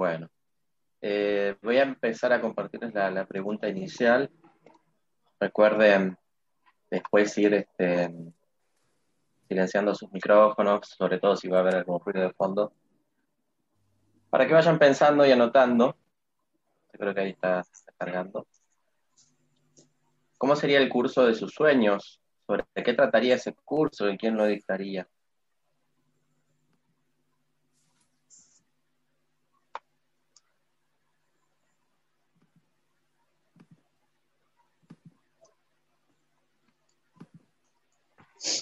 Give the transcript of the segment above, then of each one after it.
Bueno, eh, voy a empezar a compartirles la, pregunta inicial. Recuerden después ir este, silenciando sus micrófonos, sobre todo si va a haber algún ruido de fondo, para que vayan pensando y anotando. Yo creo que ahí está, está cargando. ¿Cómo sería el curso de sus sueños? ¿Sobre qué trataría ese curso y quién lo dictaría?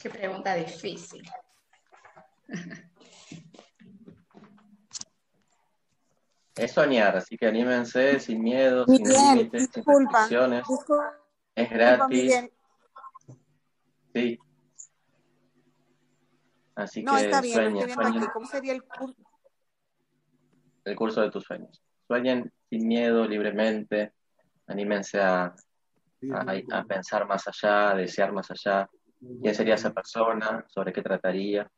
Qué pregunta difícil. Es soñar, así que anímense sin miedo, sin Miguel, límites, sin disculpa, restricciones. disculpa, Es gratis. Miguel. Sí. Así No, que está bien, lo sueñen, estoy viendo sueñen aquí. ¿Cómo sería el curso? el curso de tus sueños. Sueñen sin miedo, libremente. Anímense a, a, a pensar más allá, a desear más allá. ¿Quién sería esa persona? ¿Sobre qué trataría?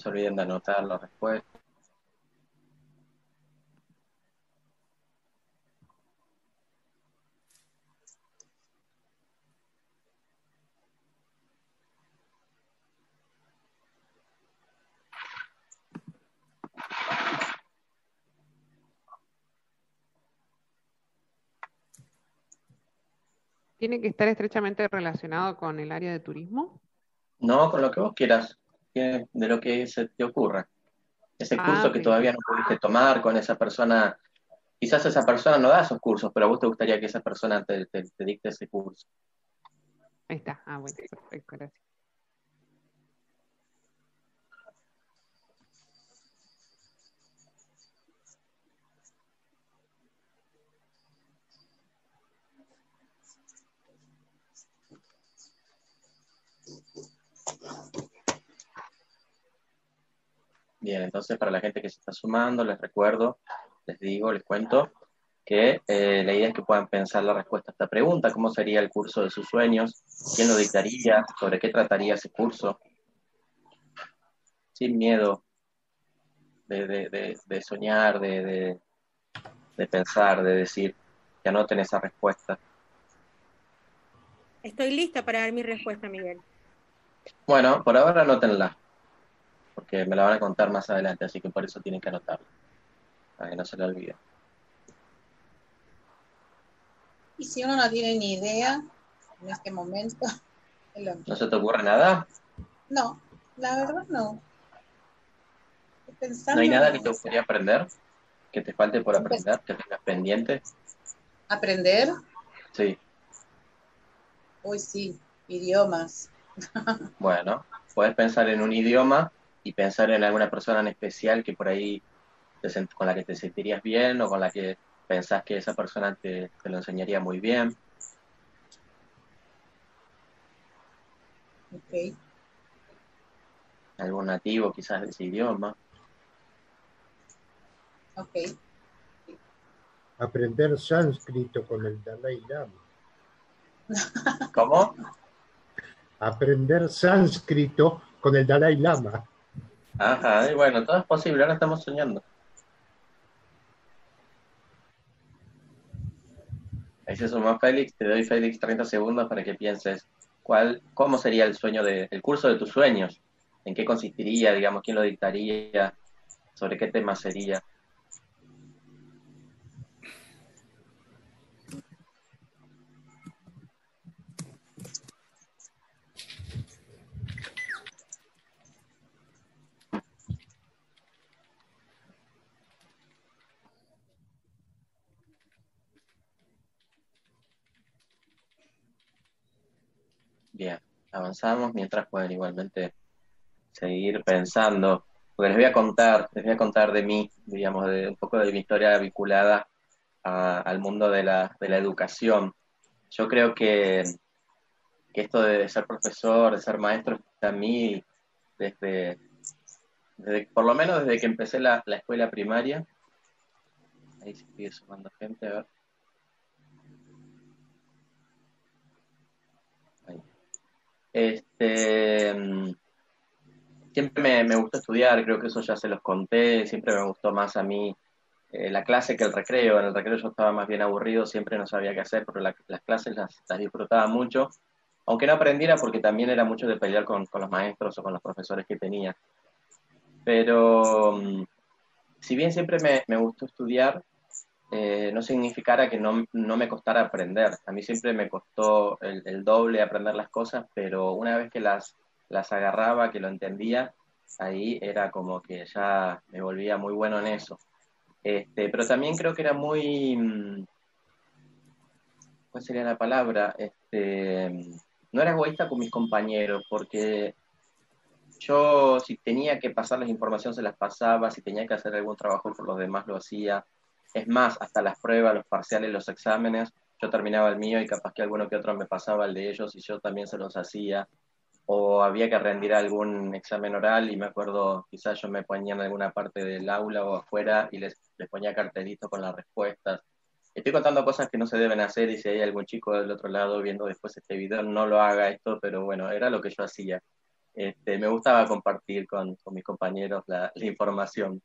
Se olviden de anotar la respuesta. ¿Tiene que estar estrechamente relacionado con el área de turismo? No, con lo que vos quieras, que- de lo que se te ocurra. Ese Ah, curso que todavía no pudiste tomar con esa persona, quizás esa persona no da esos cursos, pero a vos te gustaría que esa persona te, te- te dicte ese curso. Ahí está. Ah, bueno, perfecto, gracias. Bien, entonces para la gente que se está sumando, les recuerdo, les digo, les cuento que eh, la idea es que puedan pensar la respuesta a esta pregunta, ¿cómo sería el curso de sus sueños? ¿Quién lo dictaría? ¿Sobre qué trataría ese curso? Sin miedo de, de- de- de soñar, de, de- de pensar, de decir, que anoten esa respuesta. Estoy lista para dar mi respuesta, Miguel. Bueno, por ahora anótenla, porque me la van a contar más adelante, así que por eso tienen que anotarla, para que no se la olviden. Y si uno no tiene ni idea en este momento, lo- ¿No se te ocurre nada? no, la verdad no. Pensando ¿No hay nada que te gustaría aprender? ¿Que te falte por aprender? ¿Que tengas pendiente? aprender. Sí, Uy, sí, idiomas. bueno, puedes pensar en un idioma y pensar en alguna persona en especial que por ahí te sent- con la que te sentirías bien o con la que pensás que esa persona te, te lo enseñaría muy bien. Ok. Algún nativo quizás de ese idioma. Ok. Aprender sánscrito con el Dalai Lama. ¿Cómo? Aprender sánscrito con el Dalai Lama. Ajá, y bueno, todo es posible, ahora estamos soñando. Ahí se sumó Félix, te doy Félix 30 segundos para que pienses cuál, cómo sería el sueño de, el curso de tus sueños, en qué consistiría, digamos, quién lo dictaría, sobre qué tema sería. Bien, avanzamos mientras pueden igualmente seguir pensando, porque les voy a contar, les voy a contar de mí, digamos, de un poco de mi historia vinculada a- al mundo de la, de la educación. Yo creo que, que esto de ser profesor, de ser maestro, está a mí desde, desde- por lo menos desde que empecé la, la escuela primaria. Ahí se sigue sumando gente, a ver. Este, mm, siempre me, me gustó estudiar, creo que eso ya se los conté, siempre me gustó más a mí eh, la clase que el recreo. En el recreo yo estaba más bien aburrido, siempre no sabía qué hacer, pero la- las clases las, las disfrutaba mucho, aunque no aprendiera porque también era mucho de pelear con, con los maestros o con los profesores que tenía. Pero mm, si bien siempre me, me gustó estudiar, eh, no significara que no, no me costara aprender. A mí siempre me costó el, doble aprender las cosas, pero una vez que las, las agarraba, que lo entendía, ahí era como que ya me volvía muy bueno en eso. Este, pero también creo que era muy, mm, ¿cuál sería la palabra? Este, no era egoísta con mis compañeros, porque yo si tenía que pasarles información se las pasaba, si tenía que hacer algún trabajo por los demás lo hacía. Es más, hasta las pruebas, los parciales, los exámenes, yo terminaba el mío y capaz que alguno que otro me pasaba el de ellos y yo también se los hacía. O había que rendir algún examen oral y me acuerdo, quizás yo me ponía en alguna parte del aula o afuera y les, les ponía cartelitos con las respuestas. Estoy contando cosas que no se deben hacer y si hay algún chico del otro lado viendo después este video, no lo haga esto, pero bueno, era lo que yo hacía. Este, me gustaba compartir con, con mis compañeros la, la información.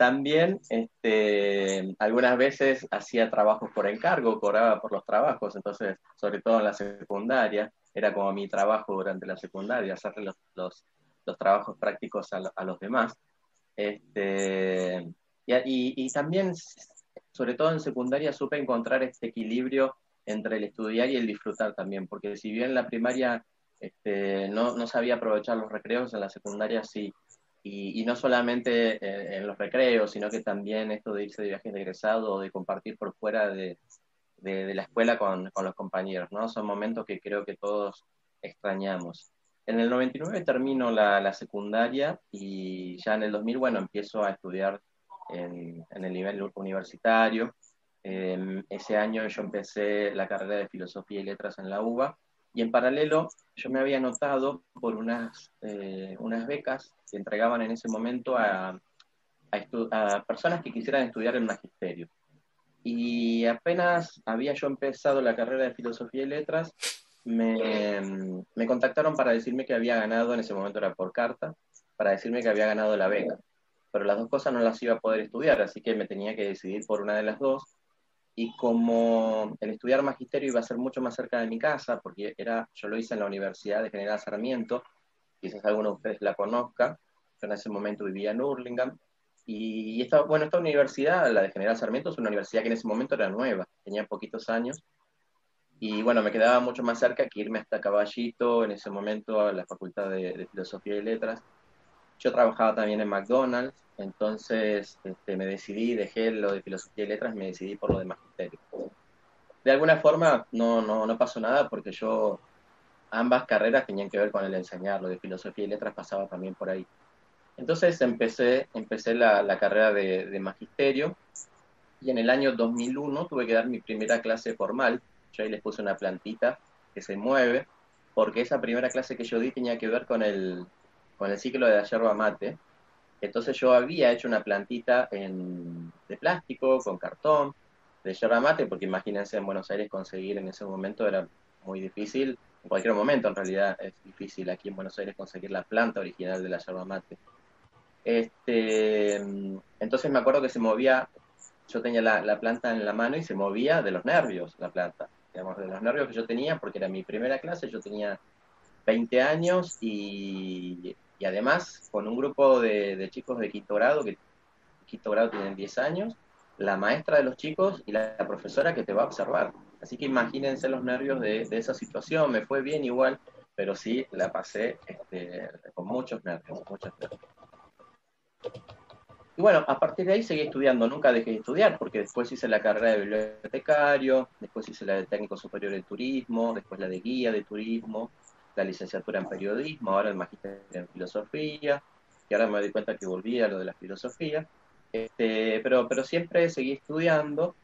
También este, algunas veces hacía trabajos por encargo, cobraba por los trabajos, entonces, sobre todo en la secundaria, era como mi trabajo durante la secundaria, hacerle los, los, los trabajos prácticos a, lo- a los demás. Este, y, y- y también, sobre todo en secundaria, supe encontrar este equilibrio entre el estudiar y el disfrutar también, porque si bien en la primaria este, no, no sabía aprovechar los recreos, en la secundaria sí. Y, y no solamente eh, en los recreos, sino que también esto de irse de viajes de egresado o de compartir por fuera de, de- de la escuela con, con los compañeros, ¿no? Son momentos que creo que todos extrañamos. En el 99 termino la, la secundaria y ya en el 2000, bueno, empiezo a estudiar en, en el nivel universitario. Eh, ese año yo empecé la carrera de Filosofía y Letras en la UBA y en paralelo yo me había anotado por unas, eh, unas becas que entregaban en ese momento a, a personas que quisieran estudiar el magisterio. Y apenas había yo empezado la carrera de Filosofía y Letras, me, me contactaron para decirme que había ganado, en ese momento era por carta, para decirme que había ganado la beca. Pero las dos cosas no las iba a poder estudiar, así que me tenía que decidir por una de las dos. Y como el estudiar magisterio iba a ser mucho más cerca de mi casa, porque era, yo lo hice en la Universidad de General Sarmiento, quizás alguno de ustedes la conozca, yo en ese momento vivía en Hurlingham, y esta, bueno, esta universidad, la de General Sarmiento, es una universidad que en ese momento era nueva, tenía poquitos años, y bueno, me quedaba mucho más cerca que irme hasta Caballito, en ese momento a la Facultad de, de Filosofía y Letras. Yo trabajaba también en McDonald's, entonces este, me decidí, dejé lo de Filosofía y Letras, me decidí por lo de Magisterio. De alguna forma no, no, no pasó nada porque yo, ambas carreras tenían que ver con el enseñar, lo de Filosofía y Letras pasaba también por ahí. Entonces empecé, empecé la, la carrera de, de Magisterio y en el año 2001 tuve que dar mi primera clase formal. Yo ahí les puse una plantita que se mueve, porque esa primera clase que yo di tenía que ver con el, con el ciclo de la yerba mate. Entonces yo había hecho una plantita en, de plástico, con cartón, de yerba mate, porque imagínense en Buenos Aires conseguir en ese momento era muy difícil, en cualquier momento en realidad es difícil aquí en Buenos Aires conseguir la planta original de la yerba mate. Este, entonces me acuerdo que se movía, yo tenía la, la planta en la mano y se movía de los nervios la planta, digamos, de los nervios que yo tenía, porque era mi primera clase, yo tenía 20 años y, y además con un grupo de, de chicos de quinto grado, que quinto grado tienen 10 años, la maestra de los chicos y la, profesora que te va a observar. Así que imagínense los nervios de, de esa situación, me fue bien igual, pero sí la pasé este, con muchos nervios, muchos nervios. Y bueno, a partir de ahí seguí estudiando, nunca dejé de estudiar, porque después hice la carrera de bibliotecario, después hice la de técnico superior de turismo, después la de guía de turismo, la licenciatura en periodismo, ahora el magíster en filosofía, y ahora me doy cuenta que volví a lo de la filosofía, este, pero, pero siempre seguí estudiando.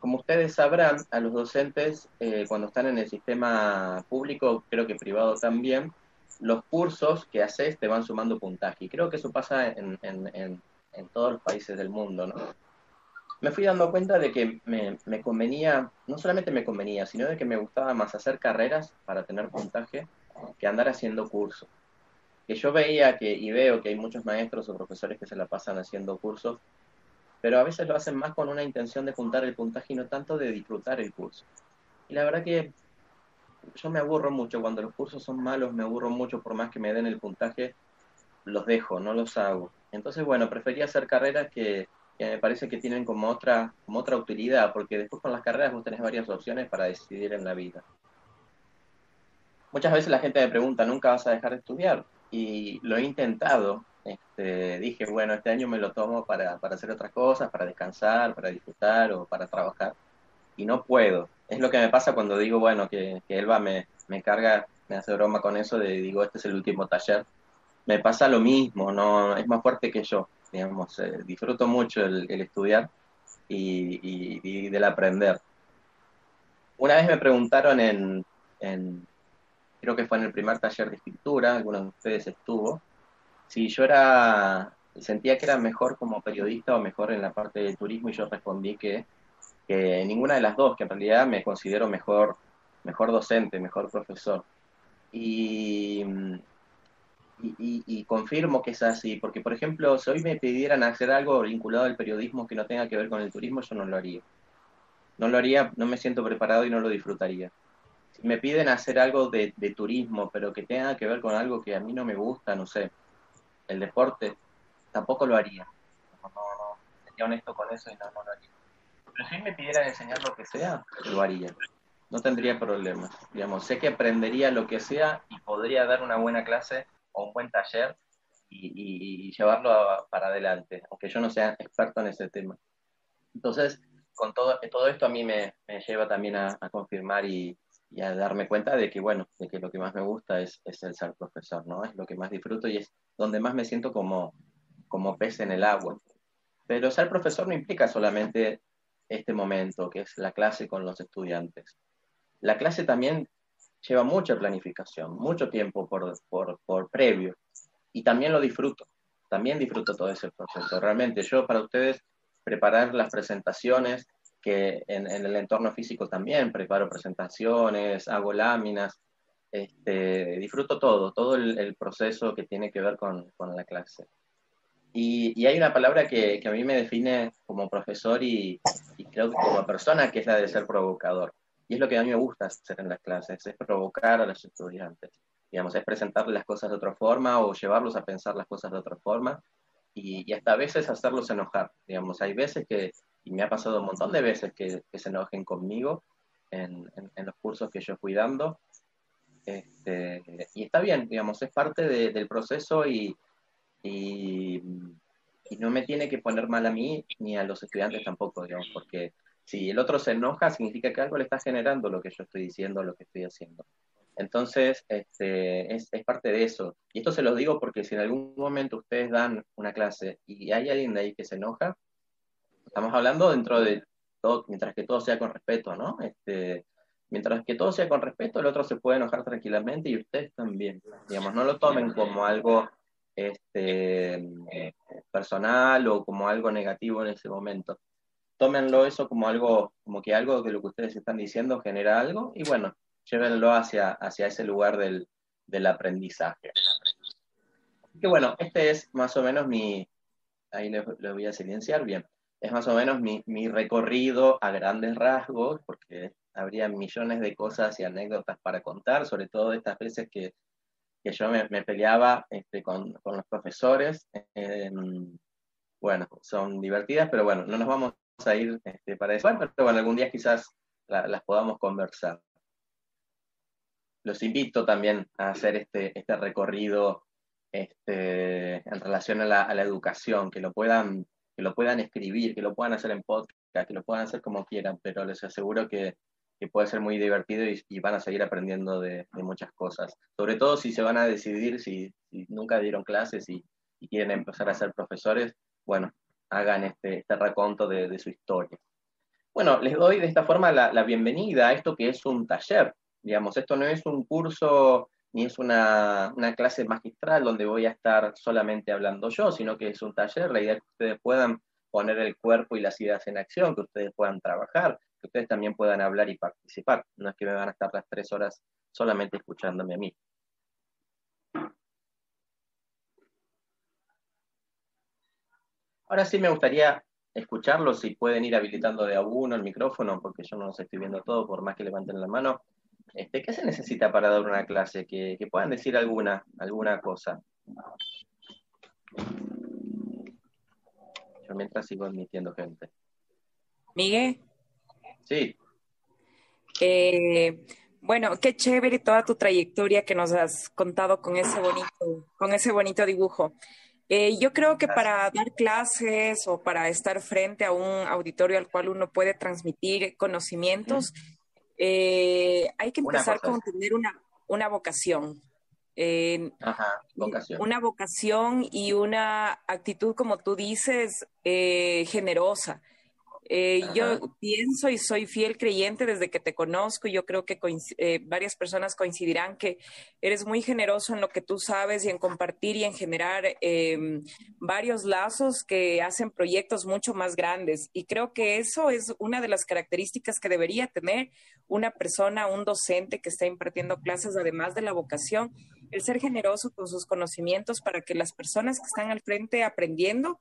Como ustedes sabrán, a los docentes, eh, cuando están en el sistema público, creo que privado también, los cursos que haces te van sumando puntaje. Y creo que eso pasa en, en, en, en todos los países del mundo, ¿no? Me fui dando cuenta de que me, convenía, no solamente me convenía, sino de que me gustaba más hacer carreras para tener puntaje que andar haciendo cursos. Que yo veía que, y veo que hay muchos maestros o profesores que se la pasan haciendo cursos, pero a veces lo hacen más con una intención de juntar el puntaje y no tanto de disfrutar el curso. Y la verdad que yo me aburro mucho, cuando los cursos son malos me aburro mucho, por más que me den el puntaje, los dejo, no los hago. Entonces, bueno, prefería hacer carreras que que me parece que tienen como otra, como otra utilidad, porque después con las carreras vos tenés varias opciones para decidir en la vida. Muchas veces la gente me pregunta, ¿nunca vas a dejar de estudiar? Y lo he intentado. Este, dije, bueno, este año me lo tomo para, para hacer otras cosas, para descansar, para disfrutar o para trabajar. Y no puedo. Es lo que me pasa cuando digo, bueno, que, Elba me, me carga, me hace broma con eso de, digo, este es el último taller. Me pasa lo mismo, no es más fuerte que yo digamos, eh, disfruto mucho el, estudiar y, y, del aprender. Una vez me preguntaron en, creo que fue en el primer taller de escritura, algunos de ustedes estuvo, si yo era, sentía que era mejor como periodista o mejor en la parte de turismo y yo respondí que, que ninguna de las dos, que en realidad me considero mejor, mejor docente, mejor profesor. Y y, confirmo que es así, porque por ejemplo, si hoy me pidieran hacer algo vinculado al periodismo que no tenga que ver con el turismo, yo no lo haría. No lo haría, no me siento preparado y no lo disfrutaría. Si me piden hacer algo de, turismo, pero que tenga que ver con algo que a mí no me gusta, no sé, el deporte, tampoco lo haría. No, no, sería honesto con eso y no, no lo haría. Pero si me pidieran enseñar lo que sea, lo haría. No tendría problemas. Digamos, sé que aprendería lo que sea y podría dar una buena clase o un buen taller y, llevarlo para adelante, aunque yo no sea experto en ese tema. Entonces, con todo, todo esto a mí me, lleva también a, confirmar y, a darme cuenta de que, bueno, de que lo que más me gusta es, es, el ser profesor, ¿no? Es lo que más disfruto y es donde más me siento como, como pez en el agua. Pero ser profesor no implica solamente este momento, que es la clase con los estudiantes. La clase también lleva mucha planificación, mucho tiempo por, por, por previo. Y también lo disfruto, también disfruto todo ese proceso. Realmente yo para ustedes preparar las presentaciones, que en, el entorno físico también preparo presentaciones, hago láminas, este, disfruto todo, todo el, el, proceso que tiene que ver con, con la clase. Y, y, hay una palabra que, que, a mí me define como profesor y, y creo que como persona, que es la de ser provocador. Y es lo que a mí me gusta hacer en las clases, es provocar a los estudiantes. Digamos, es presentarles las cosas de otra forma o llevarlos a pensar las cosas de otra forma y, hasta a veces hacerlos enojar. Digamos, hay veces que, y me ha pasado un montón de veces que, se enojen conmigo en, en, los cursos que yo fui dando. Este, y está bien, digamos, es parte del proceso y, y, y, no me tiene que poner mal a mí ni a los estudiantes tampoco, digamos, porque si el otro se enoja, significa que algo le está generando lo que yo estoy diciendo, lo que estoy haciendo. Entonces, este, es, parte de eso. Y esto se lo digo porque si en algún momento ustedes dan una clase y hay alguien de ahí que se enoja, estamos hablando dentro de todo, mientras que todo sea con respeto, ¿no? Este, mientras que todo sea con respeto, el otro se puede enojar tranquilamente y ustedes también. Digamos, no lo tomen como algo este, personal o como algo negativo en ese momento tómenlo eso como algo, como que algo de lo que ustedes están diciendo genera algo y bueno, llévenlo hacia, hacia ese lugar del, del aprendizaje. Que bueno, este es más o menos mi, ahí les, voy a silenciar bien, es más o menos mi, mi, recorrido a grandes rasgos, porque habría millones de cosas y anécdotas para contar, sobre todo estas veces que, que yo me, peleaba este, con, con, los profesores. Eh, bueno, son divertidas, pero bueno, no nos vamos a ir este, para eso, pero bueno, algún día quizás las podamos conversar. Los invito también a hacer este, este recorrido este, en relación a la, educación, que lo, puedan, que lo puedan escribir, que lo puedan hacer en podcast, que lo puedan hacer como quieran, pero les aseguro que, que puede ser muy divertido y, y van a seguir aprendiendo de, de, muchas cosas. Sobre todo si se van a decidir, si, si nunca dieron clases y, y, quieren empezar a ser profesores, bueno, hagan este, este de, su historia. Bueno, les doy de esta forma la, la, bienvenida a esto que es un taller. Digamos, esto no es un curso ni es una, una clase magistral donde voy a estar solamente hablando yo, sino que es un taller. La idea es que ustedes puedan poner el cuerpo y las ideas en acción, que ustedes puedan trabajar, que ustedes también puedan hablar y participar. No es que me van a estar las tres horas solamente escuchándome a mí. Ahora sí me gustaría escucharlos, si pueden ir habilitando de a uno el micrófono, porque yo no los estoy viendo todo, por más que levanten la mano. Este, ¿Qué se necesita para dar una clase? Que, que puedan decir alguna, alguna cosa. Yo mientras sigo admitiendo gente. Miguel. Sí. Eh, bueno, qué chévere toda tu trayectoria que nos has contado con ese bonito, con ese bonito dibujo. Eh, yo creo que para dar clases o para estar frente a un auditorio al cual uno puede transmitir conocimientos, eh, hay que empezar con tener una, una vocación. Eh, Ajá, vocación. Una vocación y una actitud, como tú dices, eh, generosa. Eh, yo pienso y soy fiel creyente desde que te conozco. Yo creo que eh, varias personas coincidirán que eres muy generoso en lo que tú sabes y en compartir y en generar eh, varios lazos que hacen proyectos mucho más grandes. Y creo que eso es una de las características que debería tener una persona, un docente que está impartiendo clases, además de la vocación, el ser generoso con sus conocimientos para que las personas que están al frente aprendiendo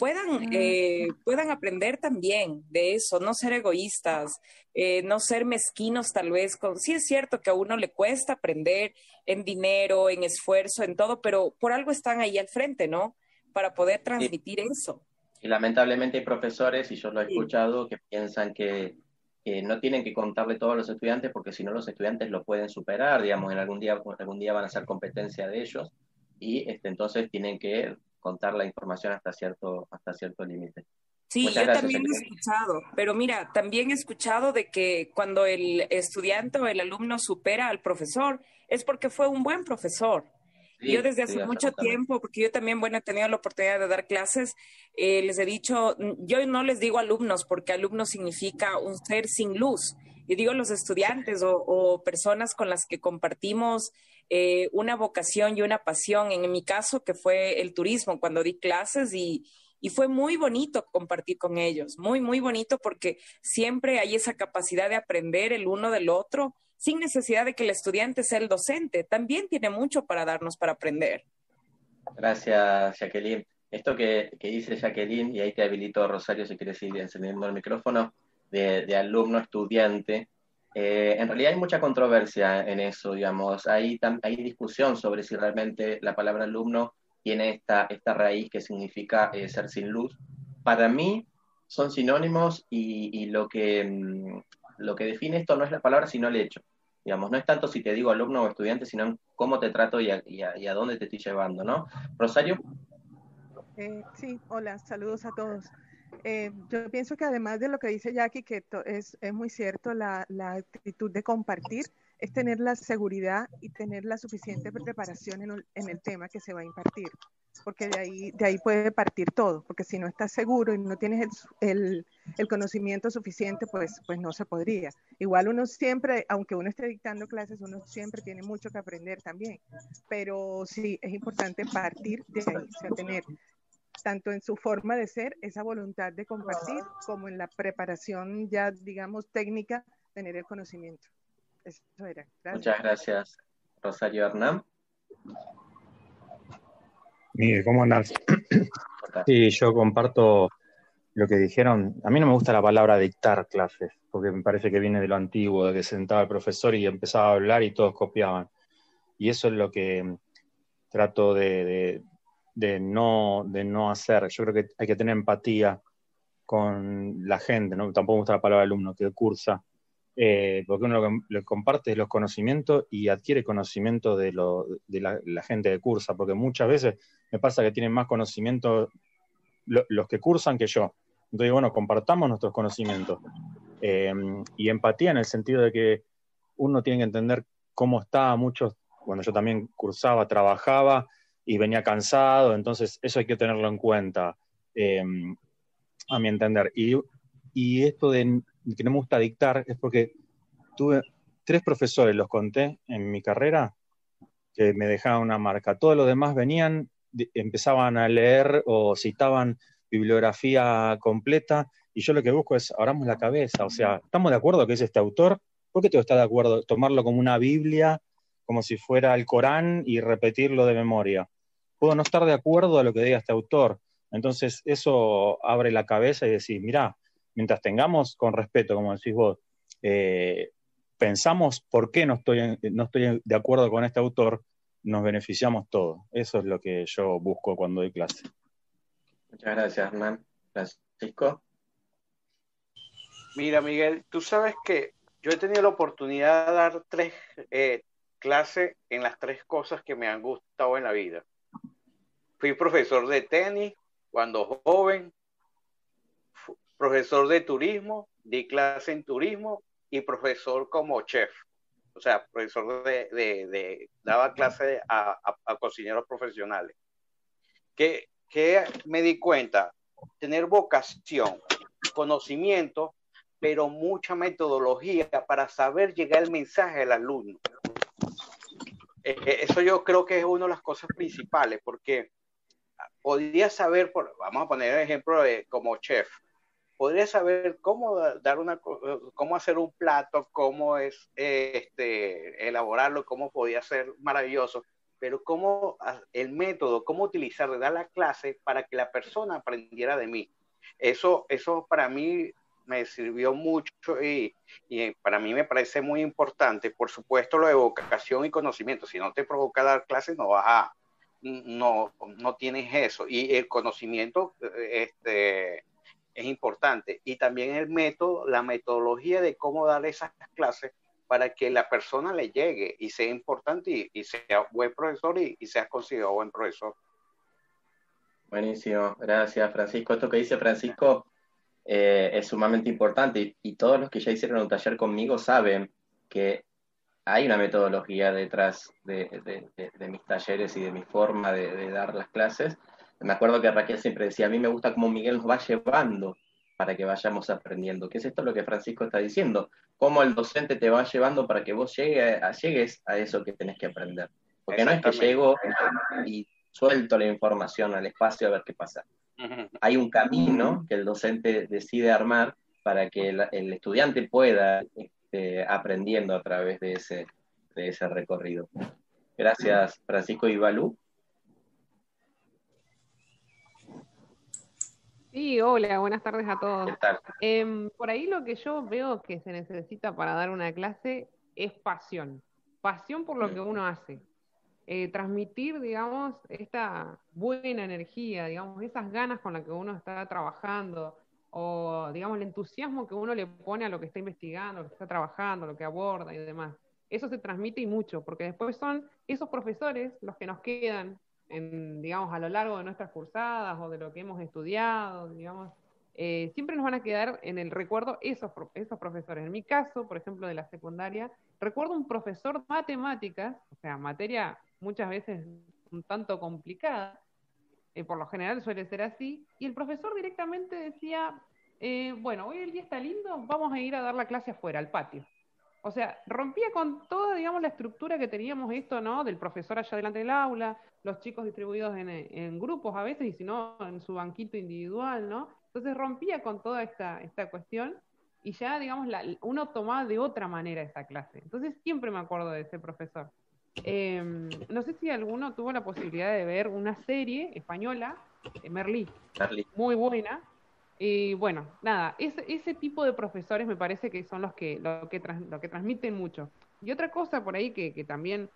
puedan, eh, puedan aprender también de eso, no ser egoístas, eh, no ser mezquinos tal vez. Con, sí es cierto que a uno le cuesta aprender en dinero, en esfuerzo, en todo, pero por algo están ahí al frente, ¿no? Para poder transmitir eso. Y lamentablemente hay profesores, y yo lo he sí. escuchado, que piensan que, que, no tienen que contarle todo a los estudiantes porque si no los estudiantes lo pueden superar, digamos, en algún día, algún día van a ser competencia de ellos y este, entonces tienen que contar la información hasta cierto, hasta cierto límite. Sí, Muchas yo gracias, también he escuchado, pero mira, también he escuchado de que cuando el estudiante o el alumno supera al profesor es porque fue un buen profesor. Sí, yo desde hace sí, mucho tiempo, porque yo también, bueno, he tenido la oportunidad de dar clases, eh, les he dicho, yo no les digo alumnos, porque alumno significa un ser sin luz. Y digo los estudiantes o, o personas con las que compartimos eh, una vocación y una pasión. En mi caso, que fue el turismo, cuando di clases y, y fue muy bonito compartir con ellos, muy, muy bonito porque siempre hay esa capacidad de aprender el uno del otro sin necesidad de que el estudiante sea el docente. También tiene mucho para darnos para aprender. Gracias, Jacqueline. Esto que, que dice Jacqueline, y ahí te habilito, Rosario, si quieres ir encendiendo el micrófono, de, de alumno-estudiante, eh, en realidad hay mucha controversia en eso, digamos. Hay, hay discusión sobre si realmente la palabra alumno tiene esta, esta raíz que significa eh, ser sin luz. Para mí son sinónimos y, lo, que, mmm, lo que define esto no es la palabra, sino el hecho. Digamos, no es tanto si te digo alumno o estudiante, sino cómo te trato y a dónde te estoy llevando, ¿no? Rosario. Eh, sí, hola, saludos a todos. Eh, yo pienso que además de lo que dice Jackie, que es, es muy cierto, la, la, actitud de compartir es tener la seguridad y tener la suficiente preparación en, en, el tema que se va a impartir, porque de ahí, de ahí puede partir todo, porque si no estás seguro y no tienes el, el, el conocimiento suficiente, pues, pues no se podría. Igual uno siempre, aunque uno esté dictando clases, uno siempre tiene mucho que aprender también, pero sí es importante partir de ahí, o sea, tener tanto en su forma de ser, esa voluntad de compartir, como en la preparación ya, digamos, técnica, tener el conocimiento. Eso era. Gracias. Muchas gracias, Rosario Hernán. Miguel, ¿cómo andás? Sí, yo comparto lo que dijeron. A mí no me gusta la palabra dictar clases, porque me parece que viene de lo antiguo, de que sentaba el profesor y empezaba a hablar y todos copiaban. Y eso es lo que trato de, de de no, de no hacer. Yo creo que hay que tener empatía con la gente, ¿no? tampoco me gusta la palabra alumno, que cursa, eh, porque uno lo que le comparte los conocimientos y adquiere conocimiento de, lo, de la, gente de cursa, porque muchas veces me pasa que tienen más conocimiento lo, los que cursan que yo. Entonces, bueno, compartamos nuestros conocimientos. Eh, y empatía en el sentido de que uno tiene que entender cómo estaba muchos, cuando yo también cursaba, trabajaba y venía cansado, entonces eso hay que tenerlo en cuenta, eh, a mi entender. Y esto de que no me gusta dictar es porque tuve tres profesores, los conté en mi carrera, que me dejaban una marca. Todos los demás venían, empezaban a leer o citaban bibliografía completa y yo lo que busco es abramos la cabeza, o sea, ¿estamos de acuerdo que es este autor? ¿Por qué tú estás de acuerdo? Tomarlo como una Biblia, como si fuera el Corán y repetirlo de memoria. Puedo no estar de acuerdo a lo que diga este autor. Entonces, eso abre la cabeza y decir, mira, mientras tengamos con respeto, como decís vos, eh, pensamos por qué no estoy, no estoy de acuerdo con este autor, nos beneficiamos todos. Eso es lo que yo busco cuando doy clase. Muchas gracias, Hernán. Francisco. Mira, Miguel, tú sabes que yo he tenido la oportunidad de dar tres eh, clases en las tres cosas que me han gustado en la vida. Fui profesor de tenis cuando joven, profesor de turismo, di clase en turismo y profesor como chef. O sea, profesor de, daba clase a, cocineros profesionales. ¿Qué, ¿Qué me di cuenta? Tener vocación, conocimiento pero mucha metodología para saber llegar el mensaje al alumno. Eh, eh, eso yo creo que es una de las cosas principales, porque podría saber, vamos a poner el ejemplo de, como chef, podría saber cómo dar una, cómo hacer un plato, cómo es este, elaborarlo, cómo podía ser maravilloso, pero cómo el método, cómo utilizar, dar la clase para que la persona aprendiera de mí. Eso, eso para mí me sirvió mucho y, y, para mí me parece muy importante. Por supuesto, lo de vocación y conocimiento. Si no te provoca dar clases, no vas a, no, no tienes eso. Y el conocimiento este, es importante. Y también el método, la metodología de cómo dar esas clases para que la persona le llegue y sea importante y, sea buen profesor y, y sea considerado buen profesor. Buenísimo, gracias Francisco. Esto que dice Francisco eh, es sumamente importante y, todos los que ya hicieron un taller conmigo saben que hay una metodología detrás de, mis talleres y de mi forma de, dar las clases. Me acuerdo que Raquel siempre decía, a mí me gusta cómo Miguel nos va llevando para que vayamos aprendiendo. ¿Qué es esto lo que Francisco está diciendo? Cómo el docente te va llevando para que vos llegue a, llegues a eso que tenés que aprender. Porque no es que llego y suelto la información al espacio a ver qué pasa hay un camino que el docente decide armar para que el, estudiante pueda este, aprendiendo a través de ese, de ese recorrido. Gracias, Francisco Ibalú. Sí, hola, buenas tardes a todos. Em, por ahí lo que yo veo que se necesita para dar una clase es pasión. Pasión por lo mm. que uno hace. Eh, transmitir, digamos, esta buena energía, digamos, esas ganas con las que uno está trabajando, o digamos, el entusiasmo que uno le pone a lo que está investigando, lo que está trabajando, lo que aborda y demás. Eso se transmite y mucho, porque después son esos profesores los que nos quedan, en, digamos, a lo largo de nuestras cursadas o de lo que hemos estudiado, digamos, eh, siempre nos van a quedar en el recuerdo esos, esos profesores. En mi caso, por ejemplo, de la secundaria, recuerdo un profesor de matemáticas, o sea, materia muchas veces un tanto complicada, eh, por lo general suele ser así, y el profesor directamente decía, eh, bueno, hoy el día está lindo, vamos a ir a dar la clase afuera, al patio. O sea, rompía con toda, digamos, la estructura que teníamos esto, ¿no? Del profesor allá delante del aula, los chicos distribuidos en, grupos a veces, y si no, en su banquito individual, ¿no? Entonces rompía con toda esta, esta cuestión y ya, digamos, la, uno tomaba de otra manera esa clase. Entonces siempre me acuerdo de ese profesor. Em, no sé si alguno tuvo la posibilidad de ver una serie española, eh, Merlí, muy buena. Y bueno, nada, ese, ese tipo de profesores me parece que son los que, lo que, lo que transmiten mucho. Y otra cosa por ahí que, que también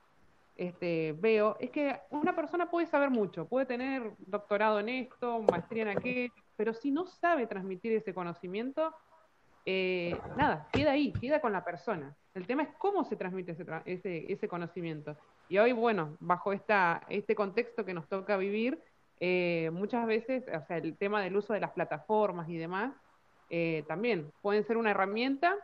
este, veo es que una persona puede saber mucho, puede tener doctorado en esto, maestría en aquello, pero si no sabe transmitir ese conocimiento, eh, nada, queda ahí, queda con la persona. El tema es cómo se transmite ese, ese, ese conocimiento. Y hoy, bueno, bajo esta, este contexto que nos toca vivir, eh, muchas veces, o sea, el tema del uso de las plataformas y demás, eh, también pueden ser una herramienta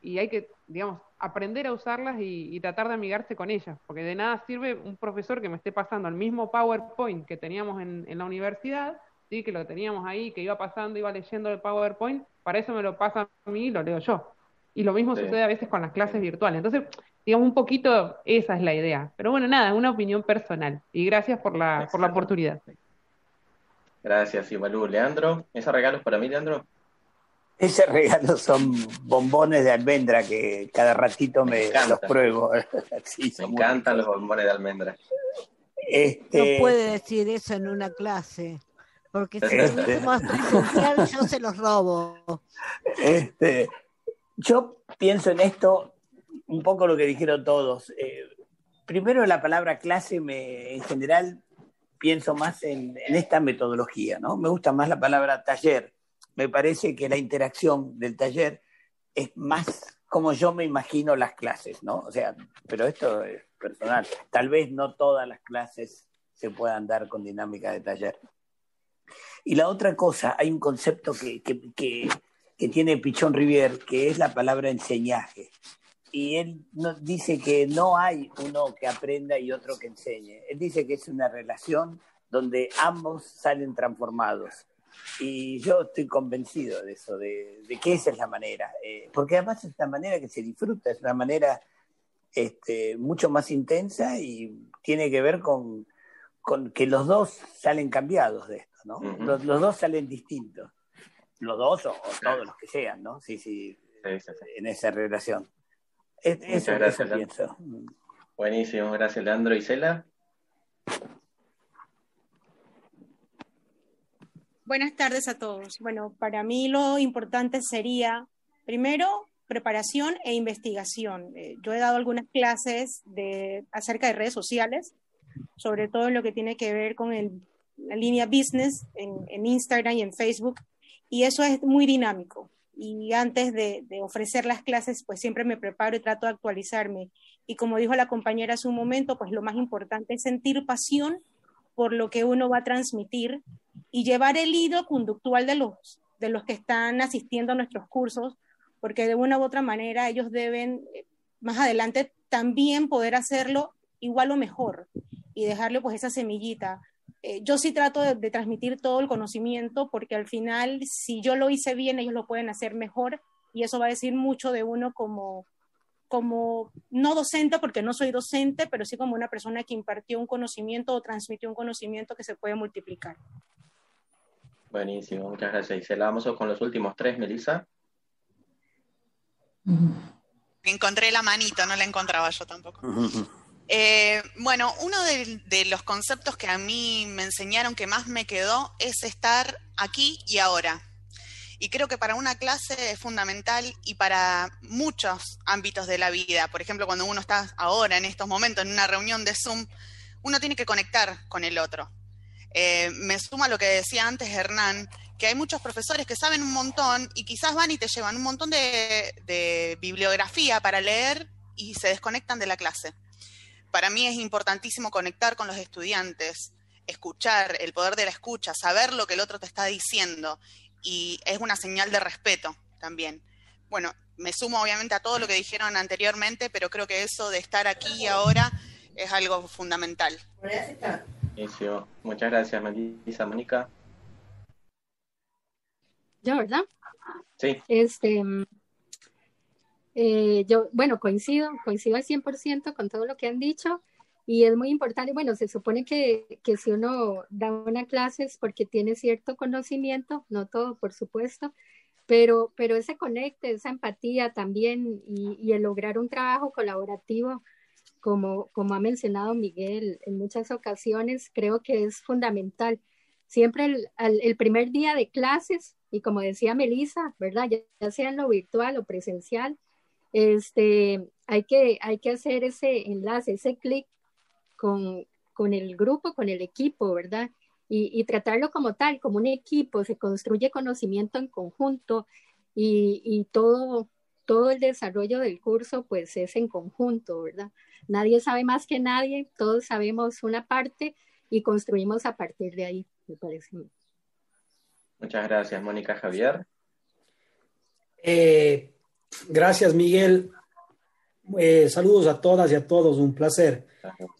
y hay que, digamos, aprender a usarlas y, tratar de amigarse con ellas, porque de nada sirve un profesor que me esté pasando el mismo PowerPoint que teníamos en, la universidad, ¿sí? que lo teníamos ahí, que iba pasando, iba leyendo el PowerPoint, para eso me lo pasa a mí y lo leo yo. Y lo mismo sucede a veces con las clases virtuales. Entonces, digamos, un poquito esa es la idea. Pero bueno, nada, es una opinión personal. Y gracias por la, por la oportunidad. Gracias, Ivalú. Leandro, ¿esos regalos para mí, Leandro? Ese regalo son bombones de almendra que cada ratito me, los pruebo. me encantan los bombones de almendra. Este... No puede decir eso en una clase, porque si este... más presencial yo se los robo. Este... Yo pienso en esto un poco lo que dijeron todos. Eh, primero la palabra clase me, en general pienso más en, esta metodología, ¿no? Me gusta más la palabra taller me parece que la interacción del taller es más como yo me imagino las clases, ¿no? O sea, pero esto es personal. Tal vez no todas las clases se puedan dar con dinámica de taller. Y la otra cosa, hay un concepto que, que, tiene Pichón Rivier, que es la palabra enseñaje. Y él dice que no hay uno que aprenda y otro que enseñe. Él dice que es una relación donde ambos salen transformados. Y yo estoy convencido de eso, de, que esa es la manera. Eh, porque además es una manera que se disfruta, es una manera este, mucho más intensa y tiene que ver con, que los dos salen cambiados de esto, ¿no? los, dos salen distintos. Los dos o, todos los que sean, ¿no? Sí, sí, en esa relación. Eso, gracias, pienso. Buenísimo, gracias Leandro. ¿Y Cela? Buenas tardes a todos. Bueno, para mí lo importante sería, primero, preparación e investigación. Eh, yo he dado algunas clases de, acerca de redes sociales, sobre todo en lo que tiene que ver con la línea business en, Instagram y en Facebook, y eso es muy dinámico. Y antes de, ofrecer las clases, pues siempre me preparo y trato de actualizarme. Y como dijo la compañera hace un momento, pues lo más importante es sentir pasión por lo que uno va a transmitir y llevar el hilo conductual de los, de los que están asistiendo a nuestros cursos, porque de una u otra manera ellos deben eh, más adelante también poder hacerlo igual o mejor y dejarle pues esa semillita. Eh, yo sí trato de, de, transmitir todo el conocimiento porque al final si yo lo hice bien ellos lo pueden hacer mejor y eso va a decir mucho de uno como, como no docente, porque no soy docente, pero sí como una persona que impartió un conocimiento o transmitió un conocimiento que se puede multiplicar. Buenísimo, muchas gracias. Isela, vamos con los últimos tres, Melissa. Encontré la manito, no la encontraba yo tampoco. Eh, bueno, uno de, los conceptos que a mí me enseñaron que más me quedó es estar aquí y ahora. Y creo que para una clase es fundamental y para muchos ámbitos de la vida. Por ejemplo, cuando uno está ahora, en estos momentos, en una reunión de Zoom, uno tiene que conectar con el otro. Eh, me suma lo que decía antes Hernán, que hay muchos profesores que saben un montón y quizás van y te llevan un montón de bibliografía para leer y se desconectan de la clase. Para mí es importantísimo conectar con los estudiantes, escuchar, el poder de la escucha, saber lo que el otro te está diciendo y es una señal de respeto también. Bueno, me sumo obviamente a todo lo que dijeron anteriormente, pero creo que eso de estar aquí y ahora es algo fundamental. Muchas gracias, Melissa. Mónica. Yo, ¿verdad? Sí. Este, eh, yo, bueno, coincido, coincido al 100% con todo lo que han dicho. Y es muy importante, bueno, se supone que, que, si uno da una clase es porque tiene cierto conocimiento, no todo, por supuesto, pero, pero ese conecte, esa empatía también y, el lograr un trabajo colaborativo, como, como ha mencionado Miguel en muchas ocasiones, creo que es fundamental. Siempre el, el primer día de clases, y como decía Melissa, ¿verdad? Ya, ya sea en lo virtual o presencial, este, hay, que, hay que hacer ese enlace, ese clic con, con el grupo, con el equipo, ¿verdad? Y, tratarlo como tal, como un equipo, se construye conocimiento en conjunto y, y, todo, todo el desarrollo del curso pues es en conjunto, ¿verdad? Nadie sabe más que nadie, todos sabemos una parte y construimos a partir de ahí, me parece. Muchas gracias, Mónica Javier. Eh, gracias, Miguel. Eh, saludos a todas y a todos, un placer.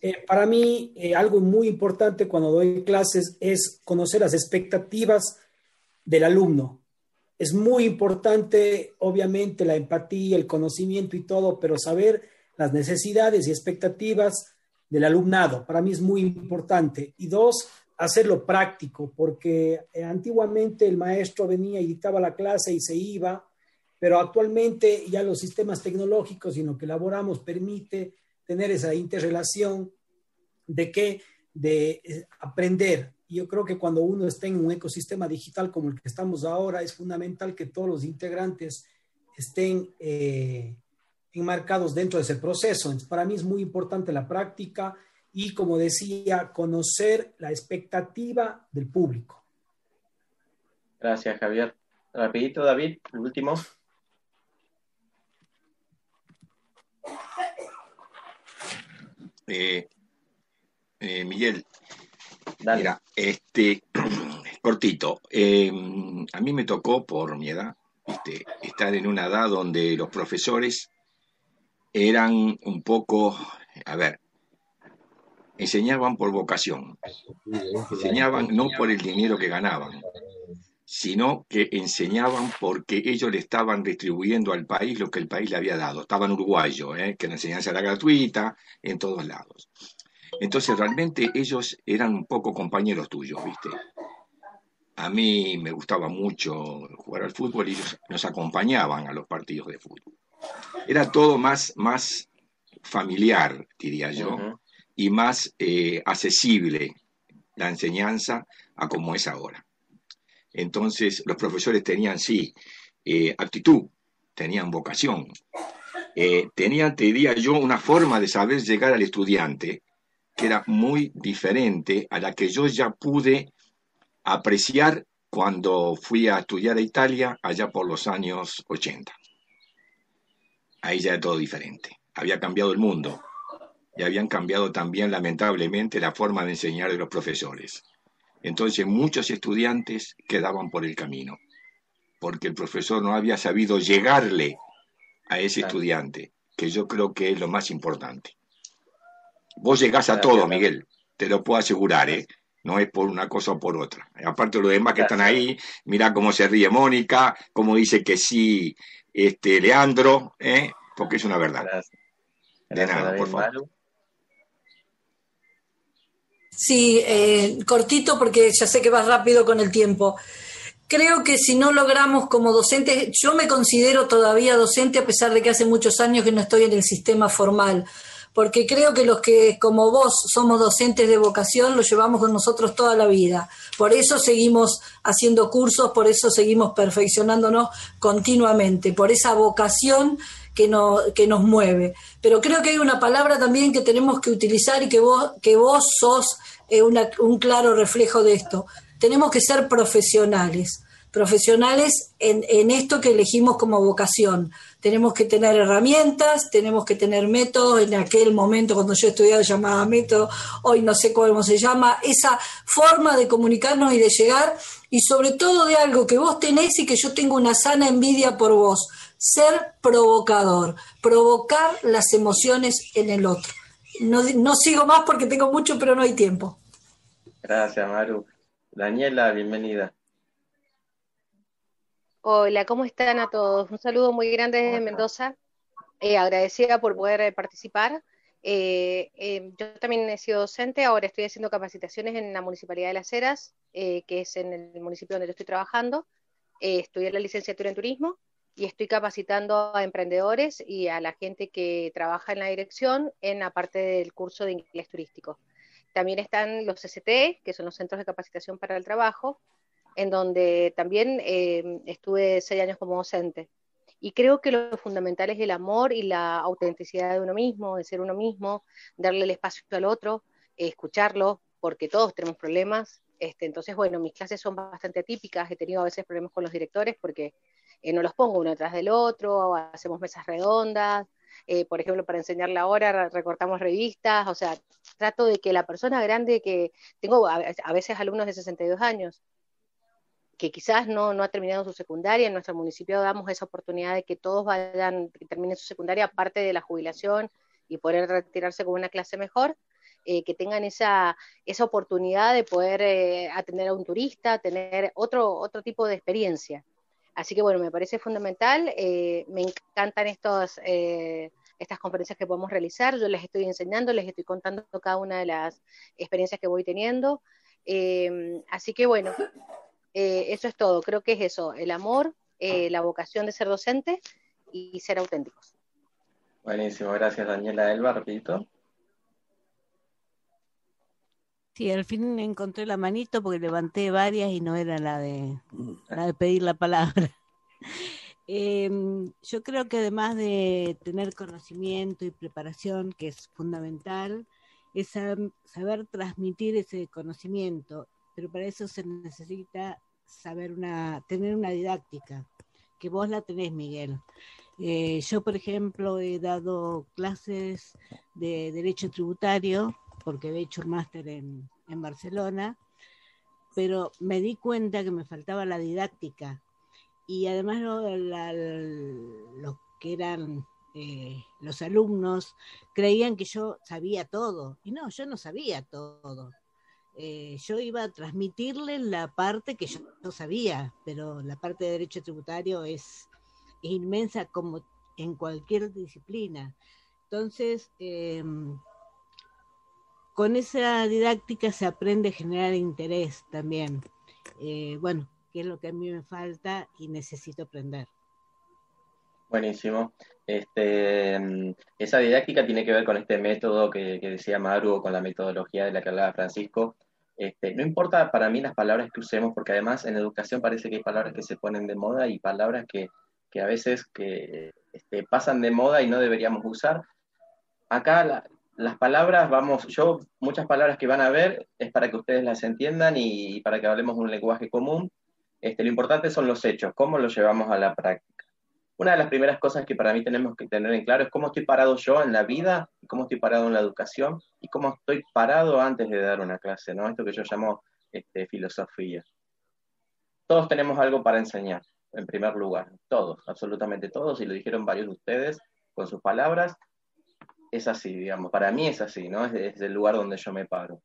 Eh, para mí, algo muy importante cuando doy clases es conocer las expectativas del alumno. Es muy importante, obviamente, la empatía, el conocimiento y todo, pero saber las necesidades y expectativas del alumnado. Para mí es muy importante. Y dos, hacerlo práctico, porque eh, antiguamente el maestro venía y dictaba la clase y se iba, pero actualmente ya los sistemas tecnológicos y lo que elaboramos permite tener esa interrelación de que de eh, aprender. Yo creo que cuando uno está en un ecosistema digital como el que estamos ahora, es fundamental que todos los integrantes estén eh, enmarcados dentro de ese proceso. para mí es muy importante la práctica y, como decía, conocer la expectativa del público. Gracias, Javier. Rapidito, David, el último. Eh, eh, Miguel, mira, este, cortito, eh, a mí me tocó por mi edad, estar en una edad donde los profesores eran un poco, a ver, enseñaban por vocación, enseñaban no por el dinero que ganaban, sino que enseñaban porque ellos le estaban distribuyendo al país lo que el país le había dado. Estaban uruguayos, ¿eh? que la enseñanza era gratuita en todos lados. Entonces realmente ellos eran un poco compañeros tuyos, ¿viste? A mí me gustaba mucho jugar al fútbol y ellos nos acompañaban a los partidos de fútbol. Era todo más, más familiar, diría yo, y más eh, accesible la enseñanza a como es ahora. Entonces, los profesores tenían, sí, eh, actitud, tenían vocación, eh, tenían, te diría yo, una forma de saber llegar al estudiante que era muy diferente a la que yo ya pude apreciar cuando fui a estudiar a Italia allá por los años 80. Ahí ya era todo diferente. Había cambiado el mundo y habían cambiado también lamentablemente la forma de enseñar de los profesores. Entonces muchos estudiantes quedaban por el camino, porque el profesor no había sabido llegarle a ese estudiante, que yo creo que es lo más importante. Vos llegás a todo, Miguel, te lo puedo asegurar, ¿eh? No es por una cosa o por otra. Aparte de los demás que están ahí, mira cómo se ríe Mónica, cómo dice que sí este, Leandro, ¿eh? porque es una verdad. De nada, por favor. Sí, eh, cortito porque ya sé que vas rápido con el tiempo. Creo que si no logramos como docentes, yo me considero todavía docente a pesar de que hace muchos años que no estoy en el sistema formal, porque creo que los que como vos somos docentes de vocación lo llevamos con nosotros toda la vida. Por eso seguimos haciendo cursos, por eso seguimos perfeccionándonos continuamente, por esa vocación que, que nos mueve. Pero creo que hay una palabra también que tenemos que utilizar y que vos, que vos sos eh, un claro reflejo de esto. Tenemos que ser profesionales, profesionales en, en esto que elegimos como vocación. Tenemos que tener herramientas, tenemos que tener métodos. En aquel momento, cuando yo estudiaba, llamaba método, hoy no sé cómo se llama. Esa forma de comunicarnos y de llegar, y sobre todo de algo que vos tenés y que yo tengo una sana envidia por vos ser provocador, provocar las emociones en el otro. No, no sigo más porque tengo mucho, pero no hay tiempo. Gracias, Maru. Daniela, bienvenida. Hola, ¿cómo están a todos? Un saludo muy grande desde Mendoza. Eh, agradecida por poder eh, participar. Eh, yo también he sido docente, ahora estoy haciendo capacitaciones en la Municipalidad de Las Heras, que es en el municipio donde yo estoy trabajando. estudié la licenciatura en turismo y estoy capacitando a emprendedores y a la gente que trabaja en la dirección en la parte del curso de inglés turístico. También están los CCT, que son los Centros de Capacitación para el Trabajo, en donde también eh, estuve seis años como docente. Y creo que lo fundamental es el amor y la autenticidad de uno mismo, de ser uno mismo, darle el espacio al otro, escucharlo, porque todos tenemos problemas. Este, entonces, bueno, mis clases son bastante atípicas, he tenido a veces problemas con los directores porque eh, no los pongo uno detrás del otro, hacemos mesas redondas, eh, por ejemplo, para enseñar la hora recortamos revistas, o sea, trato de que la persona grande que tengo a, veces alumnos de 62 años, que quizás no, no ha terminado su secundaria. En nuestro municipio damos esa oportunidad de que todos vayan, que terminen su secundaria, aparte de la jubilación y poder retirarse con una clase mejor. Eh, que tengan esa, esa oportunidad de poder eh, atender a un turista, tener otro, otro tipo de experiencia. Así que bueno, me parece fundamental, eh, me encantan estos, estas conferencias que podemos realizar, yo les estoy enseñando, les estoy contando cada una de las experiencias que voy teniendo. así que bueno, eso es todo, creo que es eso, el amor, la vocación de ser docente y ser auténticos. Buenísimo, gracias Daniela Elba, repito. Sí, al fin encontré la manito porque levanté varias y no era la de, la de pedir la palabra. Em, yo creo que además de tener conocimiento y preparación, que es fundamental, es saber transmitir ese conocimiento, pero para eso se necesita saber una, tener una didáctica, que vos la tenés, Miguel. Eh, yo, por ejemplo, he dado clases de derecho tributario porque he hecho un máster en, Barcelona, pero me di cuenta que me faltaba la didáctica y además los que eran eh, los alumnos creían que yo sabía todo y no, yo no sabía todo. Eh, yo iba a transmitirles la parte que yo, no sabía, pero la parte de derecho tributario es, inmensa como en cualquier disciplina. Entonces, em, con esa didáctica se aprende a generar interés también. Eh, bueno, que es lo que a mí me falta y necesito aprender. Buenísimo. Este, mm, esa didáctica tiene que ver con este método que, decía Maru, con la metodología de la que hablaba Francisco. Este, no importa para mí las palabras que usemos, porque además en educación parece que hay palabras que se ponen de moda y palabras que, a veces que, este, pasan de moda y no deberíamos usar. Acá la, las palabras, vamos, yo muchas palabras que van a ver es para que ustedes las entiendan y, para que hablemos un lenguaje común. Este, lo importante son los hechos, cómo los llevamos a la práctica. Una de las primeras cosas que para mí tenemos que tener en claro es cómo estoy parado yo en la vida, cómo estoy parado en la educación y cómo estoy parado antes de dar una clase, ¿no? Esto que yo llamo este, filosofía. Todos tenemos algo para enseñar, en primer lugar, todos, absolutamente todos, y lo dijeron varios de ustedes con sus palabras, es así, digamos, para mí es así, ¿no? Es, el lugar donde yo me paro.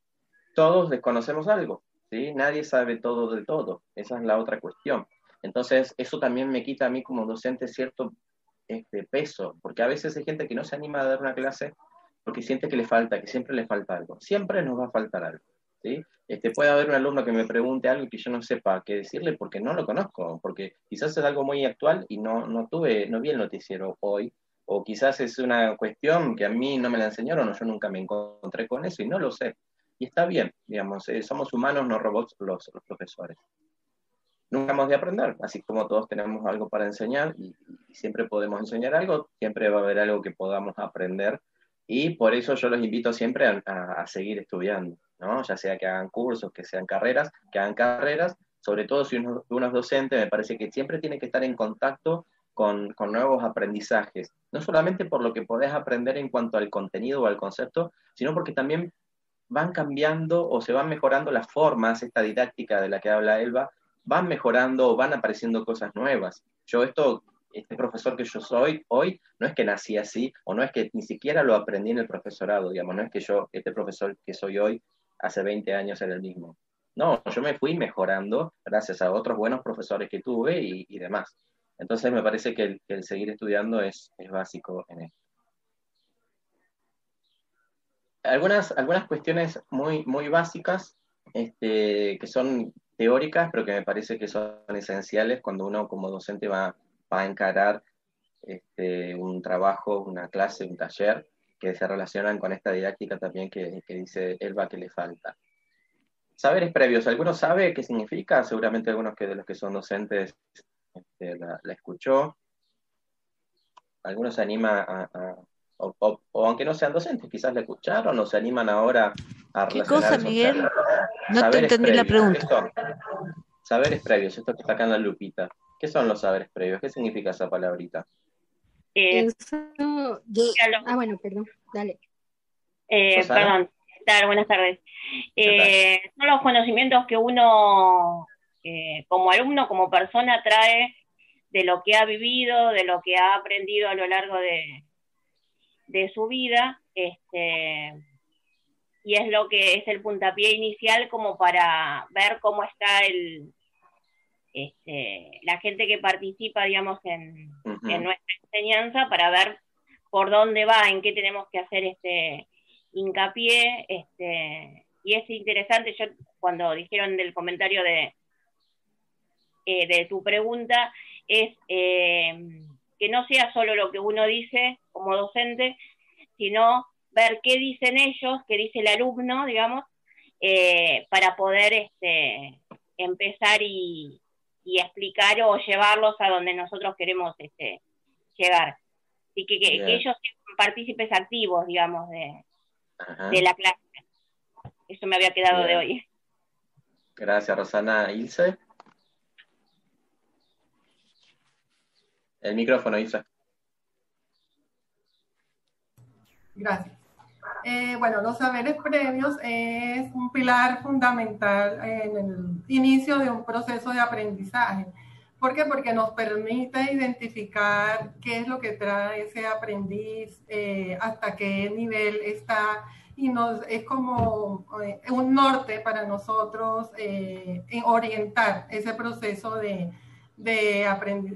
Todos desconocemos algo, ¿sí? Nadie sabe todo de todo, esa es la otra cuestión. Entonces, eso también me quita a mí como docente cierto este, peso, porque a veces hay gente que no se anima a dar una clase porque siente que le falta, que siempre le falta algo, siempre nos va a faltar algo. ¿Sí? Este, puede haber un alumno que me pregunte algo que yo no sepa qué decirle porque no lo conozco, porque quizás es algo muy actual y no, no tuve, no vi el noticiero hoy, o quizás es una cuestión que a mí no me la enseñaron o yo nunca me encontré con eso y no lo sé. Y está bien, digamos, eh, somos humanos, no robots los, profesores. Nunca hemos de aprender, así como todos tenemos algo para enseñar y, siempre podemos enseñar algo, siempre va a haber algo que podamos aprender y por eso yo los invito siempre a, seguir estudiando, ¿no? ya sea que hagan cursos, que sean carreras, que hagan carreras, sobre todo si uno, uno es docente, me parece que siempre tiene que estar en contacto con, nuevos aprendizajes, no solamente por lo que podés aprender en cuanto al contenido o al concepto, sino porque también van cambiando o se van mejorando las formas, esta didáctica de la que habla Elba, van mejorando o van apareciendo cosas nuevas. Yo esto, este profesor que yo soy hoy, no es que nací así, o no es que ni siquiera lo aprendí en el profesorado, digamos, no es que yo, este profesor que soy hoy, hace 20 años era el mismo. No, yo me fui mejorando gracias a otros buenos profesores que tuve y demás. Entonces me parece que el, seguir estudiando es, básico en esto. Algunas, algunas cuestiones muy, muy básicas este, que son teóricas, pero que me parece que son esenciales cuando uno como docente va, a encarar este, un trabajo, una clase, un taller, que se relacionan con esta didáctica también que, que dice Elba que le falta. Saberes previos, ¿alguno sabe qué significa? Seguramente algunos que de los que son docentes este, la, escuchó. Algunos se animan a, o, aunque no sean docentes, quizás la escucharon o se animan ahora a ¿Qué cosa, Miguel? No te entendí la pregunta. saberes previos, esto que está acá en la lupita. ¿Qué son los saberes previos? ¿Qué significa esa palabrita? Eh, ah, bueno, perdón, dale. Eh, perdón, buenas tardes. Eh, son los conocimientos que uno eh, como alumno, como persona, trae de lo que ha vivido, de lo que ha aprendido a lo largo de, de su vida, este, y es lo que es el puntapié inicial como para ver cómo está el, este, la gente que participa, digamos, en, en, nuestra enseñanza para ver por dónde va, en qué tenemos que hacer este hincapié, este, y es interesante, yo cuando dijeron del comentario de, eh, de tu pregunta, es eh, que no sea solo lo que uno dice como docente, sino ver qué dicen ellos, qué dice el alumno, digamos, eh, para poder este, empezar y, explicar o llevarlos a donde nosotros queremos este, llegar. Así que, que, ellos sean partícipes activos, digamos, de, de la clase. Eso me había quedado de hoy. Gracias, Rosana. Ilse. El micrófono, Ilse. Gracias. Eh, bueno, los saberes previos es un pilar fundamental en el inicio de un proceso de aprendizaje. ¿Por qué? Porque nos permite identificar qué es lo que trae ese aprendiz, eh, hasta qué nivel está y nos es como eh, un norte para nosotros orientar ese proceso de, de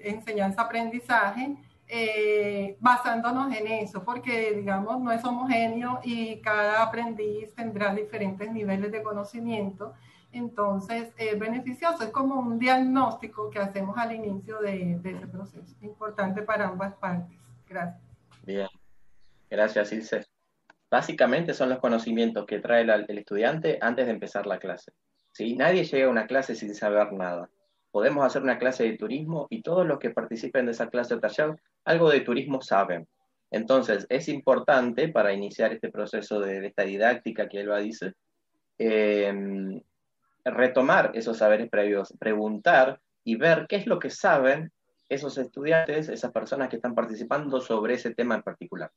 enseñanza-aprendizaje eh, basándonos en eso, porque digamos no es homogéneo y cada aprendiz tendrá diferentes niveles de conocimiento, entonces es beneficioso, es como un diagnóstico que hacemos al inicio de, ese proceso, importante para ambas partes. Gracias. Bien, gracias Ilse. Básicamente son los conocimientos que trae el, estudiante antes de empezar la clase. ¿sí? Nadie llega a una clase sin saber nada podemos hacer una clase de turismo y todos los que participen de esa clase de taller algo de turismo saben. Entonces, es importante para iniciar este proceso de, esta didáctica que Elba dice, em, retomar esos saberes previos, preguntar y ver qué es lo que saben esos estudiantes, esas personas que están participando sobre ese tema en particular.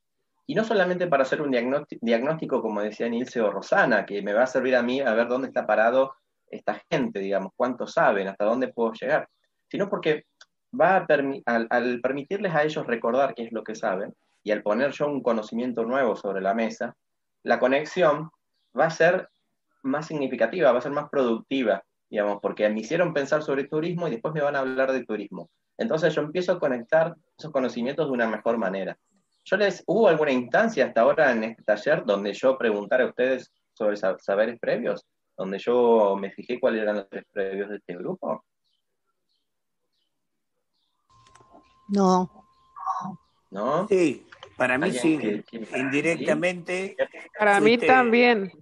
Y no solamente para hacer un diagnóstico, como decía Nilce o Rosana, que me va a servir a mí a ver dónde está parado esta gente, digamos, cuánto saben, hasta dónde puedo llegar, sino porque va a al, permitirles a ellos recordar qué es lo que saben y al poner yo un conocimiento nuevo sobre la mesa, la conexión va a ser más significativa, va a ser más productiva, digamos, porque me hicieron pensar sobre turismo y después me van a hablar de turismo. Entonces yo empiezo a conectar esos conocimientos de una mejor manera. Yo les, ¿Hubo alguna instancia hasta ahora en este taller donde yo preguntara a ustedes sobre saberes previos? Donde yo me fijé cuáles eran los previos de este grupo? No. ¿No? Sí, para mí sí, indirectamente. Para mí también.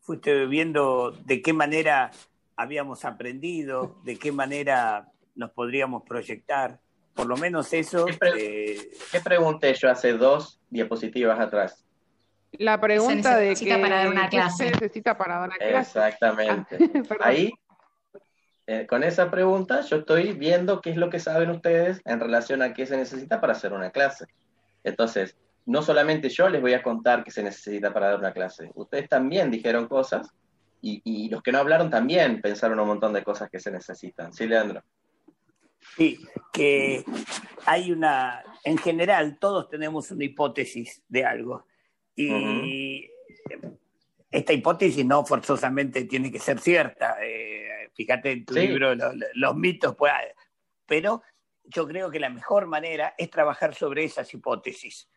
Fuiste viendo de qué manera habíamos aprendido, de qué manera nos podríamos proyectar. Por lo menos eso. ¿Qué, ¿qué pregunté yo hace dos diapositivas atrás? La pregunta de qué para dar una clase. se necesita para dar una clase. Exactamente. Ah, Ahí, eh, con esa pregunta, yo estoy viendo qué es lo que saben ustedes en relación a qué se necesita para hacer una clase. Entonces, no solamente yo les voy a contar qué se necesita para dar una clase, ustedes también dijeron cosas y, y los que no hablaron también pensaron un montón de cosas que se necesitan. ¿Sí, Leandro? Sí, que hay una, en general todos tenemos una hipótesis de algo y esta hipótesis no forzosamente tiene que ser cierta. Eh, fíjate en tu libro los mitos, pues, pero yo creo que la mejor manera es trabajar sobre esas hipótesis.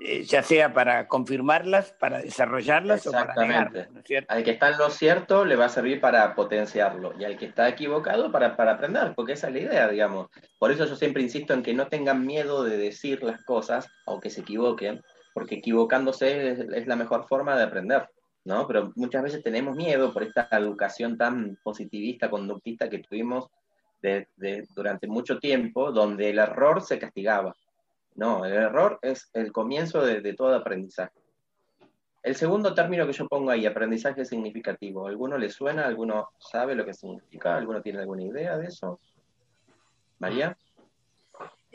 Eh, ya sea para confirmarlas, para desarrollarlas o para negarlas. Al que está en lo cierto le va a servir para potenciarlo y al que está equivocado para, para aprender, porque esa es la idea, digamos. Por eso yo siempre insisto en que no tengan miedo de decir las cosas, aunque se equivoquen, porque equivocándose es, la mejor forma de aprender, ¿no? Pero muchas veces tenemos miedo por esta educación tan positivista, conductista que tuvimos durante mucho tiempo, donde el error se castigaba. No, el error es el comienzo de, todo aprendizaje. El segundo término que yo pongo ahí, aprendizaje significativo. ¿Alguno le suena? ¿Alguno sabe lo que significa? ¿Alguno tiene alguna idea de eso? María.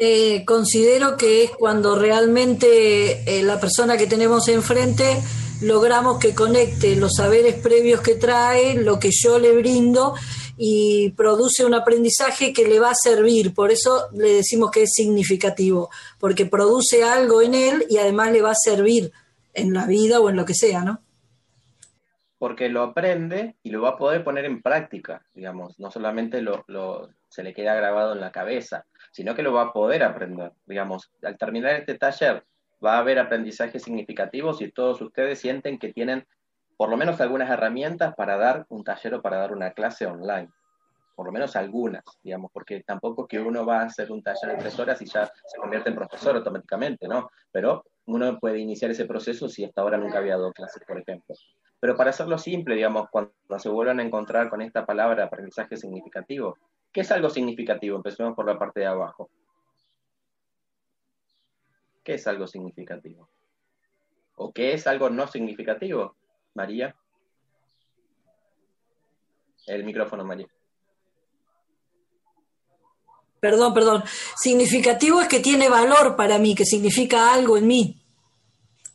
Eh, considero que es cuando realmente eh, la persona que tenemos enfrente logramos que conecte los saberes previos que trae, lo que yo le brindo y produce un aprendizaje que le va a servir. Por eso le decimos que es significativo, porque produce algo en él y además le va a servir en la vida o en lo que sea, ¿no? Porque lo aprende y lo va a poder poner en práctica, digamos, no solamente lo, se le queda grabado en la cabeza, sino que lo va a poder aprender. Digamos, al terminar este taller va a haber aprendizajes significativos y todos ustedes sienten que tienen por lo menos algunas herramientas para dar un taller o para dar una clase online. Por lo menos algunas, digamos, porque tampoco que uno va a hacer un taller de tres horas y ya se convierte en profesor automáticamente, ¿no? Pero uno puede iniciar ese proceso si hasta ahora nunca había dado clases, por ejemplo. Pero para hacerlo simple, digamos, cuando se vuelvan a encontrar con esta palabra aprendizaje significativo, ¿qué es algo significativo? Empecemos por la parte de abajo. ¿Qué es algo significativo? ¿O qué es algo no significativo? María. El micrófono, María. Perdón, perdón. Significativo es que tiene valor para mí, que significa algo en mí.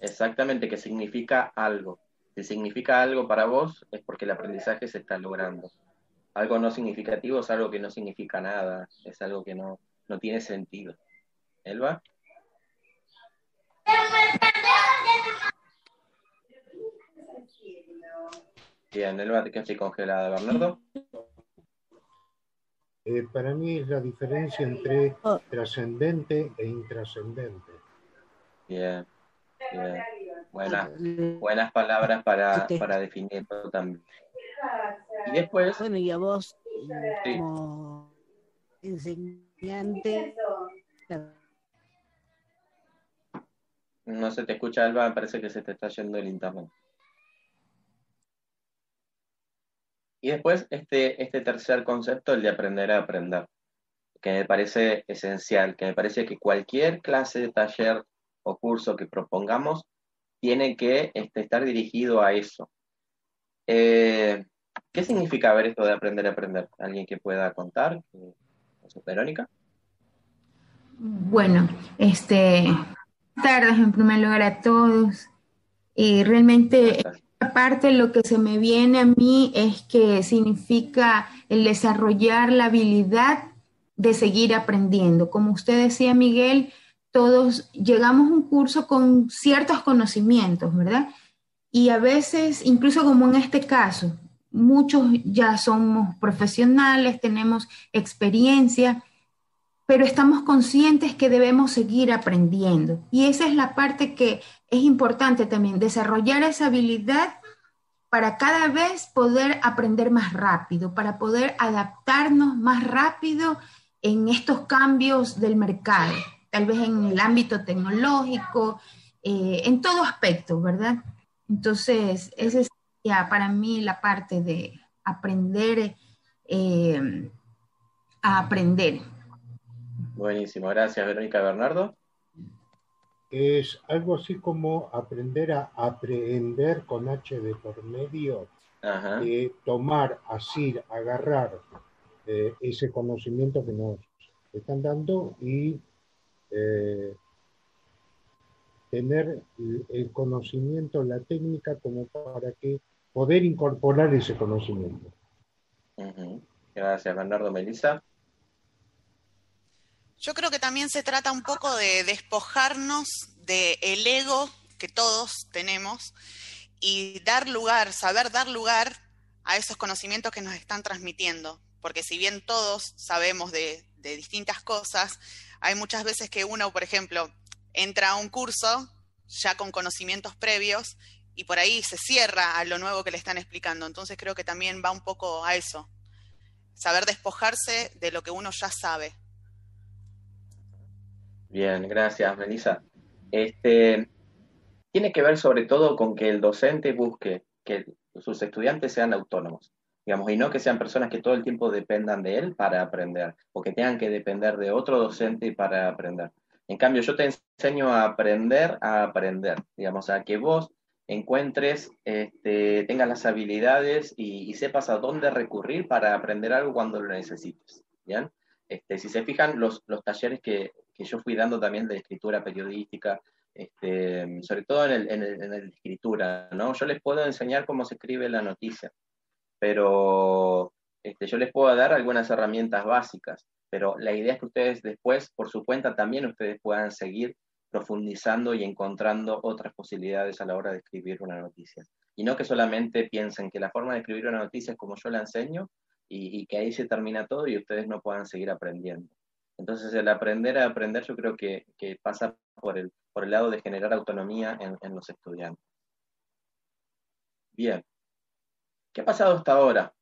Exactamente, que significa algo. Si significa algo para vos, es porque el aprendizaje se está logrando. Algo no significativo es algo que no significa nada, es algo que no, no tiene sentido. ¿Elba? Bien, Elba, que estoy congelada, Bernardo. Eh, para mí es la diferencia entre trascendente e intrascendente. Bien, bien. Buenas, buenas palabras para, para definirlo también. Y después. Bueno, y a vos, como enseñante. No se te escucha, Alba, me parece que se te está yendo el internet. Y después este, este tercer concepto, el de aprender a aprender, que me parece esencial, que me parece que cualquier clase de taller o curso que propongamos tiene que este, estar dirigido a eso. Eh, ¿Qué significa ver esto de aprender a aprender? ¿Alguien que pueda contar? Verónica. Bueno, este, tardes en primer lugar a todos. Y realmente parte lo que se me viene a mí es que significa el desarrollar la habilidad de seguir aprendiendo. Como usted decía, Miguel, todos llegamos a un curso con ciertos conocimientos, ¿verdad? Y a veces, incluso como en este caso, muchos ya somos profesionales, tenemos experiencia, pero estamos conscientes que debemos seguir aprendiendo. Y esa es la parte que es importante también, desarrollar esa habilidad para cada vez poder aprender más rápido, para poder adaptarnos más rápido en estos cambios del mercado, tal vez en el ámbito tecnológico, eh, en todo aspecto, ¿verdad? Entonces, esa es para mí la parte de aprender eh, a aprender. Buenísimo, gracias Verónica Bernardo. Es algo así como aprender a aprender con H de por medio, de tomar, así, agarrar eh, ese conocimiento que nos están dando y eh, tener el conocimiento, la técnica como para que poder incorporar ese conocimiento. Gracias, Bernardo Melissa. Yo creo que también se trata un poco de despojarnos del ego que todos tenemos y dar lugar, saber dar lugar a esos conocimientos que nos están transmitiendo. Porque si bien todos sabemos de, distintas cosas, hay muchas veces que uno, por ejemplo, entra a un curso ya con conocimientos previos y por ahí se cierra a lo nuevo que le están explicando. Entonces creo que también va un poco a eso, saber despojarse de lo que uno ya sabe. Bien, gracias, Melissa. Este, tiene que ver sobre todo con que el docente busque que sus estudiantes sean autónomos, digamos, y no que sean personas que todo el tiempo dependan de él para aprender, o que tengan que depender de otro docente para aprender. En cambio, yo te enseño a aprender a aprender, digamos, a que vos encuentres, este, tengas las habilidades y, sepas a dónde recurrir para aprender algo cuando lo necesites. ¿bien? Este, si se fijan, los, los talleres que, que yo fui dando también de escritura periodística, este, sobre todo en el, en, escritura, ¿no? Yo les puedo enseñar cómo se escribe la noticia, pero este, yo les puedo dar algunas herramientas básicas, pero la idea es que ustedes después, por su cuenta, también ustedes puedan seguir profundizando y encontrando otras posibilidades a la hora de escribir una noticia. Y no que solamente piensen que la forma de escribir una noticia es como yo la enseño y, que ahí se termina todo y ustedes no puedan seguir aprendiendo. Entonces el aprender a aprender yo creo que, pasa por el, por el lado de generar autonomía en, en los estudiantes. Bien. ¿Qué ha pasado hasta ahora?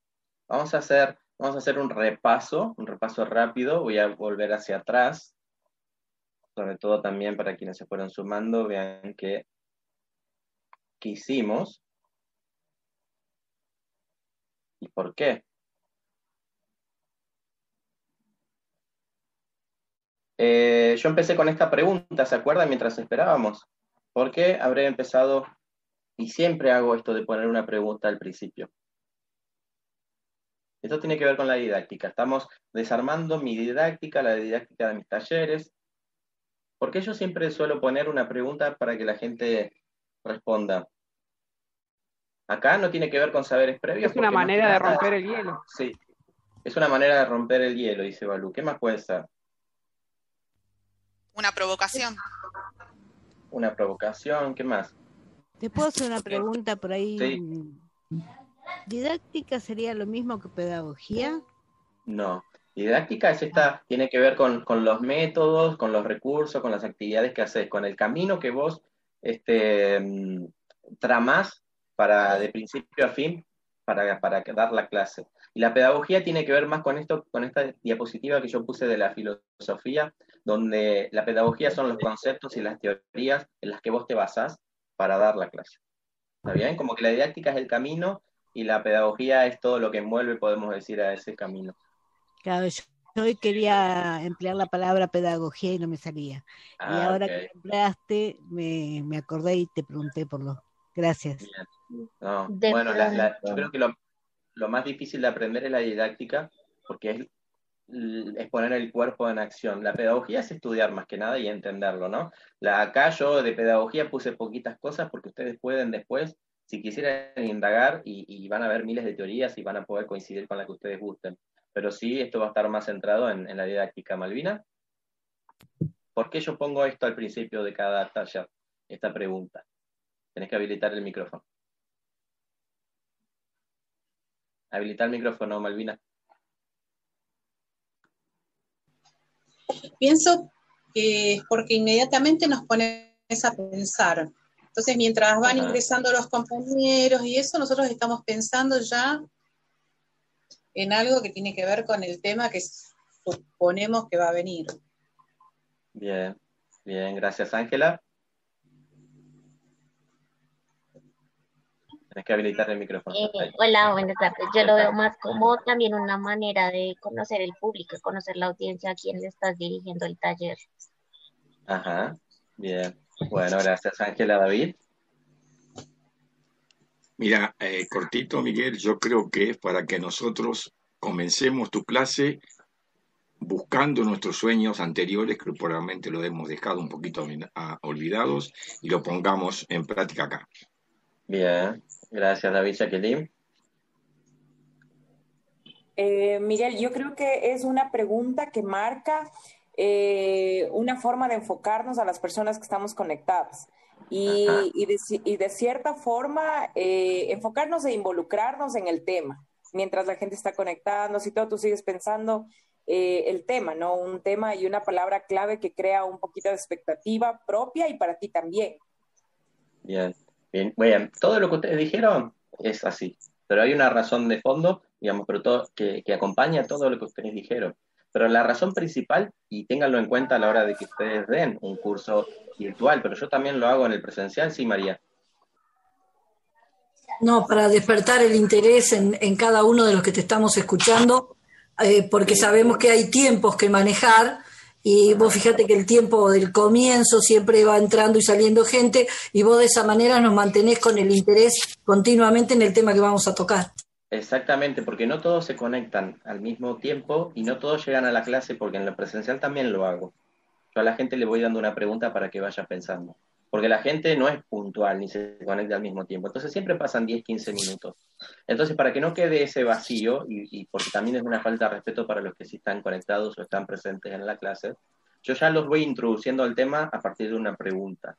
Vamos a hacer, vamos a hacer un repaso, un repaso rápido. Voy a volver hacia atrás sobre todo también para quienes se fueron sumando, vean que, ¿qué hicimos y por qué. Eh, yo empecé con esta pregunta, ¿se acuerdan? Mientras esperábamos. ¿Por qué habré empezado, y siempre hago esto de poner una pregunta al principio? Esto tiene que ver con la didáctica. Estamos desarmando mi didáctica, la didáctica de mis talleres, porque yo siempre suelo poner una pregunta para que la gente responda. Acá no tiene que ver con saberes previos. Es una manera de romper el hielo. Sí, es una manera de romper el hielo, dice Balú. ¿Qué más puede ser? Una provocación. Una provocación, ¿qué más? ¿Te puedo hacer una pregunta por ahí? Sí. ¿Didáctica sería lo mismo que pedagogía? No. Didáctica es esta, tiene que ver con, los métodos, con los recursos, con las actividades que haces, con el camino que vos este, mm, tramás para, de principio a fin para, para dar la clase. Y la pedagogía tiene que ver más con esto, con esta diapositiva que yo puse de la filosofía, donde la pedagogía son los conceptos y las teorías en las que vos te basás para dar la clase. ¿Está bien? Como que la didáctica es el camino y la pedagogía es todo lo que envuelve, podemos decir, a ese camino. Claro, yo hoy quería emplear la palabra pedagogía y no me salía. y ah, ahora que empleaste, me, me, acordé y te pregunté por lo. Gracias. bueno, yo creo que lo, lo, más difícil de aprender es la didáctica, porque es, es, poner el cuerpo en acción. La pedagogía es estudiar más que nada y entenderlo, ¿no? La, acá yo de pedagogía puse poquitas cosas porque ustedes pueden después, si quisieran indagar, y, y van a ver miles de teorías y van a poder coincidir con la que ustedes gusten pero sí esto va a estar más centrado en, la didáctica malvina. ¿Por qué yo pongo esto al principio de cada taller? Esta pregunta. Tenés que habilitar el micrófono. Habilitar el micrófono, Malvina. Pienso que es porque inmediatamente nos pones a pensar. Entonces, mientras van ingresando los compañeros y eso, nosotros estamos pensando ya en algo que tiene que ver con el tema que suponemos que va a venir. Bien, bien, gracias Ángela. Tienes que habilitar el micrófono. Eh, hola, buenas tardes. Yo lo veo más como también una manera de conocer el público, conocer la audiencia a quien le estás dirigiendo el taller. Ajá, bien. Bueno, gracias Ángela. David. Mira, eh, cortito, Miguel, yo creo que es para que nosotros comencemos tu clase buscando nuestros sueños anteriores, que probablemente lo hemos dejado un poquito olvidados, y lo pongamos en práctica acá. Bien, gracias David Jacqueline. Eh, Miguel, yo creo que es una pregunta que marca eh, una forma de enfocarnos a las personas que estamos conectadas y, de, cierta forma eh, enfocarnos e involucrarnos en el tema. Mientras la gente está conectándose y todo, tú sigues pensando eh, el tema, ¿no? Un tema y una palabra clave que crea un poquito de expectativa propia y para ti también. Bien, bien, bien. Todo lo que ustedes dijeron es así, pero hay una razón de fondo, digamos, pero todo, que, que acompaña todo lo que ustedes dijeron. Pero la razón principal, y ténganlo en cuenta a la hora de que ustedes den un curso virtual, pero yo también lo hago en el presencial, sí, María. No, para despertar el interés en, cada uno de los que te estamos escuchando, eh, porque sabemos que hay tiempos que manejar y vos fíjate que el tiempo del comienzo siempre va entrando y saliendo gente y vos de esa manera nos mantenés con el interés continuamente en el tema que vamos a tocar. Exactamente, porque no todos se conectan al mismo tiempo y no todos llegan a la clase porque en lo presencial también lo hago. Yo a la gente le voy dando una pregunta para que vaya pensando. porque la gente no es puntual ni se conecta al mismo tiempo. Entonces siempre pasan 10, 15 minutos. Entonces, para que no quede ese vacío, y, porque también es una falta de respeto para los que sí están conectados o están presentes en la clase, yo ya los voy introduciendo al tema a partir de una pregunta.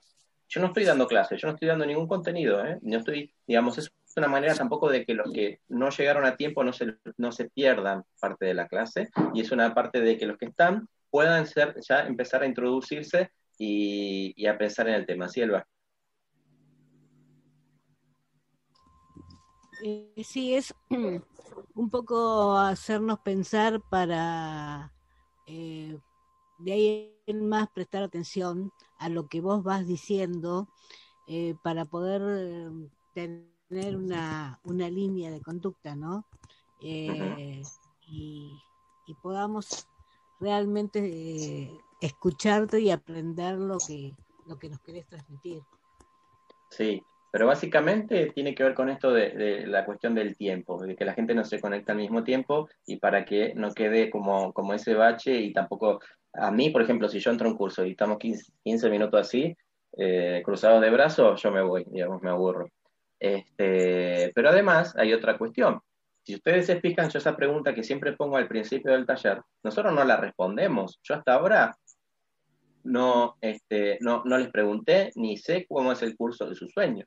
Yo no estoy dando clases, yo no estoy dando ningún contenido, ¿eh? No estoy, digamos, es una manera tampoco de que los que no llegaron a tiempo no se, no se pierdan parte de la clase, y es una parte de que los que están puedan ser, ya empezar a introducirse y, a pensar en el tema. ¿Sí, Elba? Eh, sí, es un poco hacernos pensar para eh, de ahí en más prestar atención a lo que vos vas diciendo eh, para poder tener una, una, línea de conducta, ¿no? y, y, podamos realmente escucharte y aprender lo que, lo que nos querés transmitir. Sí, pero básicamente tiene que ver con esto de, la cuestión del tiempo, de que la gente no se conecta al mismo tiempo y para que no quede como, como ese bache y tampoco, a mí, por ejemplo, si yo entro a un curso y estamos 15, minutos así, eh, cruzados de brazos, yo me voy, digamos, me aburro. Este, pero además hay otra cuestión. Si ustedes se fijan, yo esa pregunta que siempre pongo al principio del taller, nosotros no la respondemos. Yo hasta ahora no, este, no, no les pregunté ni sé cómo es el curso de su sueño.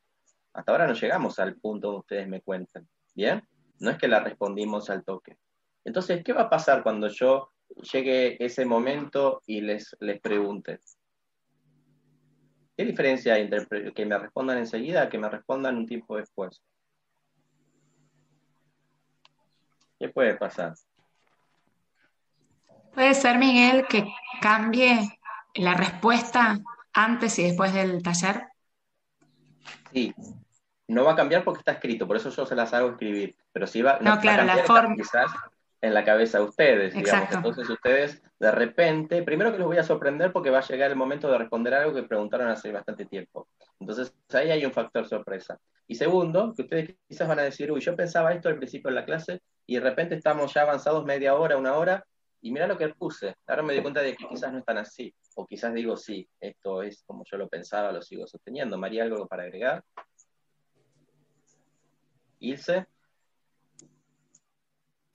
Hasta ahora no llegamos al punto donde ustedes me cuentan. ¿Bien? No es que la respondimos al toque. Entonces, ¿qué va a pasar cuando yo llegue ese momento y les, les pregunte? ¿Qué diferencia hay entre que me respondan enseguida a que me respondan un tiempo después? ¿Qué puede pasar? Puede ser, Miguel, que cambie la respuesta antes y después del taller? Sí, no va a cambiar porque está escrito, por eso yo se las hago escribir, pero sí va, no, claro, la forma quizás en la cabeza de ustedes, digamos. Entonces ustedes de repente, primero que los voy a sorprender porque va a llegar el momento de responder algo que preguntaron hace bastante tiempo. Entonces ahí hay un factor sorpresa. Y segundo, que ustedes quizás van a decir, uy, yo pensaba esto al principio de la clase y de repente estamos ya avanzados media hora, una hora, y mira lo que puse. Ahora me di cuenta de que quizás no están así o quizás digo, sí, esto es como yo lo pensaba, lo sigo sosteniendo. María, ¿algo para agregar? Ilse.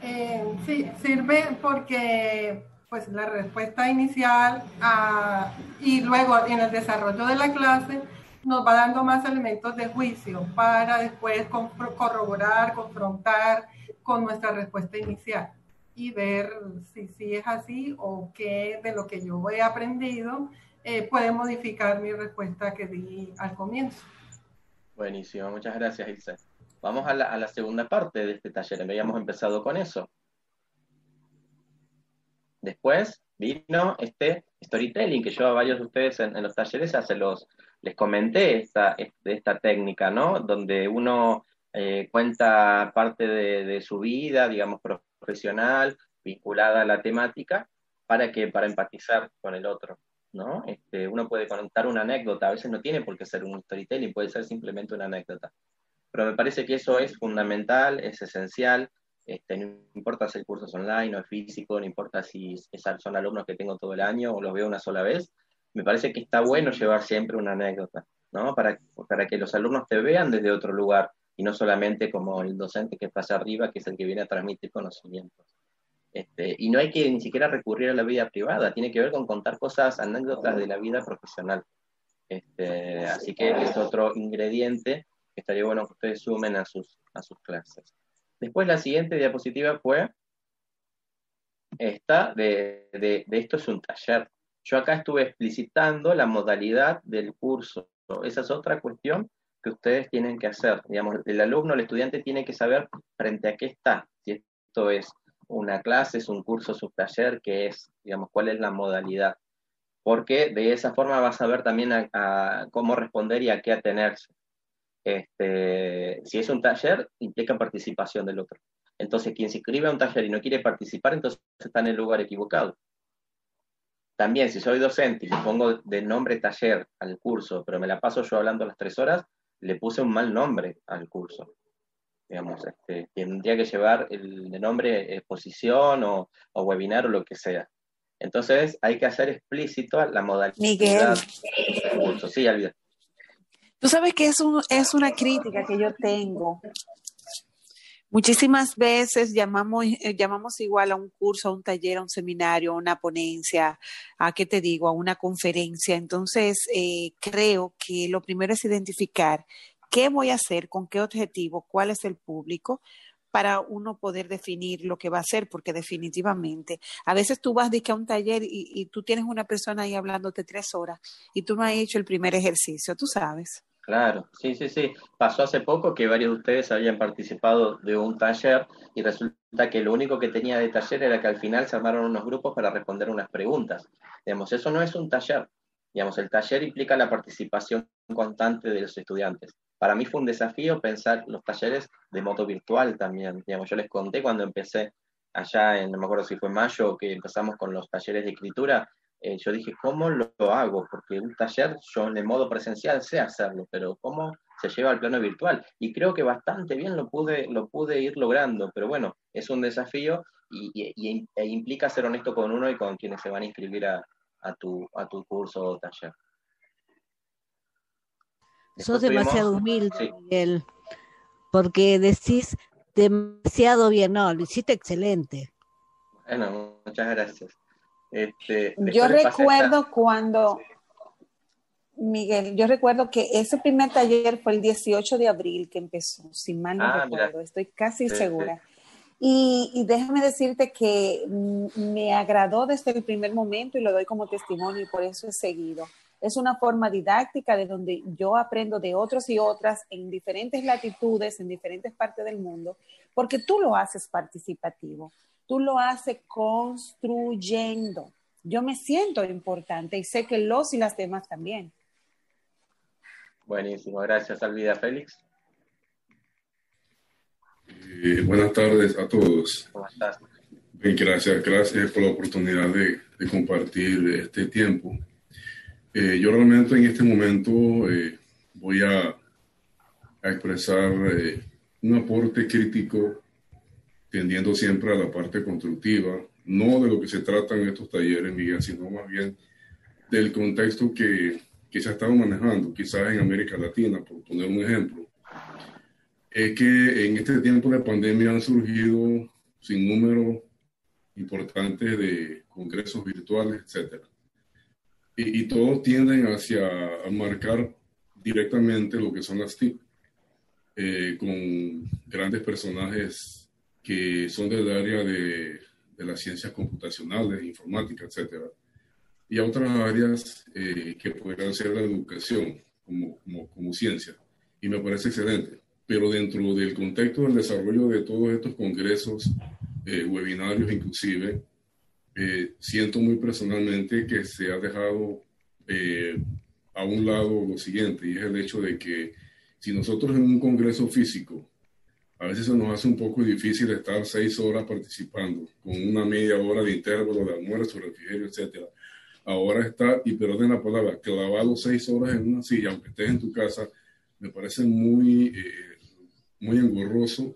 Eh, sí, sirve porque pues la respuesta inicial ah, y luego en el desarrollo de la clase nos va dando más elementos de juicio para después corroborar, confrontar con nuestra respuesta inicial y ver si, si es así o qué de lo que yo he aprendido eh, puede modificar mi respuesta que di al comienzo. Buenísimo, muchas gracias Ilse. Vamos a la, segunda parte de este taller, habíamos empezado con eso. Después vino este storytelling que yo a varios de ustedes en, los talleres ya se los, les comenté esta, esta técnica, ¿no? Donde uno eh, cuenta parte de, de, su vida, digamos, profesional vinculada a la temática para que para empatizar con el otro. ¿no? Este, uno puede contar una anécdota, a veces no tiene por qué ser un storytelling, puede ser simplemente una anécdota. Pero me parece que eso es fundamental, es esencial. Este, no importa si el curso es online o es físico, no importa si son alumnos que tengo todo el año o los veo una sola vez, me parece que está bueno llevar siempre una anécdota, ¿no? Para, para que los alumnos te vean desde otro lugar, y no solamente como el docente que allá arriba, que es el que viene a transmitir conocimientos. Este, y no hay que ni siquiera recurrir a la vida privada, tiene que ver con contar cosas, anécdotas de la vida profesional. Este, así que es otro ingrediente estaría bueno que ustedes sumen a sus, a sus clases. Después la siguiente diapositiva fue esta de, de, esto es un taller. Yo acá estuve explicitando la modalidad del curso. Esa es otra cuestión que ustedes tienen que hacer. Digamos, el alumno, el estudiante tiene que saber frente a qué está. Si esto es una clase, es un curso, es un taller, qué es, digamos, cuál es la modalidad. Porque de esa forma va a saber también cómo responder y a qué atenerse. Este, si es un taller, implica participación del otro. Entonces, quien se inscribe a un taller y no quiere participar, entonces está en el lugar equivocado. También, si soy docente y le pongo de nombre taller al curso, pero me la paso yo hablando las tres horas, le puse un mal nombre al curso. Digamos, este, tendría que llevar el nombre exposición o, webinar o lo que sea. Entonces hay que hacer explícito la modalidad Miguel. del curso. Sí, Alvida. Tú sabes que es, un, es una crítica que yo tengo. Muchísimas veces llamamos, eh, llamamos igual a un curso, a un taller, a un seminario, a una ponencia, a qué te digo, a una conferencia. Entonces, eh, creo que lo primero es identificar qué voy a hacer, con qué objetivo, cuál es el público, para uno poder definir lo que va a hacer, porque definitivamente, a veces tú vas a un taller y, y tú tienes una persona ahí hablándote tres horas y tú no has hecho el primer ejercicio, tú sabes. Claro, sí, sí, sí. Pasó hace poco que varios de ustedes habían participado de un taller y resulta que lo único que tenía de taller era que al final se armaron unos grupos para responder unas preguntas. Digamos, eso no es un taller. Digamos, el taller implica la participación constante de los estudiantes. Para mí fue un desafío pensar los talleres de modo virtual también. Digamos, yo les conté cuando empecé allá en, no me acuerdo si fue mayo, que empezamos con los talleres de escritura, eh, yo dije, ¿cómo lo, hago? Porque un taller yo en el modo presencial sé hacerlo, pero ¿cómo se lleva al plano virtual? Y creo que bastante bien lo pude, lo pude ir logrando, pero bueno, es un desafío y, e implica ser honesto con uno y con quienes se van a inscribir a, tu, a tu curso o taller. Sos demasiado humilde, Miguel, porque decís demasiado bien, no, lo hiciste excelente. Bueno, muchas gracias. Este, yo recuerdo cuando, Miguel, yo recuerdo que ese primer taller fue el 18 de abril que empezó, si mal no ah, recuerdo, estoy casi segura. Y, déjame decirte que me agradó desde el primer momento y lo doy como testimonio y por eso he seguido. Es una forma didáctica de donde yo aprendo de otros y otras en diferentes latitudes, en diferentes partes del mundo, porque tú lo haces participativo tú lo haces construyendo. Yo me siento importante y sé que los y las demás también. Buenísimo, gracias Alvida Félix. Eh, buenas tardes a todos. ¿Cómo estás? Bien, gracias, gracias por la oportunidad de, compartir este tiempo. Eh, yo realmente en este momento eh, voy a, a expresar un aporte crítico tendiendo siempre a la parte constructiva, no de lo que se trata en estos talleres, Miguel, sino más bien del contexto que, que se ha estado manejando, quizás en América Latina, por poner un ejemplo. Es que en este tiempo de pandemia han surgido sin número importantes de congresos virtuales, etc. Y, y, todos tienden hacia a marcar directamente lo que son las TIC, eh, con grandes personajes que son del área de, de las ciencias computacionales, informática, etcétera, y a otras áreas eh, que puedan ser la educación como, como, como, ciencia. Y me parece excelente. Pero dentro del contexto del desarrollo de todos estos congresos, eh, webinarios inclusive, eh, siento muy personalmente que se ha dejado a un lado lo siguiente, y es el hecho de que si nosotros en un congreso físico a veces se nos hace un poco difícil estar seis horas participando, con una media hora de intervalo de almuerzo, refrigerio, etcétera. Ahora está, y perdonen la palabra, clavado seis horas en una silla, aunque estés en tu casa, me parece muy, eh, muy engorroso.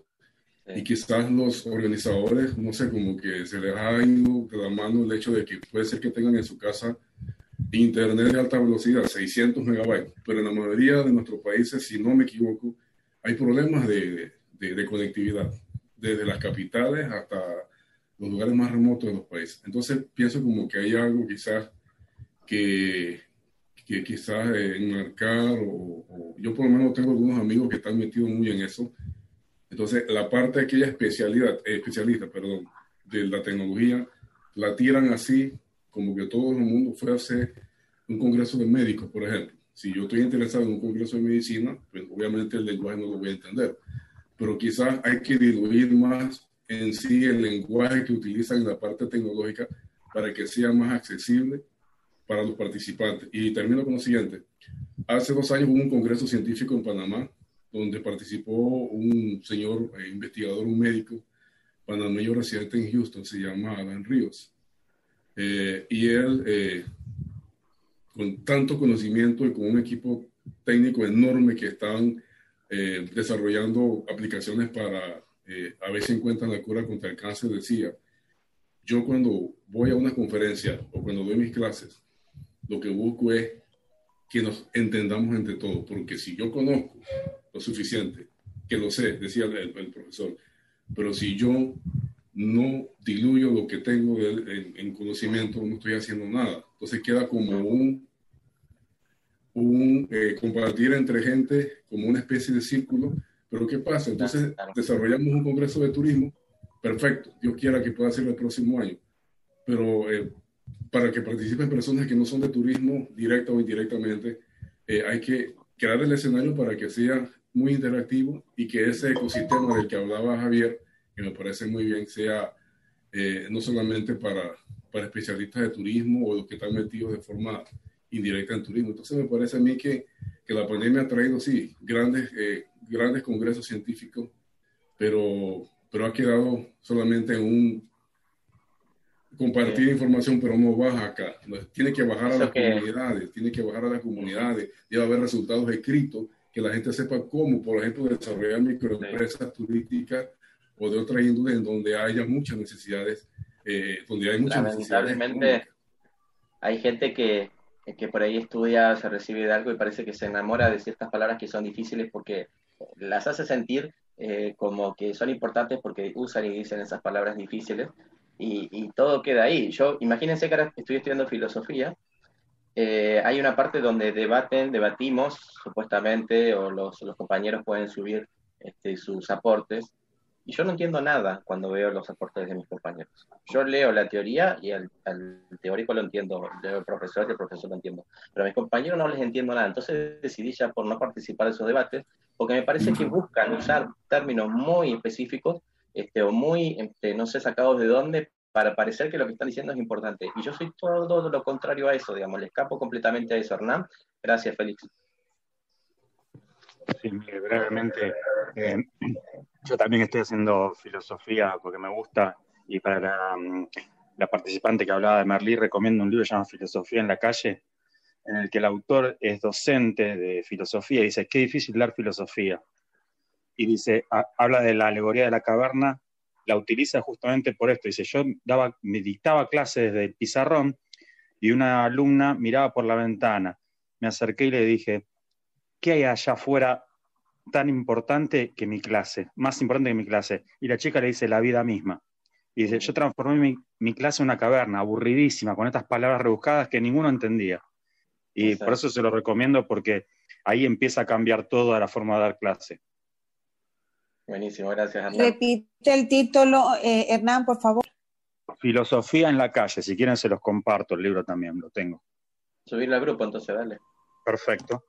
Y quizás los organizadores, no sé, como que se les ha ido de la mano el hecho de que puede ser que tengan en su casa internet de alta velocidad, 600 megabytes, pero en la mayoría de nuestros países, si no me equivoco, hay problemas de, de, conectividad, desde las capitales hasta los lugares más remotos de los países. Entonces pienso como que hay algo quizás que, que quizás enmarcar, o, yo por lo menos tengo algunos amigos que están metidos muy en eso. Entonces la parte de aquella especialidad, eh, especialista, perdón, de la tecnología, la tiran así como que todo el mundo fue a hacer un congreso de médicos, por ejemplo. Si yo estoy interesado en un congreso de medicina, pues obviamente el lenguaje no lo voy a entender pero quizás hay que diluir más en sí el lenguaje que utilizan en la parte tecnológica para que sea más accesible para los participantes. Y termino con lo siguiente. Hace dos años hubo un congreso científico en Panamá donde participó un señor eh, investigador, un médico panameño residente en Houston, se llama Alan Ríos. Eh, y él, eh, con tanto conocimiento y con un equipo técnico enorme que estaban eh, desarrollando aplicaciones para eh, a ver si encuentran la cura contra el cáncer, decía, yo cuando voy a una conferencia o cuando doy mis clases, lo que busco es que nos entendamos entre todos, porque si yo conozco lo suficiente, que lo sé, decía el, profesor, pero si yo no diluyo lo que tengo en, conocimiento, no estoy haciendo nada. Entonces queda como un, un eh, compartir entre gente, como una especie de círculo. Pero ¿qué pasa? Entonces desarrollamos un congreso de turismo, perfecto, Dios quiera que pueda ser el próximo año, pero eh, para que participen personas que no son de turismo, directa o indirectamente, eh, hay que crear el escenario para que sea muy interactivo y que ese ecosistema del que hablaba Javier, que me parece muy bien, sea eh, no solamente para, para especialistas de turismo o los que están metidos de forma indirecta en turismo. Entonces me parece a mí que, que la pandemia ha traído, sí, grandes, eh, grandes congresos científicos, pero, pero ha quedado solamente en un compartir información, pero no baja acá. Tiene que bajar a las comunidades, tiene que bajar a las comunidades, debe haber resultados escritos, que la gente sepa cómo, por ejemplo, desarrollar microempresas turísticas o de otras índoles en donde haya muchas necesidades, eh, donde hay muchas Lamentablemente, hay gente que, que por ahí estudia, se recibe de algo y parece que se enamora de ciertas palabras que son difíciles porque las hace sentir eh, como que son importantes porque usan y dicen esas palabras difíciles y, todo queda ahí. Yo, imagínense que ahora estoy estudiando filosofía, eh, hay una parte donde debaten, debatimos, supuestamente, o los, los compañeros pueden subir este, sus aportes, y yo no entiendo nada cuando veo los aportes de mis compañeros. Yo leo la teoría y al, teórico lo entiendo, leo el profesor y el profesor lo entiendo, pero a mis compañeros no les entiendo nada. Entonces decidí ya por no participar de esos debates, porque me parece que buscan usar términos muy específicos este, o muy, este, no sé, sacados de dónde, para parecer que lo que están diciendo es importante. Y yo soy todo lo contrario a eso, digamos, le escapo completamente a eso, Hernán. Gracias, Félix. Sí, brevemente, eh, yo también estoy haciendo filosofía porque me gusta y para la, mm, la, participante que hablaba de Merlí recomiendo un libro que se llama Filosofía en la calle, en el que el autor es docente de filosofía y dice, qué difícil dar filosofía y dice, habla de la alegoría de la caverna, la utiliza justamente por esto. Dice, yo daba, me dictaba clases desde el pizarrón y una alumna miraba por la ventana. Me acerqué y le dije, ¿qué hay allá afuera tan importante que mi clase? Más importante que mi clase. Y la chica le dice, la vida misma. Y dice, yo transformé mi, mi clase en una caverna, aburridísima, con estas palabras rebuscadas que ninguno entendía. Y por eso se lo recomiendo porque ahí empieza a cambiar toda la forma de dar clase. Buenísimo, gracias. Hernán. Repite el título, eh, Hernán, por favor. Filosofía en la calle, si quieren se los comparto, el libro también lo tengo. Subirlo al grupo, entonces, dale. Perfecto.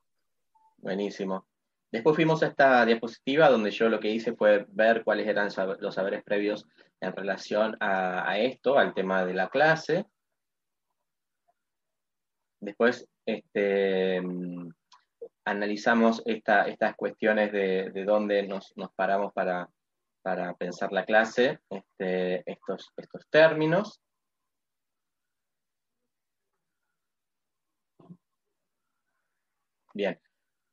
Buenísimo. Después fuimos a esta diapositiva donde yo lo que hice fue ver cuáles eran los saberes previos en relación a, esto, al tema de la clase. Después, este, analizamos estas cuestiones de, de dónde nos, paramos para, pensar la clase, este, estos, estos términos. Bien.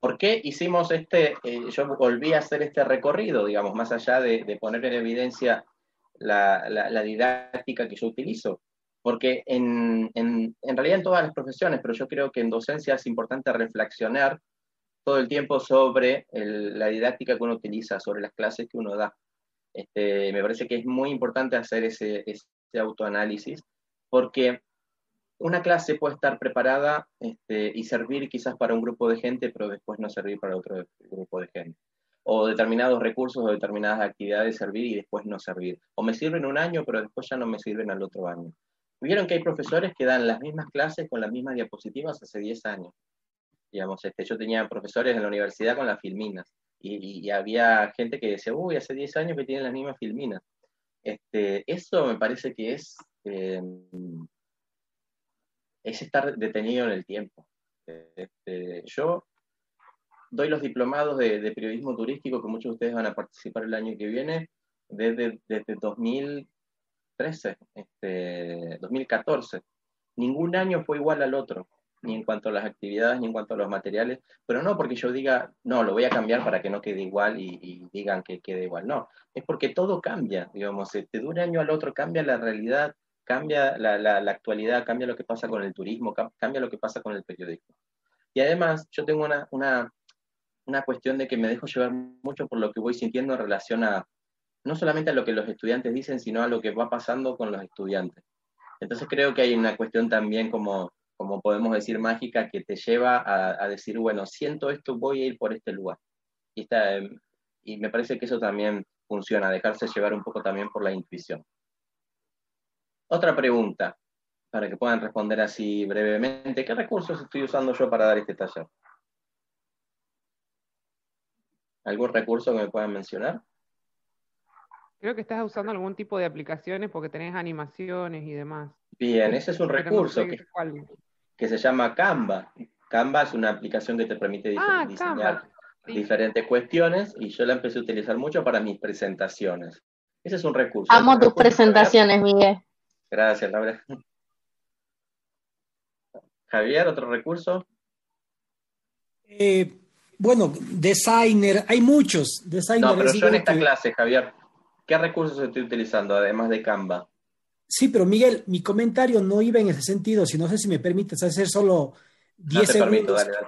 ¿Por qué hicimos este, eh, yo volví a hacer este recorrido, digamos, más allá de, poner en evidencia la, didáctica que yo utilizo? Porque en, realidad en todas las profesiones, pero yo creo que en docencia es importante reflexionar todo el tiempo sobre la didáctica que uno utiliza, sobre las clases que uno da. Este, me parece que es muy importante hacer ese, autoanálisis, porque una clase puede estar preparada este, y servir quizás para un grupo de gente, pero después no servir para otro grupo de gente. O determinados recursos o determinadas actividades servir y después no servir. O me sirven un año, pero después ya no me sirven al otro año. Vieron que hay profesores que dan las mismas clases con las mismas diapositivas hace 10 años. Digamos, este, yo tenía profesores en la universidad con las filminas y, había gente que decía, uy, hace 10 años que tienen las mismas filminas. Este, eso me parece que es, em, es estar detenido en el tiempo. Este, yo doy los diplomados de, periodismo turístico que muchos de ustedes van a participar el año que viene desde, desde 2013, este, 2014. Ningún año fue igual al otro ni en cuanto a las actividades, ni en cuanto a los materiales, pero no porque yo diga, no, lo voy a cambiar para que no quede igual y, digan que quede igual, no, es porque todo cambia, digamos, de un año al otro cambia la realidad, cambia la, actualidad, cambia lo que pasa con el turismo, cambia lo que pasa con el periodismo. Y además, yo tengo una, una, una cuestión de que me dejo llevar mucho por lo que voy sintiendo en relación a, no solamente a lo que los estudiantes dicen, sino a lo que va pasando con los estudiantes. Entonces creo que hay una cuestión también como, como podemos decir, mágica, que te lleva a, decir, bueno, siento esto, voy a ir por este lugar. Y, está, em, y me parece que eso también funciona, dejarse llevar un poco también por la intuición. Otra pregunta, para que puedan responder así brevemente. ¿Qué recursos estoy usando yo para dar este taller? ¿Algún recurso que me puedan mencionar? Creo que estás usando algún tipo de aplicaciones porque tenés animaciones y demás. Bien, ese es un recurso que, se llama Canva. Canva es una aplicación que te permite ah, diseñar diferentes cuestiones y yo la empecé a utilizar mucho para mis presentaciones. Ese es un recurso. Amo tus presentaciones, Miguel. Gracias, Laura. Javier, otro recurso. Eh, bueno, designer, hay muchos. Designer no, pero yo en esta clase, Javier, ¿qué recursos estoy utilizando además de Canva? Sí, pero Miguel, mi comentario no iba en ese sentido, si no sé si me permites hacer solo 10 segundos. dale,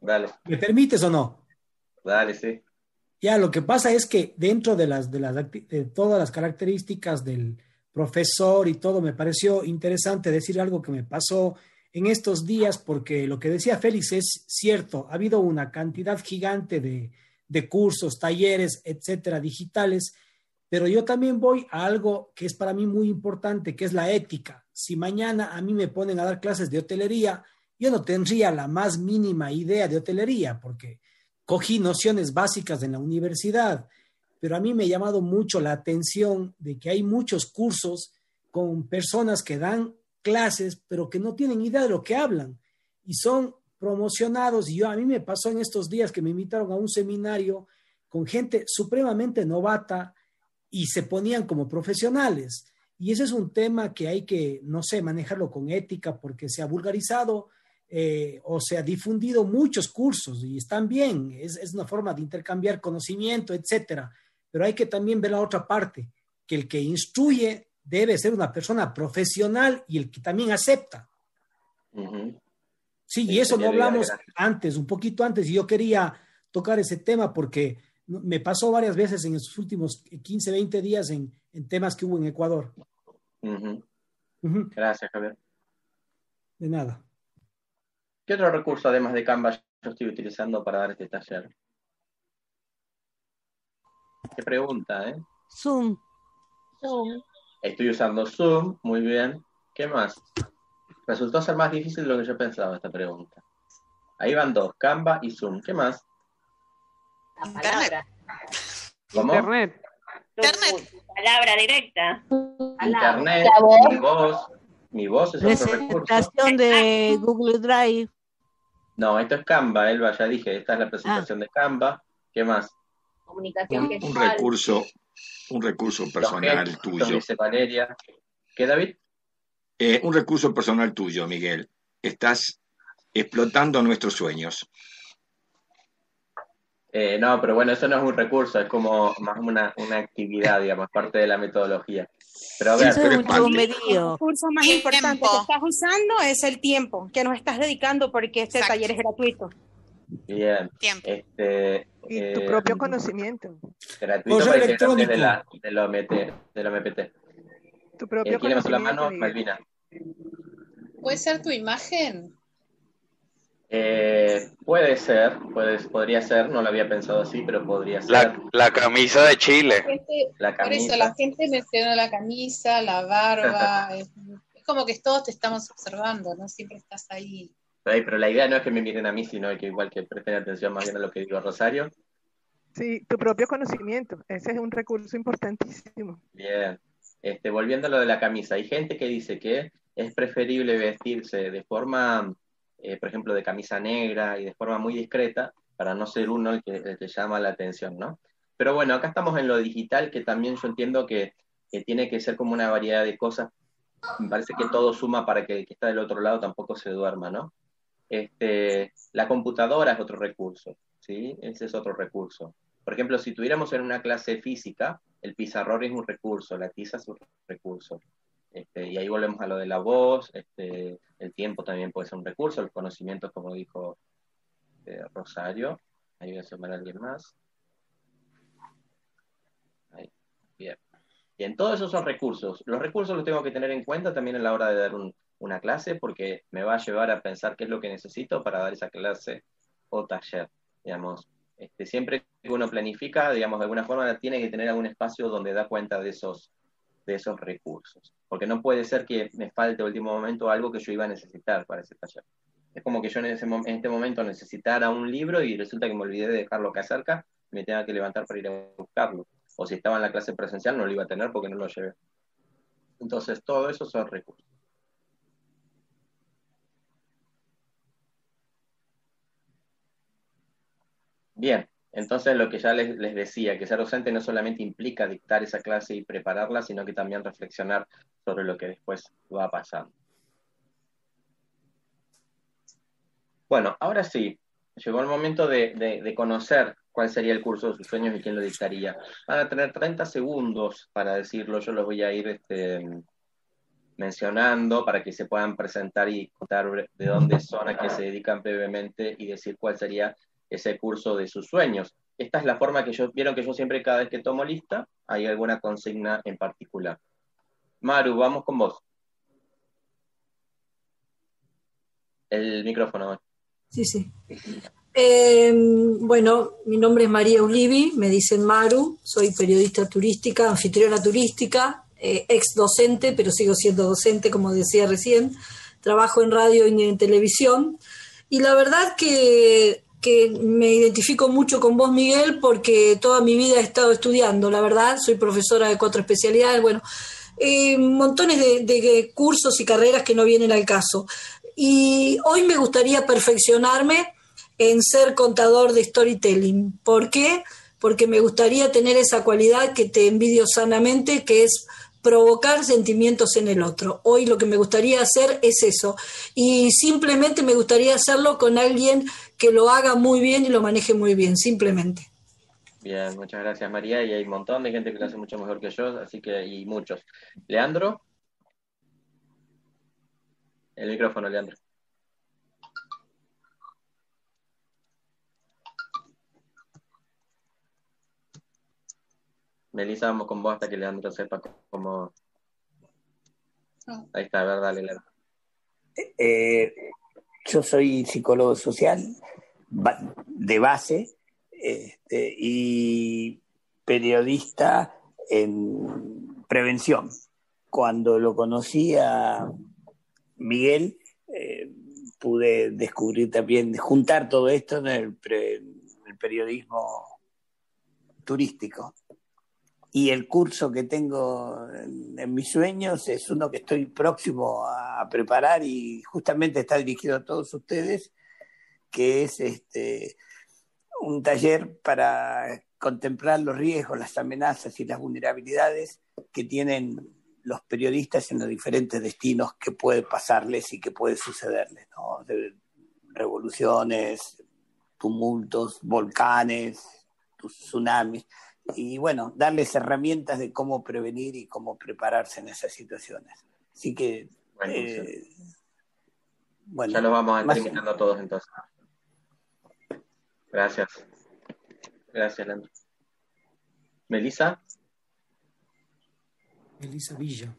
dale. ¿Me permites o no? Dale, sí. Ya, lo que pasa es que dentro de, las, de, las, de todas las características del profesor y todo, me pareció interesante decir algo que me pasó en estos días, porque lo que decía Félix es cierto, ha habido una cantidad gigante de, de cursos, talleres, etcétera, digitales, pero yo también voy a algo que es para mí muy importante, que es la ética. Si mañana a mí me ponen a dar clases de hotelería, yo no tendría la más mínima idea de hotelería, porque cogí nociones básicas en la universidad, pero a mí me ha llamado mucho la atención de que hay muchos cursos con personas que dan clases, pero que no tienen idea de lo que hablan y son promocionados. Y yo a mí me pasó en estos días que me invitaron a un seminario con gente supremamente novata y se ponían como profesionales. Y ese es un tema que hay que, no sé, manejarlo con ética porque se ha vulgarizado eh, o se ha difundido muchos cursos y están bien, es, es una forma de intercambiar conocimiento, etcétera. Pero hay que también ver la otra parte, que el que instruye debe ser una persona profesional y el que también acepta. Sí, y eso no hablamos antes, un poquito antes, y yo quería tocar ese tema porque me pasó varias veces en estos últimos 15, 20 días en, temas que hubo en Ecuador. Gracias, Javier. De nada. ¿Qué otro recurso además de Canva yo estoy utilizando para dar este taller? Qué pregunta, ¿eh? Zoom. Zoom. Estoy usando Zoom, muy bien. ¿Qué más? Resultó ser más difícil de lo que yo pensaba esta pregunta. Ahí van dos, Canva y Zoom. ¿Qué más? Internet. ¿Cómo? Internet. Internet. Palabra directa. Internet, mi voz. Mi voz es otro recurso. Presentación de Google Drive. No, esto es Canva, Elba, ya dije. Esta es la presentación ah. de Canva. ¿Qué más? Comunicación un, un recurso un recurso personal tuyo. ¿Qué, David? Eh, un recurso personal tuyo, Miguel. Estás explotando nuestros sueños. Eh, no, pero bueno, eso no es un recurso, es como más una, una actividad, digamos, parte de la metodología. Pero a ver, es un El recurso más importante que estás usando es el tiempo que nos estás dedicando porque este taller es gratuito. Bien. Este, y tu eh, propio conocimiento. Gratuito electrónico. De, la, de, lo MT, de lo MPT. Tu propio eh, ¿Quién la mano? Malvina. ¿Puede ser tu imagen? Eh, puede ser, puede, podría ser, no lo había pensado así, pero podría ser. La, la camisa de Chile. La gente, la camisa. Por eso la gente menciona la camisa, la barba. es, es, como que todos te estamos observando, ¿no? Siempre estás ahí pero la idea no es que me miren a mí, sino que igual que presten atención más bien a lo que digo Rosario. Sí, tu propio conocimiento, ese es un recurso importantísimo. Bien, este, volviendo a lo de la camisa, hay gente que dice que es preferible vestirse de forma, eh, por ejemplo, de camisa negra y de forma muy discreta para no ser uno el que, te llama la atención, ¿no? Pero bueno, acá estamos en lo digital, que también yo entiendo que, que tiene que ser como una variedad de cosas. Me parece que todo suma para que el que está del otro lado tampoco se duerma, ¿no? Este, la computadora es otro recurso, ¿sí? Ese es otro recurso. Por ejemplo, si tuviéramos en una clase física, el pizarrón es un recurso, la tiza es un recurso. Este, y ahí volvemos a lo de la voz, este, el tiempo también puede ser un recurso, los conocimientos, como dijo este, Rosario. Ahí voy a sumar a alguien más. Ahí, bien. Bien, todos esos son recursos. Los recursos los tengo que tener en cuenta también a la hora de dar una clase porque me va a llevar a pensar qué es lo que necesito para dar esa clase o taller. Digamos, este, siempre que uno planifica, digamos, de alguna forma tiene que tener algún espacio donde da cuenta de esos, de esos recursos. Porque no puede ser que me falte a último momento algo que yo iba a necesitar para ese taller. Es como que yo en, ese, en este momento necesitara un libro y resulta que me olvidé de dejarlo acá cerca me tenga que levantar para ir a buscarlo. O si estaba en la clase presencial no lo iba a tener porque no lo llevé. Entonces, todo eso son recursos. Bien, entonces lo que ya les, decía, que ser docente no solamente implica dictar esa clase y prepararla, sino que también reflexionar sobre lo que después va a pasar. Bueno, ahora sí, llegó el momento de, conocer cuál sería el curso de sus sueños y quién lo dictaría. Van a tener 30 segundos para decirlo, yo los voy a ir este, mencionando para que se puedan presentar y contar de dónde son, a qué se dedican brevemente y decir cuál sería ese curso de sus sueños. Esta es la forma que yo, vieron que yo siempre cada vez que tomo lista, hay alguna consigna en particular. Maru, vamos con vos. El micrófono. Sí, sí. Em, bueno, mi nombre es María Ulivi, me dicen Maru, soy periodista turística, anfitriona turística, eh, ex docente, pero sigo siendo docente, como decía recién. Trabajo en radio y en televisión. Y la verdad que, que me identifico mucho con vos, Miguel, porque toda mi vida he estado estudiando, la verdad. Soy profesora de cuatro especialidades, bueno, eh, montones de cursos y carreras que no vienen al caso. Y hoy me gustaría perfeccionarme en ser contador de storytelling. ¿Por qué? Porque me gustaría tener esa cualidad que te envidio sanamente, que es provocar sentimientos en el otro. Hoy lo que me gustaría hacer es eso. Y simplemente me gustaría hacerlo con alguien que lo haga muy bien y lo maneje muy bien, simplemente. Bien, muchas gracias María. Y hay un montón de gente que lo hace mucho mejor que yo, así que, y muchos. Leandro. El micrófono, Leandro. Melissa, vamos con vos hasta que Leandro sepa cómo. Ahí está, ¿verdad, Leandro? Eh, yo soy psicólogo social de base este, y periodista en prevención. Cuando lo conocí a Miguel, eh, pude descubrir también, juntar todo esto en el, periodismo turístico. Y el curso que tengo en, mis sueños es uno que estoy próximo a preparar y justamente está dirigido a todos ustedes, que es este, un taller para contemplar los riesgos, las amenazas y las vulnerabilidades que tienen los periodistas en los diferentes destinos que puede pasarles y que puede sucederles, ¿no? revoluciones, tumultos, volcanes, tsunamis, y bueno, darles herramientas de cómo prevenir y cómo prepararse en esas situaciones. Así que, eh, bueno, ya lo vamos a terminando todos entonces. Gracias. Gracias, Leandro. Melissa. Melissa Villa.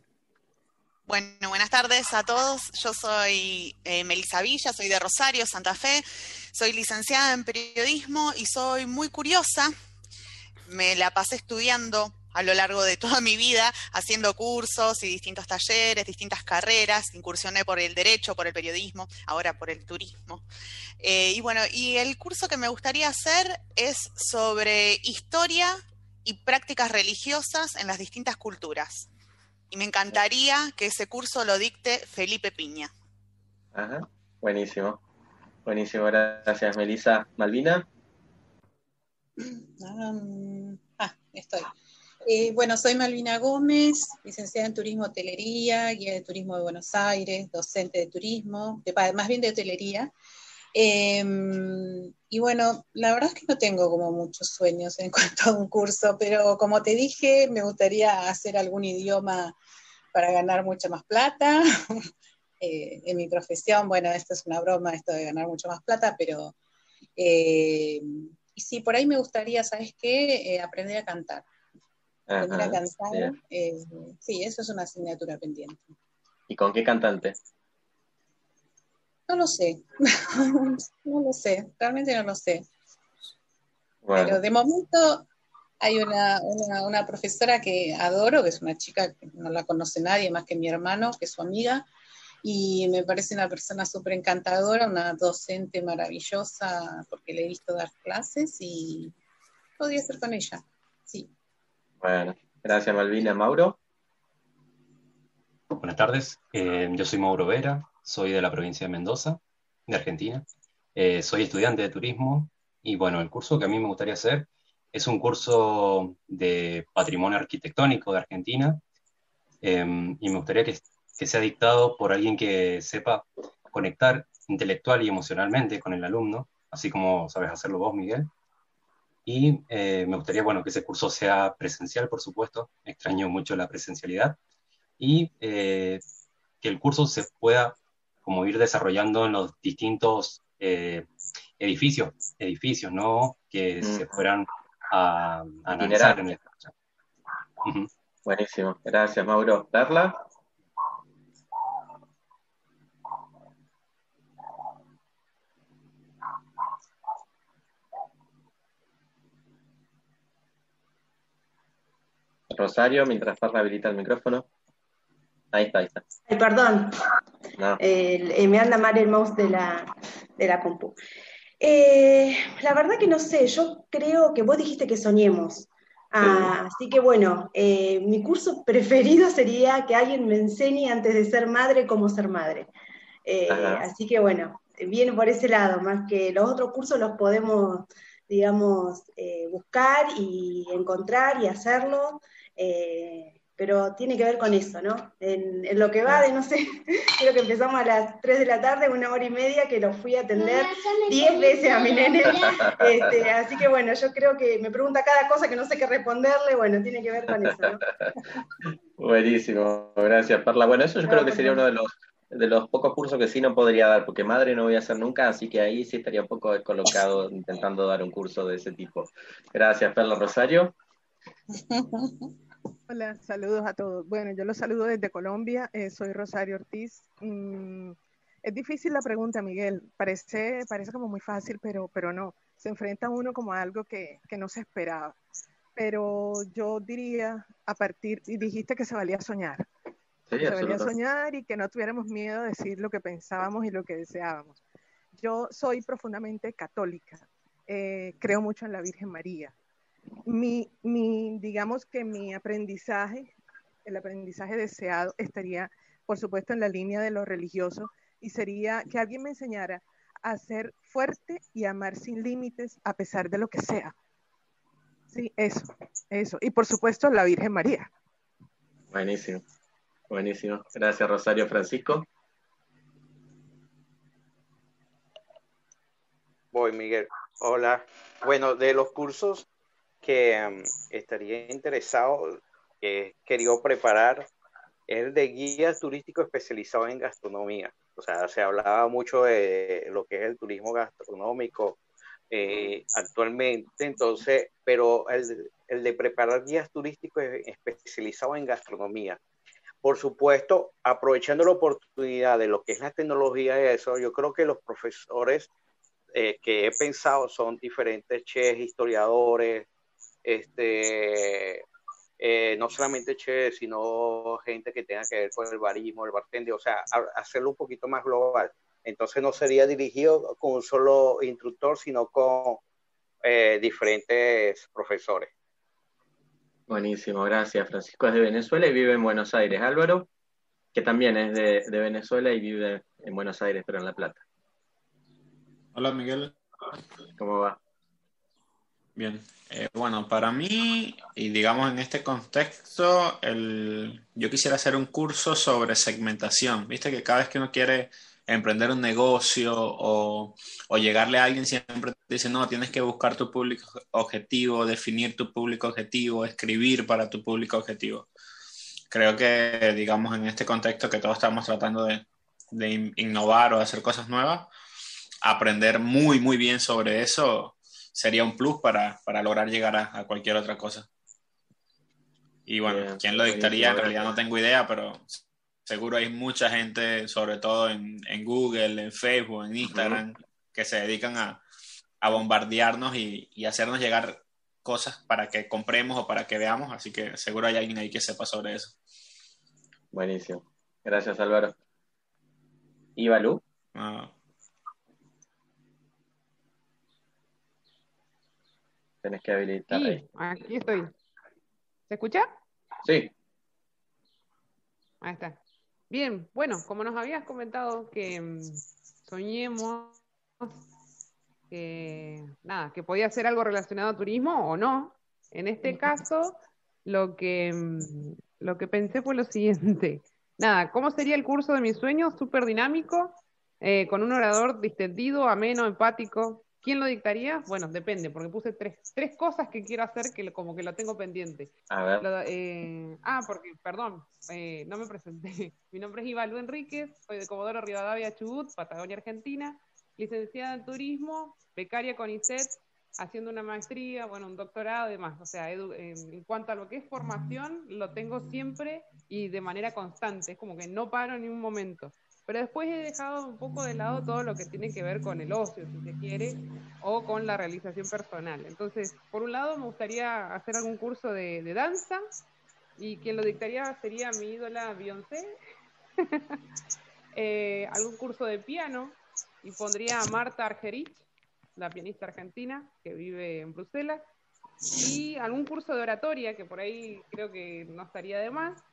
Bueno, buenas tardes a todos. Yo soy eh, Melissa Villa, soy de Rosario, Santa Fe. Soy licenciada en periodismo y soy muy curiosa. Me la pasé estudiando a lo largo de toda mi vida, haciendo cursos y distintos talleres, distintas carreras. Incursioné por el derecho, por el periodismo, ahora por el turismo. Eh, y bueno, y el curso que me gustaría hacer es sobre historia y prácticas religiosas en las distintas culturas y me encantaría que ese curso lo dicte Felipe Piña. Ajá, buenísimo. Buenísimo, gracias Melissa. Malvina. Ah, estoy. Eh, bueno, soy Malvina Gómez, licenciada en Turismo Hotelería, guía de turismo de Buenos Aires, docente de turismo, más bien de hotelería. Em, y bueno, la verdad es que no tengo como muchos sueños en cuanto a un curso, pero como te dije, me gustaría hacer algún idioma para ganar mucha más plata. Eh, en mi profesión, bueno, esto es una broma, esto de ganar mucho más plata, pero Eh, y sí, por ahí me gustaría, ¿sabes qué? Eh, aprender a cantar. aprender a cantar. sí, eso es una asignatura pendiente. ¿Y con qué cantante? No lo sé, no lo sé, realmente no lo sé. Pero de momento hay una, una, profesora que adoro, que es una chica que no la conoce nadie más que mi hermano, que es su amiga, y me parece una persona súper encantadora, una docente maravillosa, porque le he visto dar clases y podría ser con ella, sí. Bueno, gracias Malvina. Mauro. Buenas tardes, eh, yo soy Mauro Vera, soy de la provincia de Mendoza, de Argentina. Eh, soy estudiante de turismo y bueno, el curso que a mí me gustaría hacer es un curso de patrimonio arquitectónico de Argentina em, y me gustaría que, sea dictado por alguien que sepa conectar intelectual y emocionalmente con el alumno, así como sabes hacerlo vos, Miguel. Y eh, me gustaría, bueno, que ese curso sea presencial, por supuesto. Extraño mucho la presencialidad. Y eh, que el curso se pueda como ir desarrollando en los distintos eh, edificios, edificios, ¿no? Que se fueran a, a analizar en el Buenísimo, gracias Mauro. ¿Darla? Rosario, mientras Parla habilita el micrófono. Ahí está, ahí está. Ay, perdón. Eh, me anda mal el mouse de la, de la compu. Eh, la verdad que no sé, yo creo que vos dijiste que soñemos. Ah, así que bueno, eh, mi curso preferido sería que alguien me enseñe antes de ser madre cómo ser madre. así que bueno, viene por ese lado, más que los otros cursos los podemos, digamos, buscar y encontrar y hacerlo pero tiene que ver con eso, ¿no? En, lo que va de, no sé, creo que empezamos a las 3 de la tarde, una hora y media, que lo fui a atender 10 veces a mi nene. Este, así que bueno, yo creo que me pregunta cada cosa que no sé qué responderle, bueno, tiene que ver con eso, ¿no? Buenísimo, gracias Perla. Bueno, eso yo creo que sería uno de los de los pocos cursos que sí no podría dar, porque madre no voy a hacer nunca, así que ahí sí estaría un poco descolocado intentando dar un curso de ese tipo. Gracias, Perla Rosario. Hola, saludos a todos. Bueno, yo los saludo desde Colombia, eh, soy Rosario Ortiz. Mm, es difícil la pregunta, Miguel. Parece, parece como muy fácil, pero, pero no. Se enfrenta uno como a algo que, que no se esperaba. Pero yo diría, a partir, y dijiste que se valía soñar. se valía soñar y que no tuviéramos miedo a decir lo que pensábamos y lo que deseábamos. Yo soy profundamente católica. Eh, creo mucho en la Virgen María mi, mi, digamos que mi aprendizaje, el aprendizaje deseado estaría, por supuesto, en la línea de lo religioso y sería que alguien me enseñara a ser fuerte y amar sin límites a pesar de lo que sea. Sí, eso, eso. Y por supuesto, la Virgen María. Buenísimo, buenísimo. Gracias, Rosario Francisco. Voy, Miguel. Hola. Bueno, de los cursos que mm, estaría interesado, que querido preparar, es el de guía turístico especializado en gastronomía. O sea, se hablaba mucho de lo que es el turismo gastronómico eh, actualmente, entonces, pero el, el, de preparar guías turísticos especializados en gastronomía. Por supuesto, aprovechando la oportunidad de lo que es la tecnología y eso, yo creo que los profesores eh, que he pensado son diferentes chefs, historiadores, este, eh, no solamente che, sino gente que tenga que ver con el barismo, el bartender, o sea, hacerlo un poquito más global. Entonces no sería dirigido con un solo instructor, sino con eh, diferentes profesores. Buenísimo, gracias. Francisco es de Venezuela y vive en Buenos Aires. Álvaro, que también es de, de Venezuela y vive en Buenos Aires, pero en La Plata. Hola, Miguel. ¿Cómo va? Bien, eh, bueno, para mí, y digamos en este contexto, el, yo quisiera hacer un curso sobre segmentación. Viste que cada vez que uno quiere emprender un negocio o, o llegarle a alguien, siempre dice, no, tienes que buscar tu público objetivo, definir tu público objetivo, escribir para tu público objetivo. Creo que, digamos, en este contexto que todos estamos tratando de, de innovar o hacer cosas nuevas, aprender muy, muy bien sobre eso sería un plus para, lograr llegar a, cualquier otra cosa. Y bueno, ¿quién lo dictaría? En realidad no tengo idea, pero seguro hay mucha gente, sobre todo en, Google, en Facebook, en Instagram, que se dedican a, bombardearnos y, y, hacernos llegar cosas para que compremos o para que veamos, así que seguro hay alguien ahí que sepa sobre eso. Buenísimo. Gracias, Álvaro. ¿Y Balú? Ah. Tienes que habilitar sí, Aquí estoy. ¿Se escucha? Sí. Ahí está. Bien, bueno, como nos habías comentado que mm, soñemos que nada, que podía ser algo relacionado a turismo o no. En este caso, lo que mm, lo que pensé fue lo siguiente. Nada, ¿cómo sería el curso de mis sueños? Súper dinámico, eh, con un orador distendido, ameno, empático. ¿Quién lo dictaría? Bueno, depende, porque puse tres, tres cosas que quiero hacer que como que lo tengo pendiente. A ver. Eh, ah, porque, perdón, eh, no me presenté. Mi nombre es Ivaldo Enríquez, soy de Comodoro Rivadavia, Chubut, Patagonia, Argentina, licenciada en turismo, becaria con ICET, haciendo una maestría, bueno, un doctorado y demás. O sea, en cuanto a lo que es formación, lo tengo siempre y de manera constante, es como que no paro ni un momento. Pero después he dejado un poco de lado todo lo que tiene que ver con el ocio, si se quiere, o con la realización personal. Entonces, por un lado, me gustaría hacer algún curso de, danza, y quien lo dictaría sería mi ídola Beyoncé. Eh, algún curso de piano, y pondría a Marta Argerich, la pianista argentina que vive en Bruselas, y algún curso de oratoria, que por ahí creo que no estaría de más,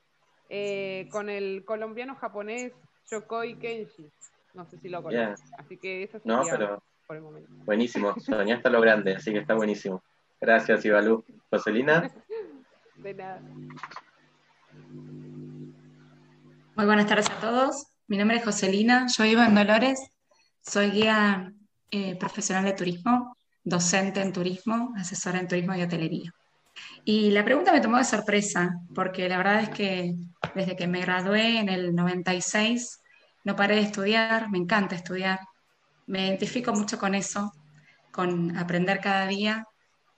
eh, con el colombiano japonés Shokoi Kenshi. No sé si lo conoces. Así que eso sería no, pero por el momento. Buenísimo, soñaste lo grande, así que está buenísimo. Gracias, Ibalú. Joselina. de nada. Muy buenas tardes a todos. Mi nombre es Joselina, yo vivo en Dolores, soy guía eh, profesional de turismo, docente en turismo, asesora en turismo y hotelería. Y la pregunta me tomó de sorpresa, porque la verdad es que desde que me gradué en el 96 no paré de estudiar, me encanta estudiar, me identifico mucho con eso, con aprender cada día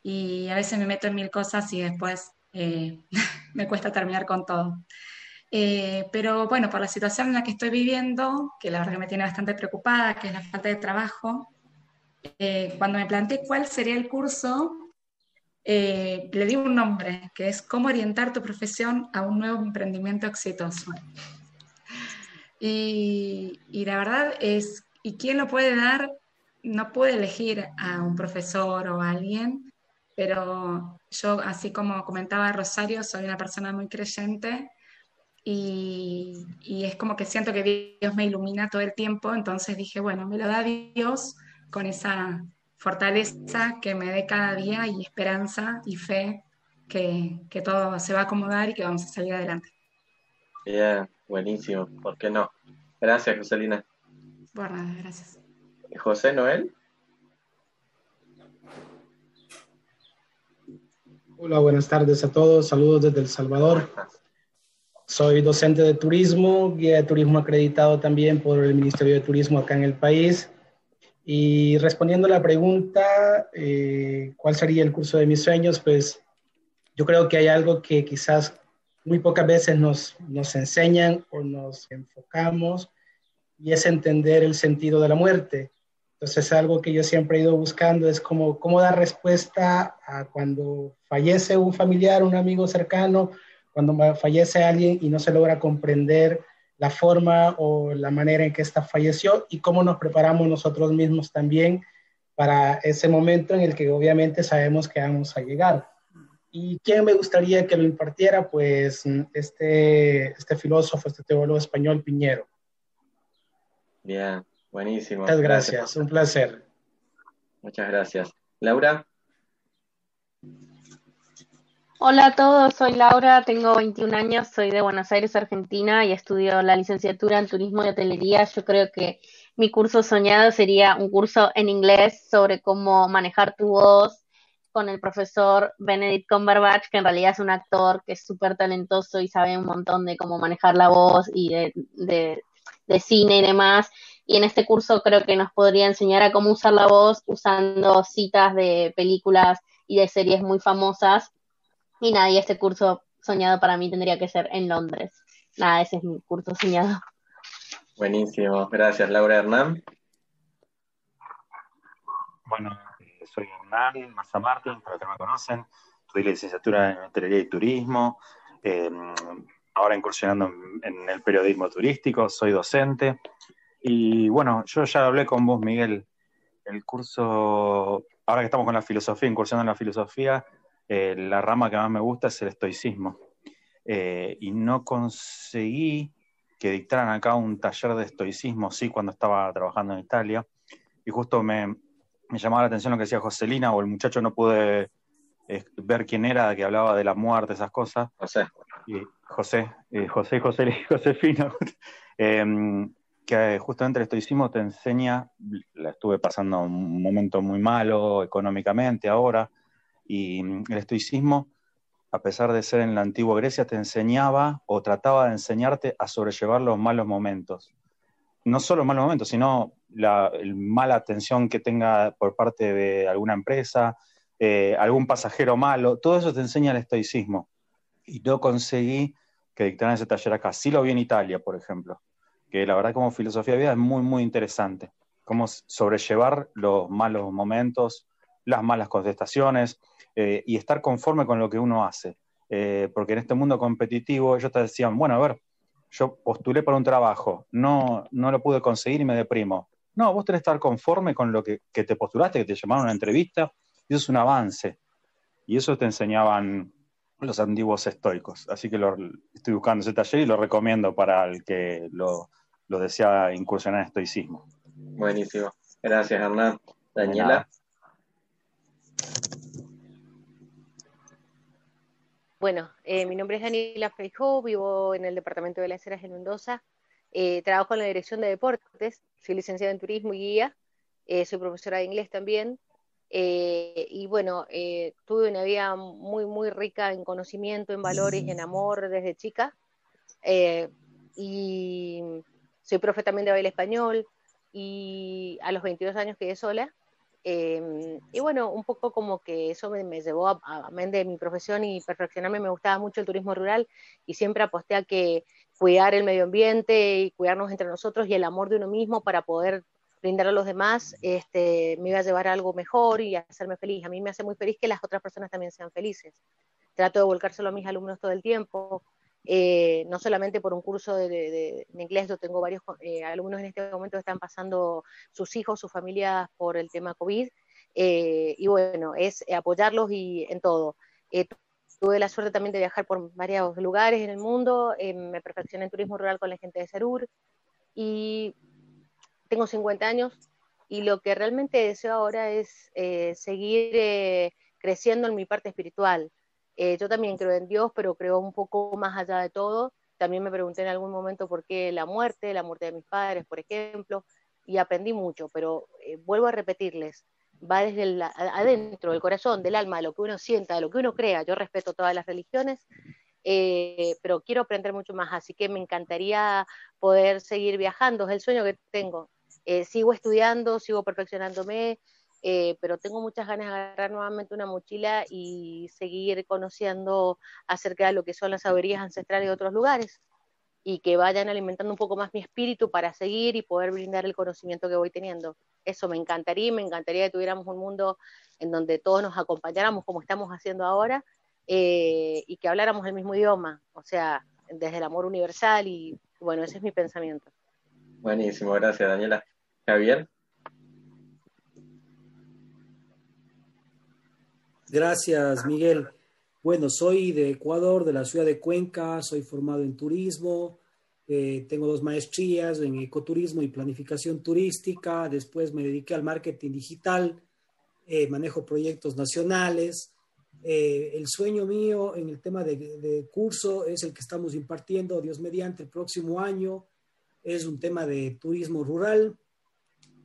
y a veces me meto en mil cosas y después eh, me cuesta terminar con todo. Eh, pero bueno, por la situación en la que estoy viviendo, que la verdad que me tiene bastante preocupada, que es la falta de trabajo, eh, cuando me planteé cuál sería el curso, le di un nombre, que es cómo orientar tu profesión a un nuevo emprendimiento exitoso. Y, la verdad es, ¿y quién lo puede dar? No puede elegir a un profesor o a alguien, pero yo, así como comentaba Rosario, soy una persona muy creyente y, y, es como que siento que Dios me ilumina todo el tiempo, entonces dije, bueno, me lo da Dios con esa fortaleza que me dé cada día y esperanza y fe que, todo se va a acomodar y que vamos a salir adelante. Buenísimo, ¿por qué no? Gracias, Joselina. Bueno, gracias. José Noel. Hola, buenas tardes a todos. Saludos desde El Salvador. Soy docente de turismo, guía de turismo acreditado también por el Ministerio de Turismo acá en el país. Y respondiendo a la pregunta, eh, ¿cuál sería el curso de mis sueños? Pues yo creo que hay algo que quizás muy pocas veces nos, nos enseñan o nos enfocamos y es entender el sentido de la muerte. Entonces, algo que yo siempre he ido buscando es cómo, cómo dar respuesta a cuando fallece un familiar, un amigo cercano, cuando fallece alguien y no se logra comprender la forma o la manera en que ésta falleció y cómo nos preparamos nosotros mismos también para ese momento en el que obviamente sabemos que vamos a llegar. ¿Y quién me gustaría que lo impartiera? Pues este, este filósofo, este teólogo español, Piñero. Bien, buenísimo. Muchas gracias, un placer. Muchas gracias. Laura. Hola a todos, soy Laura, tengo 21 años, soy de Buenos Aires, Argentina y estudio la licenciatura en turismo y hotelería. Yo creo que mi curso soñado sería un curso en inglés sobre cómo manejar tu voz con el profesor Benedict Cumberbatch, que en realidad es un actor que es súper talentoso y sabe un montón de cómo manejar la voz y de, de, de cine y demás. y en este curso creo que nos podría enseñar a cómo usar la voz usando citas de películas y de series muy famosas. Y nada, y este curso soñado para mí tendría que ser en Londres. Nada, ese es mi curso soñado. Buenísimo, gracias Laura Hernán. Bueno, soy Hernán Massa Martín, para los que no me conocen, estudié licenciatura en hotelería y turismo, em, ahora incursionando en, el periodismo turístico, soy docente. Y bueno, yo ya hablé con vos, Miguel, el curso, ahora que estamos con la filosofía, incursionando en la filosofía, eh, la rama que más me gusta es el estoicismo. Eh, y no conseguí que dictaran acá un taller de estoicismo, sí, cuando estaba trabajando en Italia. Y justo me, me llamaba la atención lo que decía Joselina, o el muchacho no pude eh, ver quién era, que hablaba de la muerte, esas cosas. José. Y José, eh, José, José, Josefino, eh, que justamente el estoicismo te enseña, la estuve pasando un momento muy malo económicamente ahora, y el estoicismo, a pesar de ser en la antigua Grecia, te enseñaba o trataba de enseñarte a sobrellevar los malos momentos. No solo malos momentos, sino la mala atención que tenga por parte de alguna empresa, eh, algún pasajero malo, todo eso te enseña el estoicismo. Y no conseguí que dictaran ese taller acá. Sí lo vi en Italia, por ejemplo, que la verdad como filosofía de vida es muy, muy interesante. Cómo sobrellevar los malos momentos, las malas contestaciones eh, y estar conforme con lo que uno hace. Eh, porque en este mundo competitivo ellos te decían, bueno, a ver, yo postulé para un trabajo, no, no lo pude conseguir y me deprimo. No, vos tenés que estar conforme con lo que, te postulaste, que te llamaron a una entrevista, y eso es un avance. Y eso te enseñaban los antiguos estoicos. Así que lo, estoy buscando ese taller y lo recomiendo para el que lo, desea incursionar en estoicismo. Buenísimo. Gracias, Hernán. Daniela. Bueno, eh, mi nombre es Daniela Feijó, vivo en el departamento de las Heras en Mendoza. Eh, trabajo en la dirección de deportes, soy licenciada en turismo y guía, eh, soy profesora de inglés también. Eh, y bueno, tuve una vida muy, muy rica en conocimiento, en valores, en amor desde chica. y soy profe también de baile español y a los 22 años quedé sola. y bueno, un poco como que eso me, me llevó a, a, de mi profesión y perfeccionarme. Me gustaba mucho el turismo rural y siempre aposté a que cuidar el medio ambiente y cuidarnos entre nosotros y el amor de uno mismo para poder brindar a los demás, este, me iba a llevar a algo mejor y a hacerme feliz. A mí me hace muy feliz que las otras personas también sean felices. Trato de volcárselo a mis alumnos todo el tiempo, eh, no solamente por un curso de, inglés, yo tengo varios eh, alumnos en este momento que están pasando sus hijos, sus familias por el tema COVID, eh, y bueno, es apoyarlos y en todo. Tuve la suerte también de viajar por varios lugares en el mundo, eh, me perfeccioné en turismo rural con la gente de Serur y tengo 50 años y lo que realmente deseo ahora es eh, seguir eh, creciendo en mi parte espiritual. yo también creo en Dios, pero creo un poco más allá de todo. También me pregunté en algún momento por qué la muerte, la muerte de mis padres, por ejemplo, y aprendí mucho, pero vuelvo a repetirles, va desde adentro del corazón, del alma, de lo que uno sienta, de lo que uno crea. Yo respeto todas las religiones, eh, pero quiero aprender mucho más, así que me encantaría poder seguir viajando, es el sueño que tengo. Eh, sigo estudiando, sigo perfeccionándome, eh, pero tengo muchas ganas de agarrar nuevamente una mochila y seguir conociendo acerca de lo que son las sabidurías ancestrales de otros lugares y que vayan alimentando un poco más mi espíritu para seguir y poder brindar el conocimiento que voy teniendo. Eso me encantaría, me encantaría que tuviéramos un mundo en donde todos nos acompañáramos como estamos haciendo ahora eh, y que habláramos el mismo idioma, o sea, desde el amor universal y bueno, ese es mi pensamiento. Buenísimo, gracias Daniela. Javier. Gracias, Miguel. Bueno, soy de Ecuador, de la ciudad de Cuenca, soy formado en turismo, eh, tengo dos maestrías en ecoturismo y planificación turística, después me dediqué al marketing digital, eh, manejo proyectos nacionales. Eh, el sueño mío en el tema de, curso es el que estamos impartiendo, Dios mediante, el próximo año. Es un tema de turismo rural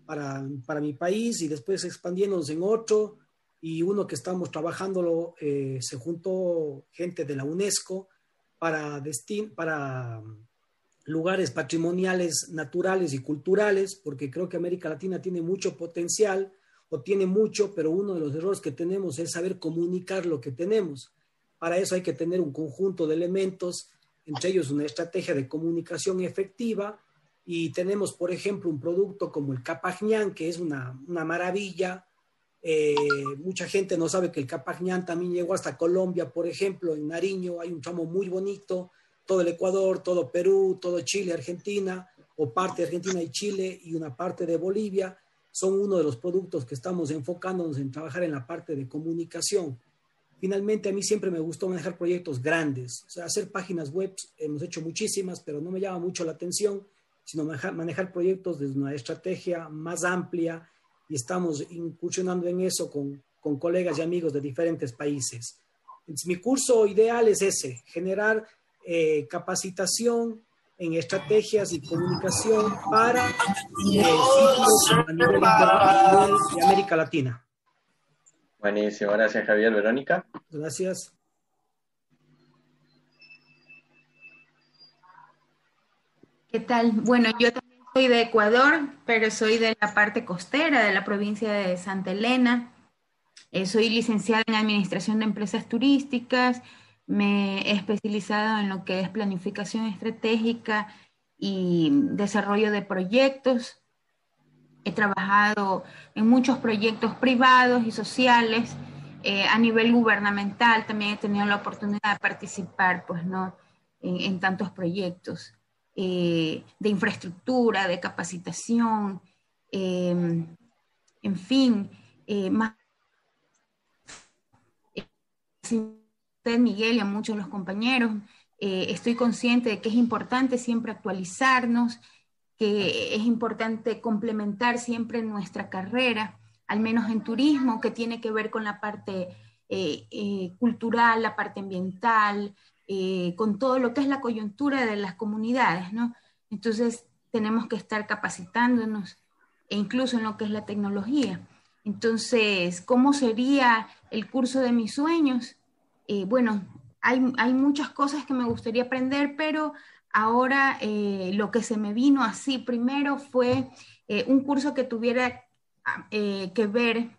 para, para mi país y después expandiéndonos en otro y uno que estamos trabajándolo, eh, se juntó gente de la UNESCO para, para lugares patrimoniales, naturales y culturales, porque creo que América Latina tiene mucho potencial o tiene mucho, pero uno de los errores que tenemos es saber comunicar lo que tenemos. Para eso hay que tener un conjunto de elementos, entre ellos una estrategia de comunicación efectiva, y tenemos, por ejemplo, un producto como el Capagñán, que es una, una maravilla. Eh, mucha gente no sabe que el Capagñán también llegó hasta Colombia, por ejemplo, en Nariño hay un tramo muy bonito, todo el Ecuador, todo Perú, todo Chile, Argentina, o parte de Argentina y Chile y una parte de Bolivia, son uno de los productos que estamos enfocándonos en trabajar en la parte de comunicación. Finalmente, a mí siempre me gustó manejar proyectos grandes, o sea, hacer páginas web, hemos hecho muchísimas, pero no me llama mucho la atención sino manejar, proyectos desde una estrategia más amplia y estamos incursionando en eso con, con colegas y amigos de diferentes países. mi curso ideal es ese, generar eh, capacitación en estrategias y comunicación para a nivel de América Latina. Buenísimo, gracias Javier. Verónica. Gracias. ¿Qué tal? Bueno, yo también soy de Ecuador, pero soy de la parte costera de la provincia de Santa Elena. Eh, soy licenciada en Administración de Empresas Turísticas. Me he especializado en lo que es planificación estratégica y desarrollo de proyectos. He trabajado en muchos proyectos privados y sociales. Eh, a nivel gubernamental también he tenido la oportunidad de participar pues, ¿no? en tantos proyectos. Eh, de infraestructura, de capacitación, em, en fin, eh, más usted, Miguel, y a muchos de los compañeros, eh, estoy consciente de que es importante siempre actualizarnos, que es importante complementar siempre nuestra carrera, al menos en turismo, que tiene que ver con la parte cultural, la parte ambiental, eh, con todo lo que es la coyuntura de las comunidades, ¿no? Entonces tenemos que estar capacitándonos e incluso en lo que es la tecnología. Entonces, ¿cómo sería el curso de mis sueños? Eh, bueno, hay, muchas cosas que me gustaría aprender, pero ahora eh, lo que se me vino así primero fue un curso que tuviera que ver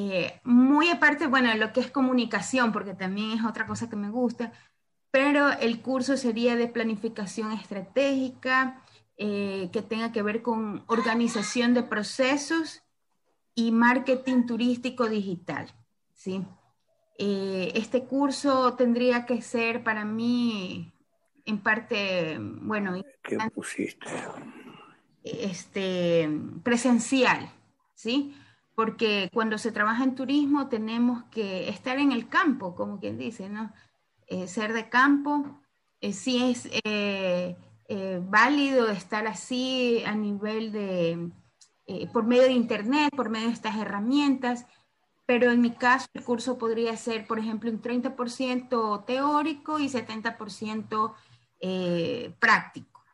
eh, muy aparte, bueno, lo que es comunicación, porque también es otra cosa que me gusta, pero el curso sería de planificación estratégica, eh, que tenga que ver con organización de procesos y marketing turístico digital, ¿sí? Eh, este curso tendría que ser para mí, en parte, bueno, ¿Qué pusiste? Este, presencial, ¿sí? porque cuando se trabaja en turismo tenemos que estar en el campo, como quien dice, ¿no? Eh, ser de campo, eh, sí es eh, válido estar así a nivel de, por medio de Internet, por medio de estas herramientas, pero en mi caso el curso podría ser, por ejemplo, un 30% teórico y 70% práctico.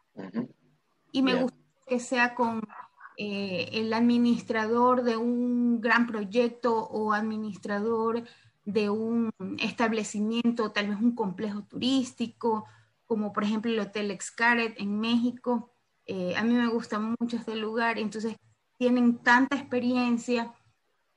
Y me gusta que sea con eh, el administrador de un gran proyecto o administrador de un establecimiento, tal vez un complejo turístico, como por ejemplo el Hotel Xcaret en México. Eh, a mí me gusta mucho este lugar, entonces tienen tanta experiencia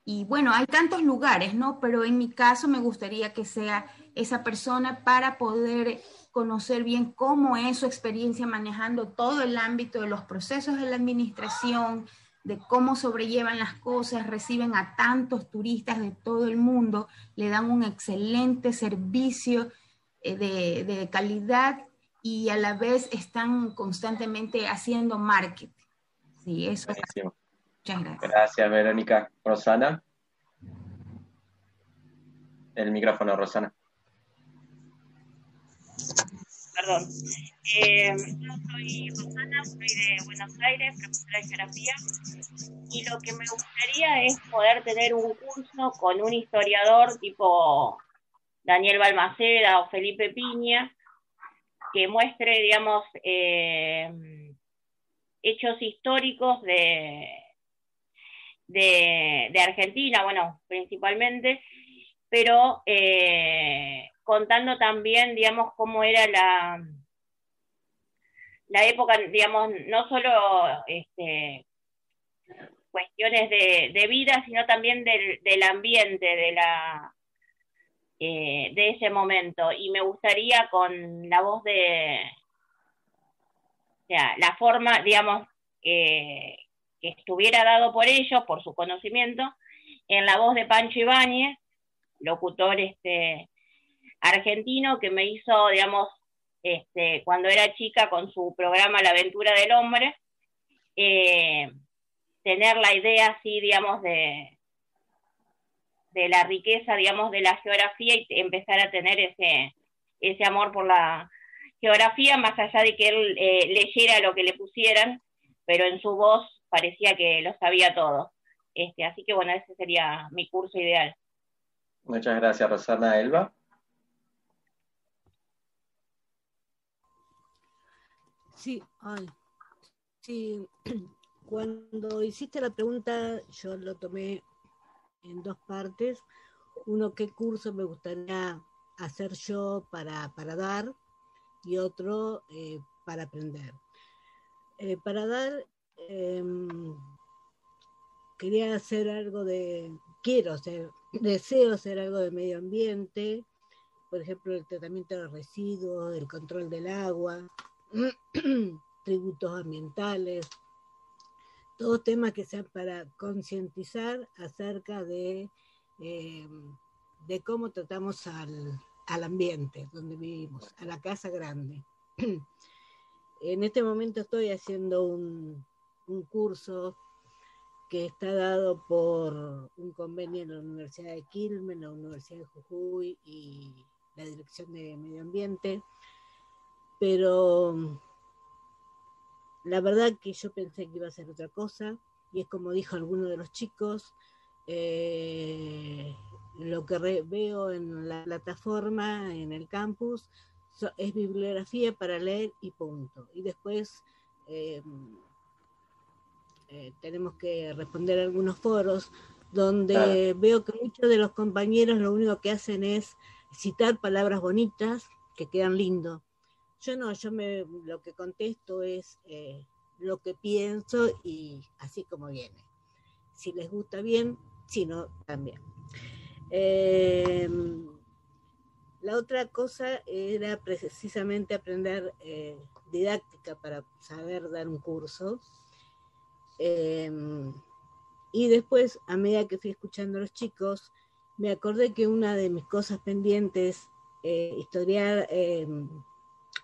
y bueno, hay tantos lugares, ¿no? Pero en mi caso me gustaría que sea esa persona para poder conocer bien cómo es su experiencia manejando todo el ámbito de los procesos de la administración, de cómo sobrellevan las cosas, reciben a tantos turistas de todo el mundo, le dan un excelente servicio eh, de, calidad y a la vez están constantemente haciendo marketing. Sí, eso. Muchas gracias. Gracias, Verónica. Rosana. El micrófono, Rosana. Perdón. Eh, yo soy Rosana, soy de Buenos Aires, profesora de geografía, y lo que me gustaría es poder tener un curso con un historiador tipo Daniel Balmaceda o Felipe Piña, que muestre, digamos, eh, hechos históricos de, de, de, Argentina, bueno, principalmente, pero eh, contando también, digamos, cómo era la, la época, digamos, no solo este, cuestiones de, vida, sino también del, ambiente, de la eh, de ese momento. Y me gustaría con la voz de, o sea, la forma, digamos, que estuviera dado por ellos, por su conocimiento, en la voz de Pancho Ibáñez, locutor este argentino que me hizo, digamos, este, cuando era chica con su programa La aventura del hombre, eh, tener la idea así, digamos, de, de la riqueza, digamos, de la geografía y empezar a tener ese, ese amor por la geografía, más allá de que él eh, leyera lo que le pusieran, pero en su voz parecía que lo sabía todo. Este, así que bueno, ese sería mi curso ideal. Muchas gracias, Rosana Elba. Sí, ay, sí, cuando hiciste la pregunta yo lo tomé en dos partes. Uno, qué curso me gustaría hacer yo para, para dar y otro eh, para aprender. Eh, para dar, em, quería hacer algo de, quiero hacer, deseo hacer algo de medio ambiente, por ejemplo, el tratamiento de residuos, el control del agua, tributos ambientales, todos temas que sean para concientizar acerca de, em, de cómo tratamos al, al ambiente donde vivimos, a la casa grande. en este momento estoy haciendo un, curso que está dado por un convenio en la Universidad de Quilmes, la Universidad de Jujuy y la Dirección de Medio Ambiente, pero la verdad que yo pensé que iba a ser otra cosa, y es como dijo alguno de los chicos, eh, lo que veo en la plataforma, en el campus, es bibliografía para leer y punto. Y después eh, eh, tenemos que responder a algunos foros donde veo que muchos de los compañeros lo único que hacen es citar palabras bonitas que quedan lindo. Yo no, yo me lo que contesto es eh, lo que pienso y así como viene. Si les gusta bien, si no, también. Em, la otra cosa era precisamente aprender eh, didáctica para saber dar un curso. Em, y después, a medida que fui escuchando a los chicos, me acordé que una de mis cosas pendientes, eh, historiar, em,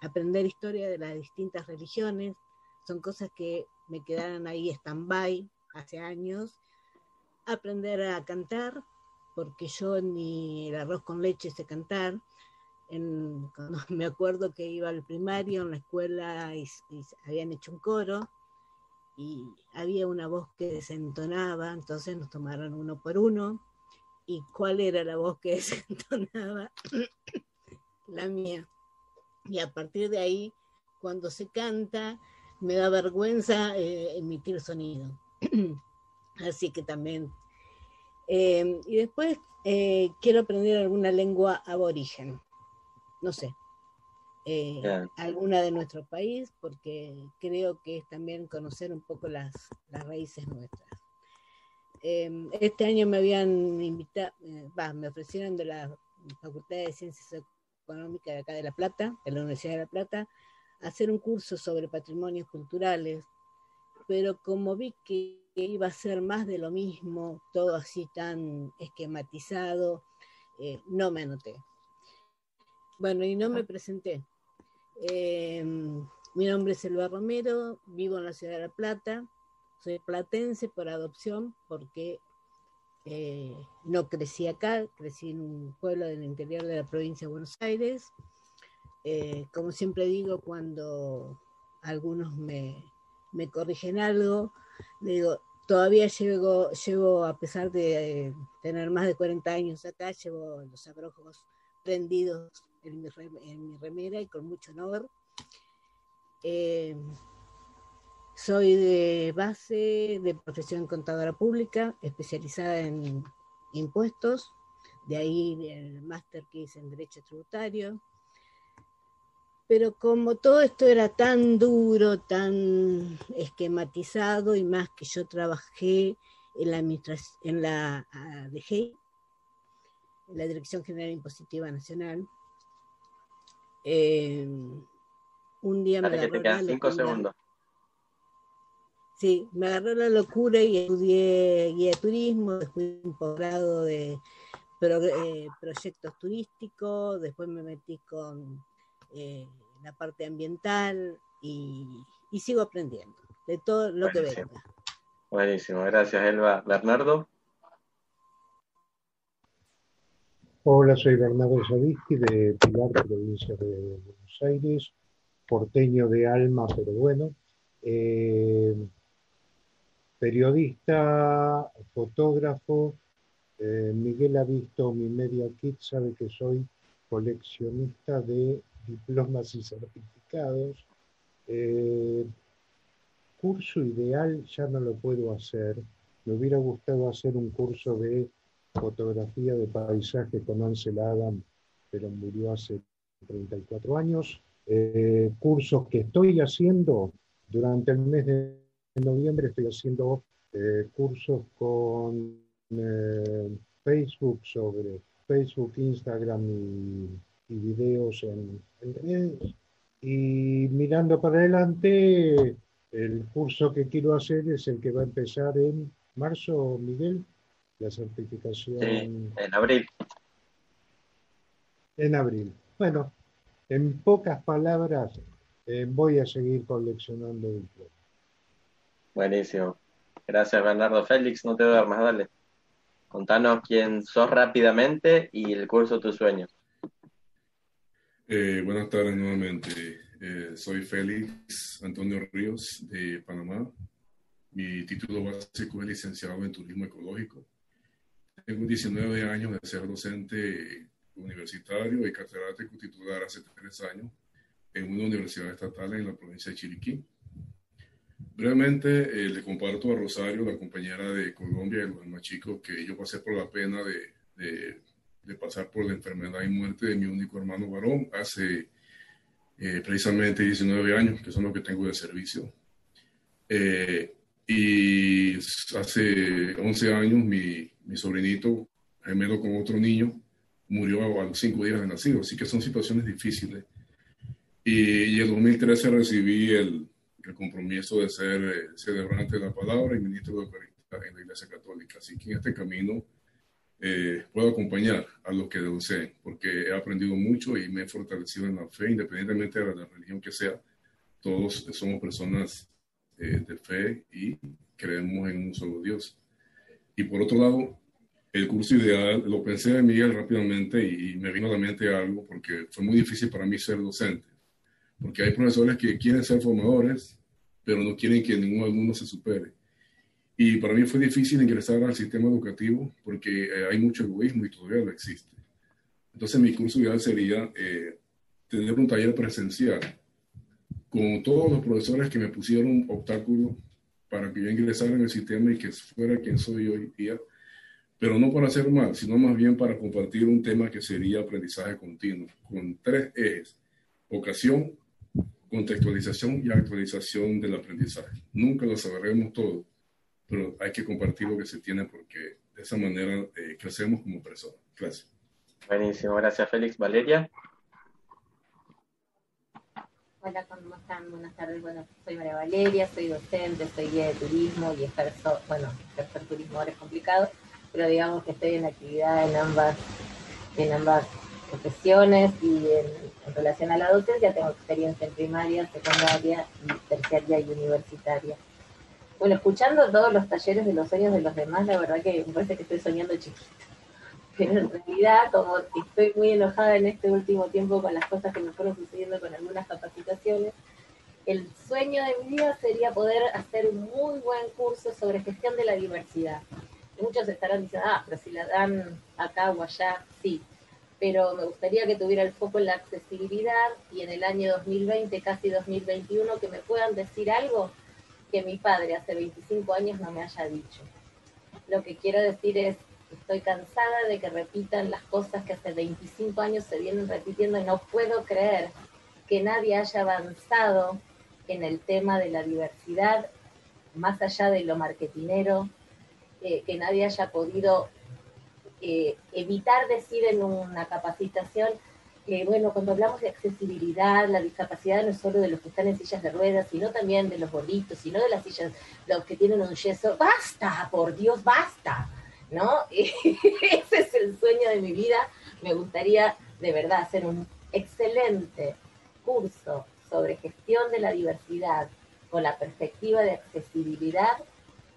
aprender historia de las distintas religiones, son cosas que me quedaron ahí stand-by hace años. Aprender a cantar, porque yo ni el arroz con leche sé cantar. Me acuerdo que iba al primario en la escuela y, habían hecho un coro y había una voz que desentonaba, entonces nos tomaron uno por uno. ¿Y cuál era la voz que desentonaba? la mía. Y a partir de ahí, cuando se canta, me da vergüenza eh, emitir sonido. Así que también Em, y después eh, quiero aprender alguna lengua aborigen, no sé, eh, alguna de nuestro país, porque creo que es también conocer un poco las, las raíces nuestras. Em, este año me habían invitado, eh, me ofrecieron de la Facultad de Ciencias Económicas de acá de La Plata, de la Universidad de La Plata, hacer un curso sobre patrimonios culturales, pero como vi que iba a ser más de lo mismo, todo así tan esquematizado, eh, no me anoté. Bueno, y no me presenté. Em, mi nombre es Elba Romero, vivo en la ciudad de La Plata, soy platense por adopción porque eh, no crecí acá, crecí en un pueblo del interior de la provincia de Buenos Aires. Eh, como siempre digo, cuando algunos me, me corrigen algo, digo, todavía llevo, llevo, a pesar de eh, tener más de 40 años acá, llevo los abrojos prendidos en mi, remera y con mucho honor. Eh, soy de base de profesión contadora pública, especializada en impuestos, de ahí el máster que hice en Derecho Tributario. pero como todo esto era tan duro, tan esquematizado, y más que yo trabajé en la en la ADG, en la Dirección General Impositiva Nacional, eh, un día me agarró la cinco segundos. Sí, me agarró la locura y estudié guía de turismo, después un posgrado de eh, proyectos turísticos, después me metí con eh, la parte ambiental y, sigo aprendiendo de todo lo que venga. Buenísimo, gracias Elba. Bernardo. Hola, soy Bernardo Sadisky de Pilar, provincia de Buenos Aires, porteño de alma, pero bueno. Eh, periodista, fotógrafo. Eh, Miguel ha visto mi media kit, sabe que soy coleccionista de diplomas y certificados. Eh, curso ideal ya no lo puedo hacer. Me hubiera gustado hacer un curso de fotografía de paisaje con Ansel Adam, pero murió hace 34 años. Eh, cursos que estoy haciendo durante el mes de noviembre, estoy haciendo eh, cursos con Facebook sobre Facebook, Instagram y y videos en, redes. Y mirando para adelante, el curso que quiero hacer es el que va a empezar en marzo, Miguel, la certificación. en abril. En abril. Bueno, en pocas palabras, eh, voy a seguir coleccionando diplomas. Buenísimo. Gracias, Bernardo Félix. No te más, dale. Contanos quién sos rápidamente y el curso Tus Sueños. Eh, buenas tardes nuevamente. Eh, soy Félix Antonio Ríos de Panamá. Mi título básico es licenciado en turismo ecológico. Tengo 19 años de ser docente universitario y catedrático titular hace tres años en una universidad estatal en la provincia de Chiriquí. Brevemente eh, le comparto a Rosario, la compañera de Colombia, y los más chicos, que yo pasé por la pena de de pasar por la enfermedad y muerte de mi único hermano varón hace eh, precisamente 19 años, que son los que tengo de servicio. Eh, y hace 11 años mi, mi, sobrinito, gemelo con otro niño, murió a, los 5 días de nacido, así que son situaciones difíciles. Y, en el 2013 recibí el, el compromiso de ser eh, celebrante de la palabra y ministro de Eucaristía en la Iglesia Católica. Así que en este camino eh, puedo acompañar a los que deseen, porque he aprendido mucho y me he fortalecido en la fe, independientemente de la religión que sea. Todos somos personas eh, de fe y creemos en un solo Dios. Y por otro lado, el curso ideal, lo pensé de Miguel rápidamente y, me vino a la mente algo, porque fue muy difícil para mí ser docente, porque hay profesores que quieren ser formadores, pero no quieren que ningún alumno se supere. Y para mí fue difícil ingresar al sistema educativo porque eh, hay mucho egoísmo y todavía lo existe. Entonces mi curso ideal sería eh, tener un taller presencial con todos los profesores que me pusieron obstáculos para que yo ingresara en el sistema y que fuera quien soy hoy día, pero no para hacer mal, sino más bien para compartir un tema que sería aprendizaje continuo, con tres ejes, vocación, contextualización y actualización del aprendizaje. Nunca lo sabremos todo, pero hay que compartir lo que se tiene porque de esa manera eh, crecemos como personas. Gracias. Buenísimo, gracias Félix. Valeria. Hola, ¿cómo están? Buenas tardes. Bueno, soy María Valeria, soy docente, soy guía de turismo y ejerzo, bueno, ejercer turismo ahora es complicado, pero digamos que estoy en actividad en ambas, en ambas profesiones y en, relación a la docencia tengo experiencia en primaria, secundaria terciaria y universitaria. Bueno, escuchando todos los talleres de los sueños de los demás, la verdad que me parece que estoy soñando chiquito. Pero en realidad, como estoy muy enojada en este último tiempo con las cosas que me fueron sucediendo con algunas capacitaciones, el sueño de mi vida sería poder hacer un muy buen curso sobre gestión de la diversidad. Muchos estarán diciendo, ah, pero si la dan acá o allá, sí. Pero me gustaría que tuviera el foco en la accesibilidad y en el año 2020, casi 2021, que me puedan decir algo que mi padre hace 25 años no me haya dicho. Lo que quiero decir es, estoy cansada de que repitan las cosas que hace 25 años se vienen repitiendo y no puedo creer que nadie haya avanzado en el tema de la diversidad, más allá de lo marketinero, eh, que nadie haya podido eh, evitar decir en una capacitación que, bueno, cuando hablamos de accesibilidad, la discapacidad no es solo de los que están en sillas de ruedas, sino también de los gorditos, sino de las sillas, los que tienen un yeso. ¡Basta! Por Dios, basta. ¿No? Ese es el sueño de mi vida. Me gustaría, de verdad, hacer un excelente curso sobre gestión de la diversidad con la perspectiva de accesibilidad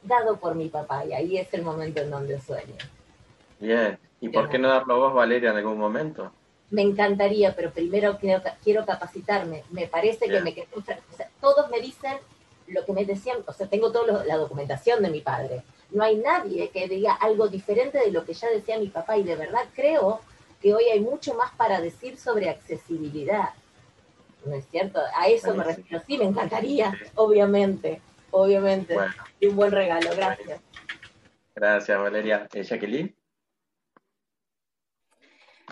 dado por mi papá. Y ahí es el momento en donde sueño. Bien. ¿Y por qué no darlo vos, Valeria, en algún momento? me encantaría, pero primero quiero, quiero capacitarme. Me parece que me todos me dicen lo que me decían, o sea, tengo toda la documentación de mi padre. No hay nadie que diga algo diferente de lo que ya decía mi papá y de verdad creo que hoy hay mucho más para decir sobre accesibilidad. ¿No es cierto? A eso me refiero. Sí, me encantaría, obviamente, obviamente. Y un buen regalo, gracias. Gracias, Valeria. Eh, Jacqueline.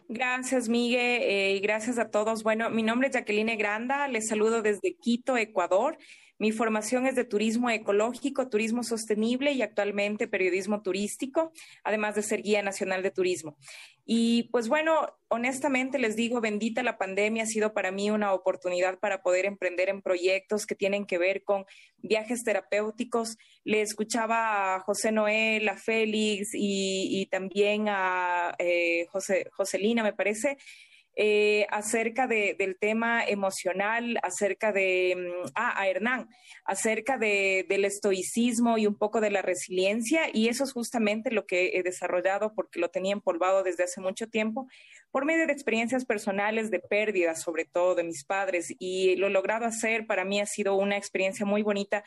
Gracias, Miguel, eh, y gracias a todos. Bueno, mi nombre es Jacqueline Granda, les saludo desde Quito, Ecuador. Mi formación es de turismo ecológico, turismo sostenible y actualmente periodismo turístico, además de ser guía nacional de turismo. Y pues bueno, honestamente les digo, bendita la pandemia ha sido para mí una oportunidad para poder emprender en proyectos que tienen que ver con viajes terapéuticos. Le escuchaba a José Noel, a Félix y, también a eh, José, Joselina, me parece. Eh, acerca del tema emocional, acerca de, mm, ah, a Hernán, acerca de, del estoicismo y un poco de la resiliencia, y eso es justamente lo que he desarrollado porque lo tenía empolvado desde hace mucho tiempo, por medio de experiencias personales de pérdida, sobre todo de mis padres, y lo logrado hacer, para mí ha sido una experiencia muy bonita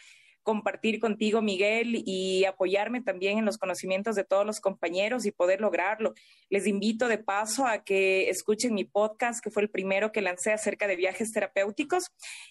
compartir contigo, Miguel, y apoyarme también en los conocimientos de todos los compañeros y poder lograrlo. Les invito de paso a que escuchen mi podcast, que fue el primero que lancé acerca de viajes terapéuticos.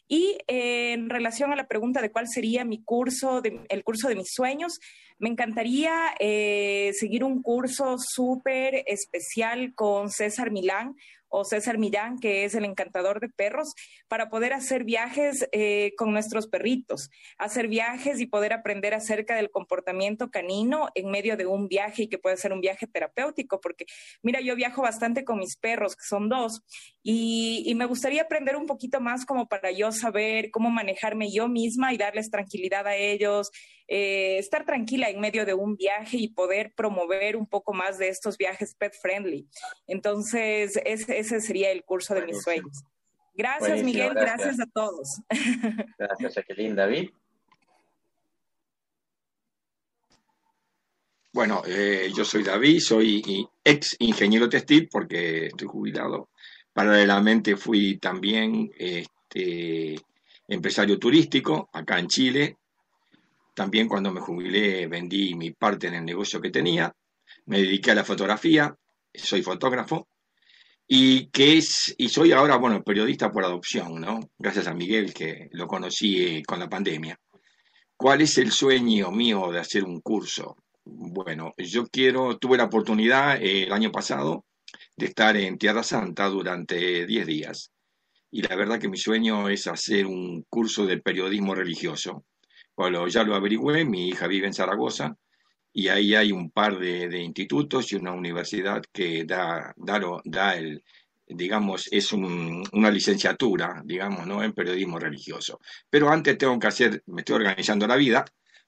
Y eh, en relación a la pregunta de cuál sería mi curso, el curso de mis sueños, me encantaría eh, seguir un curso súper especial con César Milán o César Millán, que es el encantador de perros, para poder hacer viajes eh, con nuestros perritos, hacer viajes y poder aprender acerca del comportamiento canino en medio de un viaje y que puede ser un viaje terapéutico, porque mira, yo viajo bastante con mis perros, que son dos, y, me gustaría aprender un poquito más como para yo saber cómo manejarme yo misma y darles tranquilidad a ellos, eh, estar tranquila en medio de un viaje y poder promover un poco más de estos viajes pet friendly. Entonces, ese, ese sería el curso de mis sueños. Gracias, Miguel. Gracias. a todos. Gracias, Jacqueline. David. Bueno, eh, yo soy David, soy ex ingeniero textil porque estoy jubilado. Paralelamente fui también este, empresario turístico acá en Chile. También cuando me jubilé vendí mi parte en el negocio que tenía. Me dediqué a la fotografía, soy fotógrafo y soy ahora bueno periodista por adopción no gracias a Miguel que lo conocí eh, con la pandemia. Cuál es el sueño mío de hacer un curso bueno yo quiero tuve la oportunidad eh, el año pasado de estar en Tierra Santa durante 10 días. Y la verdad que mi sueño es hacer un curso de periodismo religioso bueno ya lo averigüé mi hija vive en Zaragoza y ahí hay un par de, institutos y una universidad que da, da, da el, digamos, es una licenciatura, digamos, ¿no? En periodismo religioso. Pero antes tengo que hacer, me estoy organizando la vida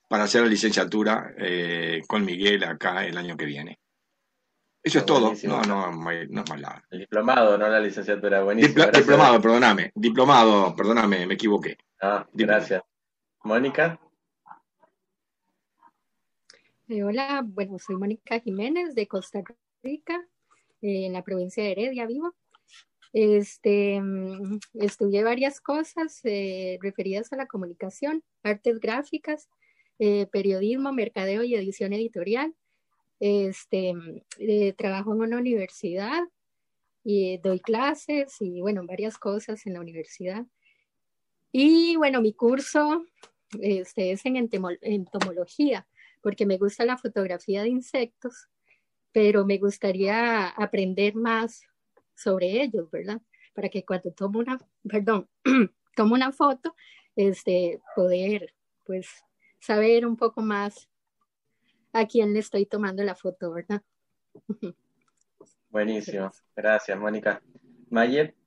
para hacer la licenciatura eh, con Miguel acá el año que viene. Eso es todo. No, no, no es más nada. El diplomado, no la licenciatura. Buenísimo. diplomado, perdóname. Diplomado, perdóname, me equivoqué. Ah, gracias. Mónica. Eh, hola, bueno, soy Mónica Jiménez de Costa Rica, eh, en la provincia de Heredia, vivo. Este, mm, estudié varias cosas eh, referidas a la comunicación, artes gráficas, periodismo, mercadeo y edición editorial. Este, mm, trabajo en una universidad y doy clases y bueno, varias cosas en la universidad. Y bueno, mi curso este, es en entomología porque me gusta la fotografía de insectos, pero me gustaría aprender más sobre ellos, ¿verdad? para que cuando tomo una, perdón, tomo una foto, este, poder pues saber un poco más a quién le estoy tomando la foto, ¿verdad? Buenísimo, gracias Mónica. Mayet.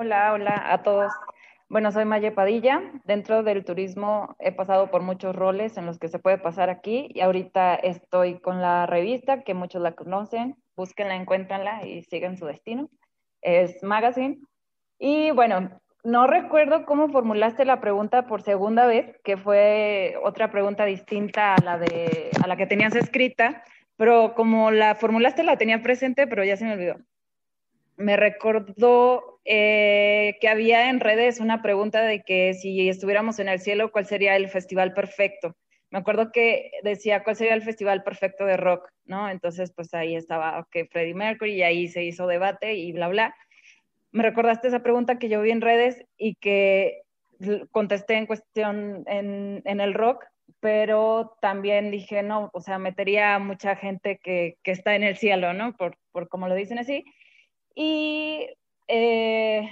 Hola, hola a todos. Bueno, soy Maye Padilla. Dentro del turismo he pasado por muchos roles en los que se puede pasar aquí y ahorita estoy con la revista, que muchos la conocen, búsquenla, encuéntranla y sigan su destino. Es Magazine. Y bueno, no recuerdo cómo formulaste la pregunta por segunda vez, que fue otra pregunta distinta a la, de, a la que tenías escrita, pero como la formulaste la tenía presente, pero ya se me olvidó. Me recordó eh, que había en redes una pregunta de que si estuviéramos en el cielo, ¿cuál sería el festival perfecto? Me acuerdo que decía cuál sería el festival perfecto de rock, ¿no? Entonces, pues ahí estaba, ok, Freddie Mercury, y ahí se hizo debate y bla, bla me recordaste esa pregunta que yo vi en redes y que contesté en cuestión en, el rock, pero también dije, no, o sea, metería mucha gente que, está en el cielo, ¿no? Por, por como lo dicen así. Y eh,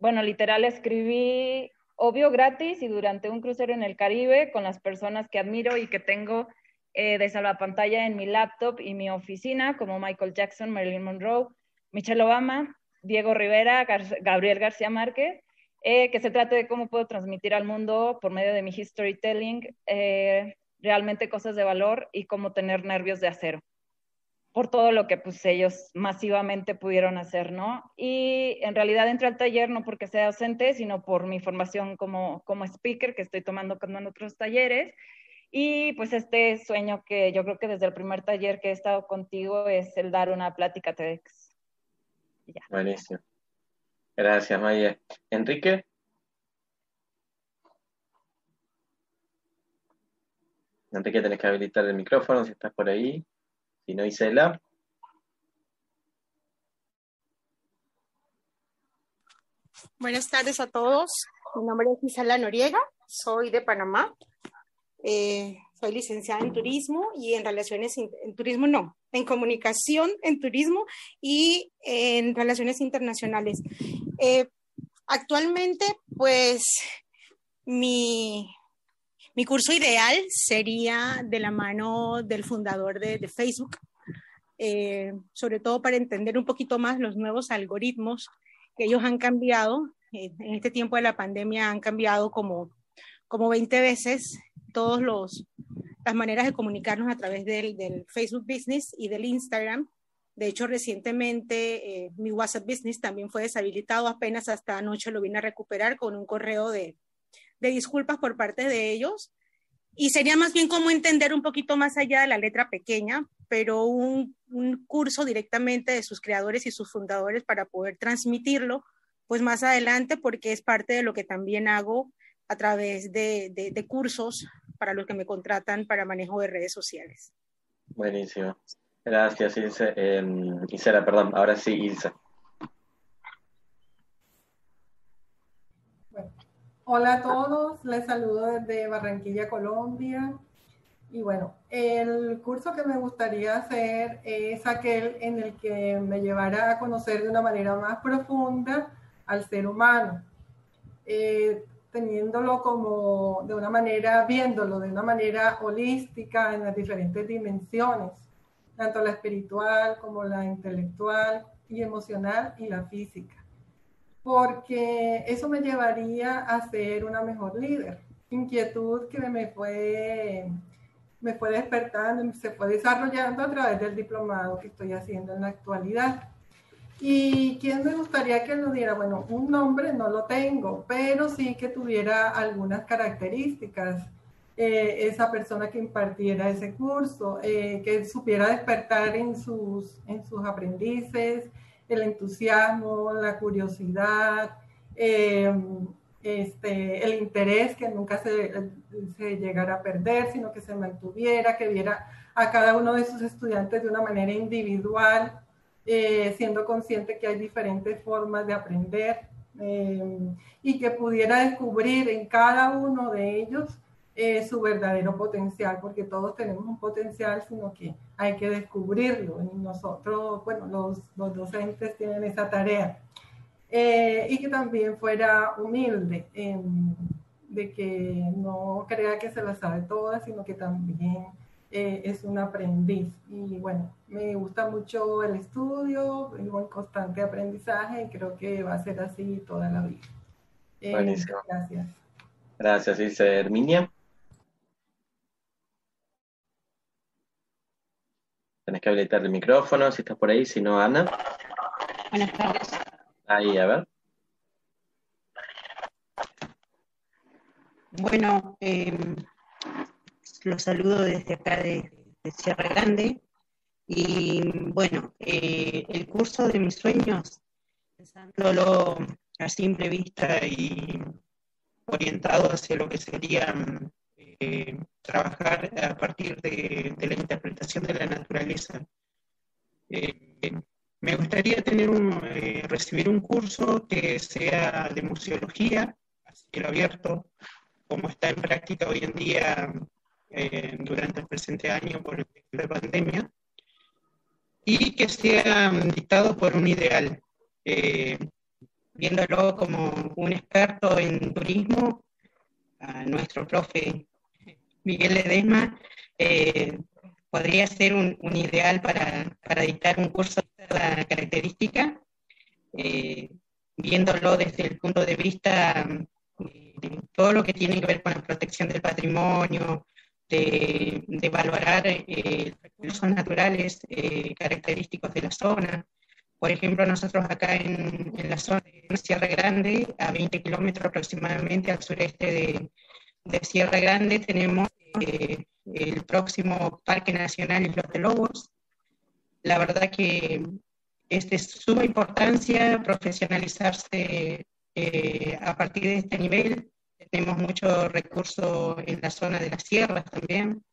bueno, literal escribí obvio gratis y durante un crucero en el Caribe con las personas que admiro y que tengo eh, de salvapantalla en mi laptop y mi oficina, como Michael Jackson, Marilyn Monroe, Michelle Obama, Diego Rivera, Gabriel García Márquez, eh, que se trate de cómo puedo transmitir al mundo por medio de mi storytelling eh, realmente cosas de valor y cómo tener nervios de acero por todo lo que pues ellos masivamente pudieron hacer, ¿no? Y en realidad entré al taller no porque sea docente, sino por mi formación como, como speaker que estoy tomando en otros talleres. Y pues este sueño que yo creo que desde el primer taller que he estado contigo es el dar una plática TEDx. Buenísimo. Gracias, Maya. Enrique. Enrique, tenés que habilitar el micrófono si estás por ahí. Si no, Isela. Buenas tardes a todos. Mi nombre es Isela Noriega, soy de Panamá. Eh, soy licenciada en turismo y en relaciones, en turismo no, en comunicación, en turismo y en relaciones internacionales. Eh, actualmente, pues, mi, mi, curso ideal sería de la mano del fundador de, Facebook, eh, sobre todo para entender un poquito más los nuevos algoritmos que ellos han cambiado. en este tiempo de la pandemia han cambiado como, como 20 veces todos los las maneras de comunicarnos a través del, Facebook Business y del Instagram. De hecho, recientemente eh, mi WhatsApp Business también fue deshabilitado, apenas hasta anoche lo vine a recuperar con un correo de, disculpas por parte de ellos. Y sería más bien como entender un poquito más allá de la letra pequeña, pero un, curso directamente de sus creadores y sus fundadores para poder transmitirlo, pues más adelante, porque es parte de lo que también hago a través de, de, cursos para los que me contratan para manejo de redes sociales. Buenísimo. Gracias. Eh, Isela, perdón. Ahora sí, Ilse. Hola a todos. Les saludo desde Barranquilla, Colombia. Y bueno, el curso que me gustaría hacer es aquel en el que me llevara a conocer de una manera más profunda al ser humano. Eh, teniéndolo como de una manera, viéndolo de una manera holística en las diferentes dimensiones, tanto la espiritual como la intelectual y emocional y la física, porque eso me llevaría a ser una mejor líder. Inquietud que me fue, me fue despertando se fue desarrollando a través del diplomado que estoy haciendo en la actualidad. ¿Y quién me gustaría que lo diera? Bueno, un nombre no lo tengo, pero sí que tuviera algunas características. Eh, esa persona que impartiera ese curso, eh, que supiera despertar en sus, en sus aprendices el entusiasmo, la curiosidad, eh, este, el interés que nunca se, se llegara a perder, sino que se mantuviera, que viera a cada uno de sus estudiantes de una manera individual eh, siendo consciente que hay diferentes formas de aprender eh, y que pudiera descubrir en cada uno de ellos eh, su verdadero potencial, porque todos tenemos un potencial, sino que hay que descubrirlo. Y nosotros, bueno, los, los docentes tienen esa tarea. Eh, y que también fuera humilde, de que no crea que se la sabe toda, sino que también eh, es un aprendiz. Y bueno, me gusta mucho el estudio, vivo en constante aprendizaje y creo que va a ser así toda la vida. gracias. Gracias, dice Herminia. Que habilitar el micrófono si estás por ahí, si no, Ana. Buenas tardes. Ahí, a ver. Bueno, eh, los saludo desde acá de, Sierra Grande. Y bueno, eh, el curso de mis sueños, pensándolo a simple vista y orientado hacia lo que sería eh, trabajar a partir de, la interpretación de la naturaleza. Eh, me gustaría tener un, eh, recibir un curso que sea de museología, a cielo abierto, como está en práctica hoy en día durante el presente año por la pandemia, y que sea dictado por un ideal, viéndolo como un experto en turismo, nuestro profe Miguel Ledesma, eh, podría ser un, ideal para, para, dictar un curso de la característica, eh, viéndolo desde el punto de vista eh, de todo lo que tiene que ver con la protección del patrimonio, de, valorar los recursos naturales característicos de la zona. Por ejemplo, nosotros acá en, en la zona de Sierra Grande, a 20 kilómetros aproximadamente al sureste de, de Sierra Grande tenemos eh, el próximo Parque Nacional Islos de Lobos. La verdad que es de suma importancia profesionalizarse eh, a partir de este nivel. Tenemos mucho recurso en la zona de las sierras también,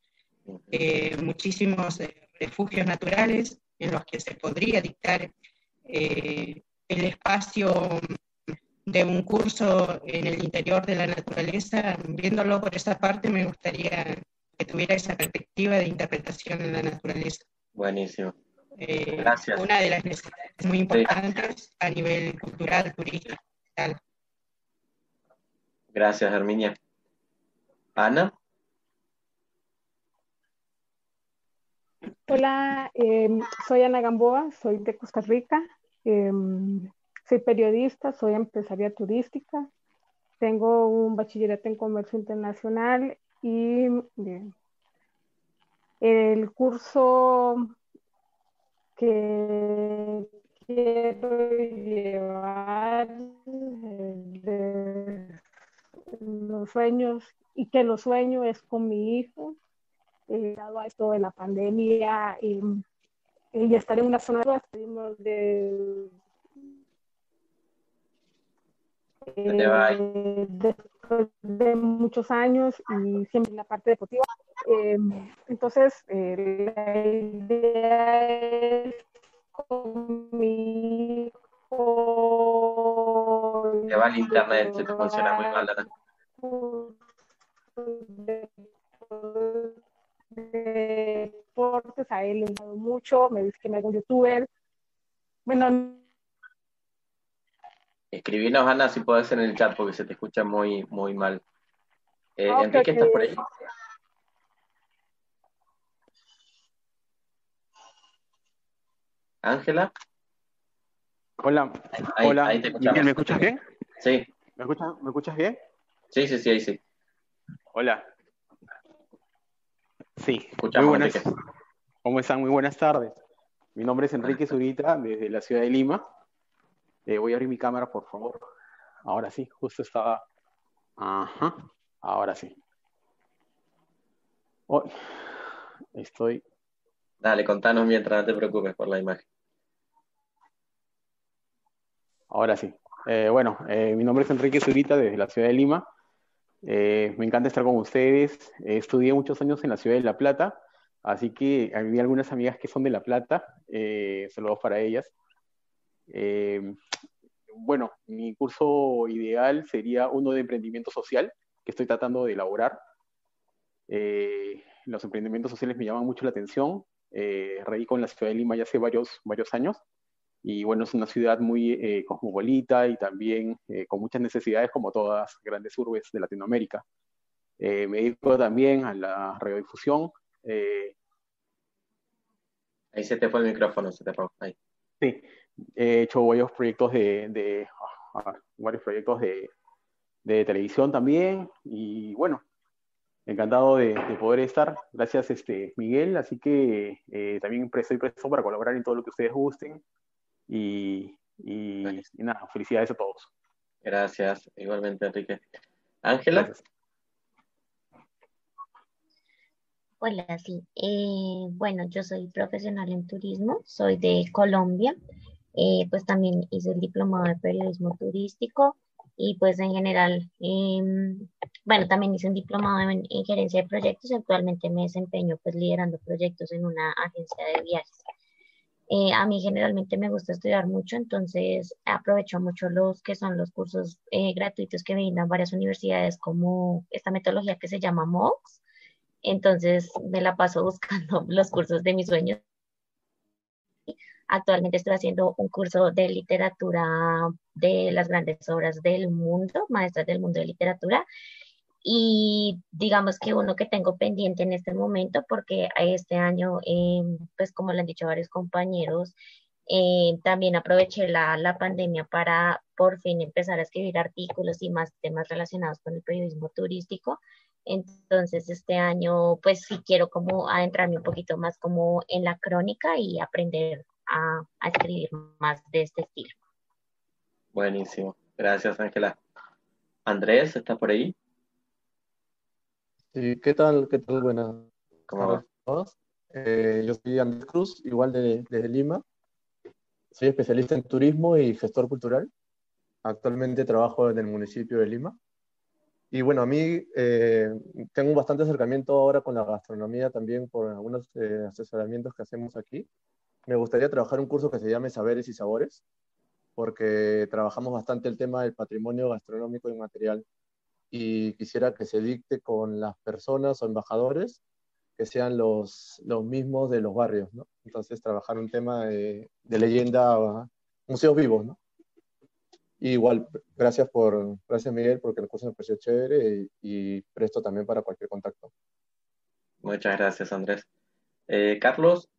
eh, muchísimos refugios naturales en los que se podría dictar el espacio de un curso en el interior de la naturaleza, viéndolo por esa parte, me gustaría que tuviera esa perspectiva de interpretación en la naturaleza. Buenísimo. Eh, Gracias. Una de las necesidades muy importantes a nivel cultural, turístico. Gracias, Herminia. Ana. Hola, em, soy Ana Gamboa, soy de Costa Rica. Em, soy periodista, soy empresaria turística, tengo un bachillerato en comercio internacional y el curso que quiero llevar de los sueños y que los sueño es con mi hijo, eh, dado a esto de la pandemia y, y estar en una zona de eh, después de muchos años y siempre en la parte deportiva. Eh, entonces, eh, la idea es con mi hijo. Que va el internet, se te funciona muy mal. deportes, a él le ha dado mucho, me dice que me hago youtuber. Bueno, Escribinos, Ana, si puedes en el chat porque se te escucha muy, muy mal. Eh, Enrique, ¿estás por ahí? Ángela. Hola. Hola. ¿Me escuchas bien? Sí. ¿Me escuchas, ¿Me escuchas bien? Sí, sí, sí, ahí sí. Hola. Sí. Muy buenas. ¿Cómo están? Muy buenas tardes. Mi nombre es Enrique Zurita, desde la ciudad de Lima. Eh, voy a abrir mi cámara, por favor. Ahora sí, justo estaba. Ajá, ahora sí. estoy. Dale, contanos mientras, no te preocupes por la imagen. Ahora sí. Eh, bueno, eh, mi nombre es Enrique Zurita, desde la ciudad de Lima. me encanta estar con ustedes. estudié muchos años en la ciudad de La Plata, así que había algunas amigas que son de La Plata. saludos para ellas. Eh, bueno, mi curso ideal sería uno de emprendimiento social que estoy tratando de elaborar. Eh, los emprendimientos sociales me llaman mucho la atención. Eh, radico en la ciudad de Lima ya hace varios, varios años y bueno, es una ciudad muy eh, cosmopolita y también eh, con muchas necesidades como todas las grandes urbes de Latinoamérica. Me dedico también a la radiodifusión. Ahí se te fue el micrófono, se te fue. Ahí. Sí, he hecho varios proyectos de, de ah, varios proyectos de, de televisión también y bueno, encantado de, de, poder estar. Gracias, este, Miguel. Así que eh, también estoy presto para colaborar en todo lo que ustedes gusten. Y, y, y nada, felicidades a todos. Gracias, igualmente, Enrique. Ángela. Hola, sí. Eh, bueno, yo soy profesional en turismo, soy de Colombia, eh, pues también hice el diplomado de periodismo turístico y pues en general, eh, bueno, también hice un diplomado en, en, gerencia de proyectos y actualmente me desempeño pues liderando proyectos en una agencia de viajes. Eh, a mí generalmente me gusta estudiar mucho, entonces aprovecho mucho los que son los cursos eh, gratuitos que brindan varias universidades como esta metodología que se llama MOOCs. Entonces me la paso buscando los cursos de mis sueños. Actualmente estoy haciendo un curso de literatura de las grandes obras del mundo, maestras del mundo de literatura, y digamos que uno que tengo pendiente en este momento, porque este año, eh, pues como le han dicho varios compañeros, eh, también aproveché la, la, pandemia para por fin empezar a escribir artículos y más temas relacionados con el periodismo turístico. Entonces, este año, pues sí quiero como adentrarme un poquito más como en la crónica y aprender a, a escribir más de este estilo. Buenísimo. Gracias, Ángela. Andrés, ¿está por ahí? Sí, ¿qué tal? ¿Qué tal? Buenas ¿Cómo va? todos. Eh, yo soy Andrés Cruz, igual de, desde Lima. Soy especialista en turismo y gestor cultural. Actualmente trabajo en el municipio de Lima. Y bueno, a mí eh, tengo bastante acercamiento ahora con la gastronomía también por algunos eh, asesoramientos que hacemos aquí. Me gustaría trabajar un curso que se llame Saberes y Sabores, porque trabajamos bastante el tema del patrimonio gastronómico y material y quisiera que se dicte con las personas o embajadores que sean los, los mismos de los barrios, ¿no? Entonces, trabajar un tema de, de leyenda, museos vivos, ¿no? Y igual, gracias por, gracias Miguel, porque el curso me pareció chévere y, y presto también para cualquier contacto. Muchas gracias, Andrés. Eh, Carlos.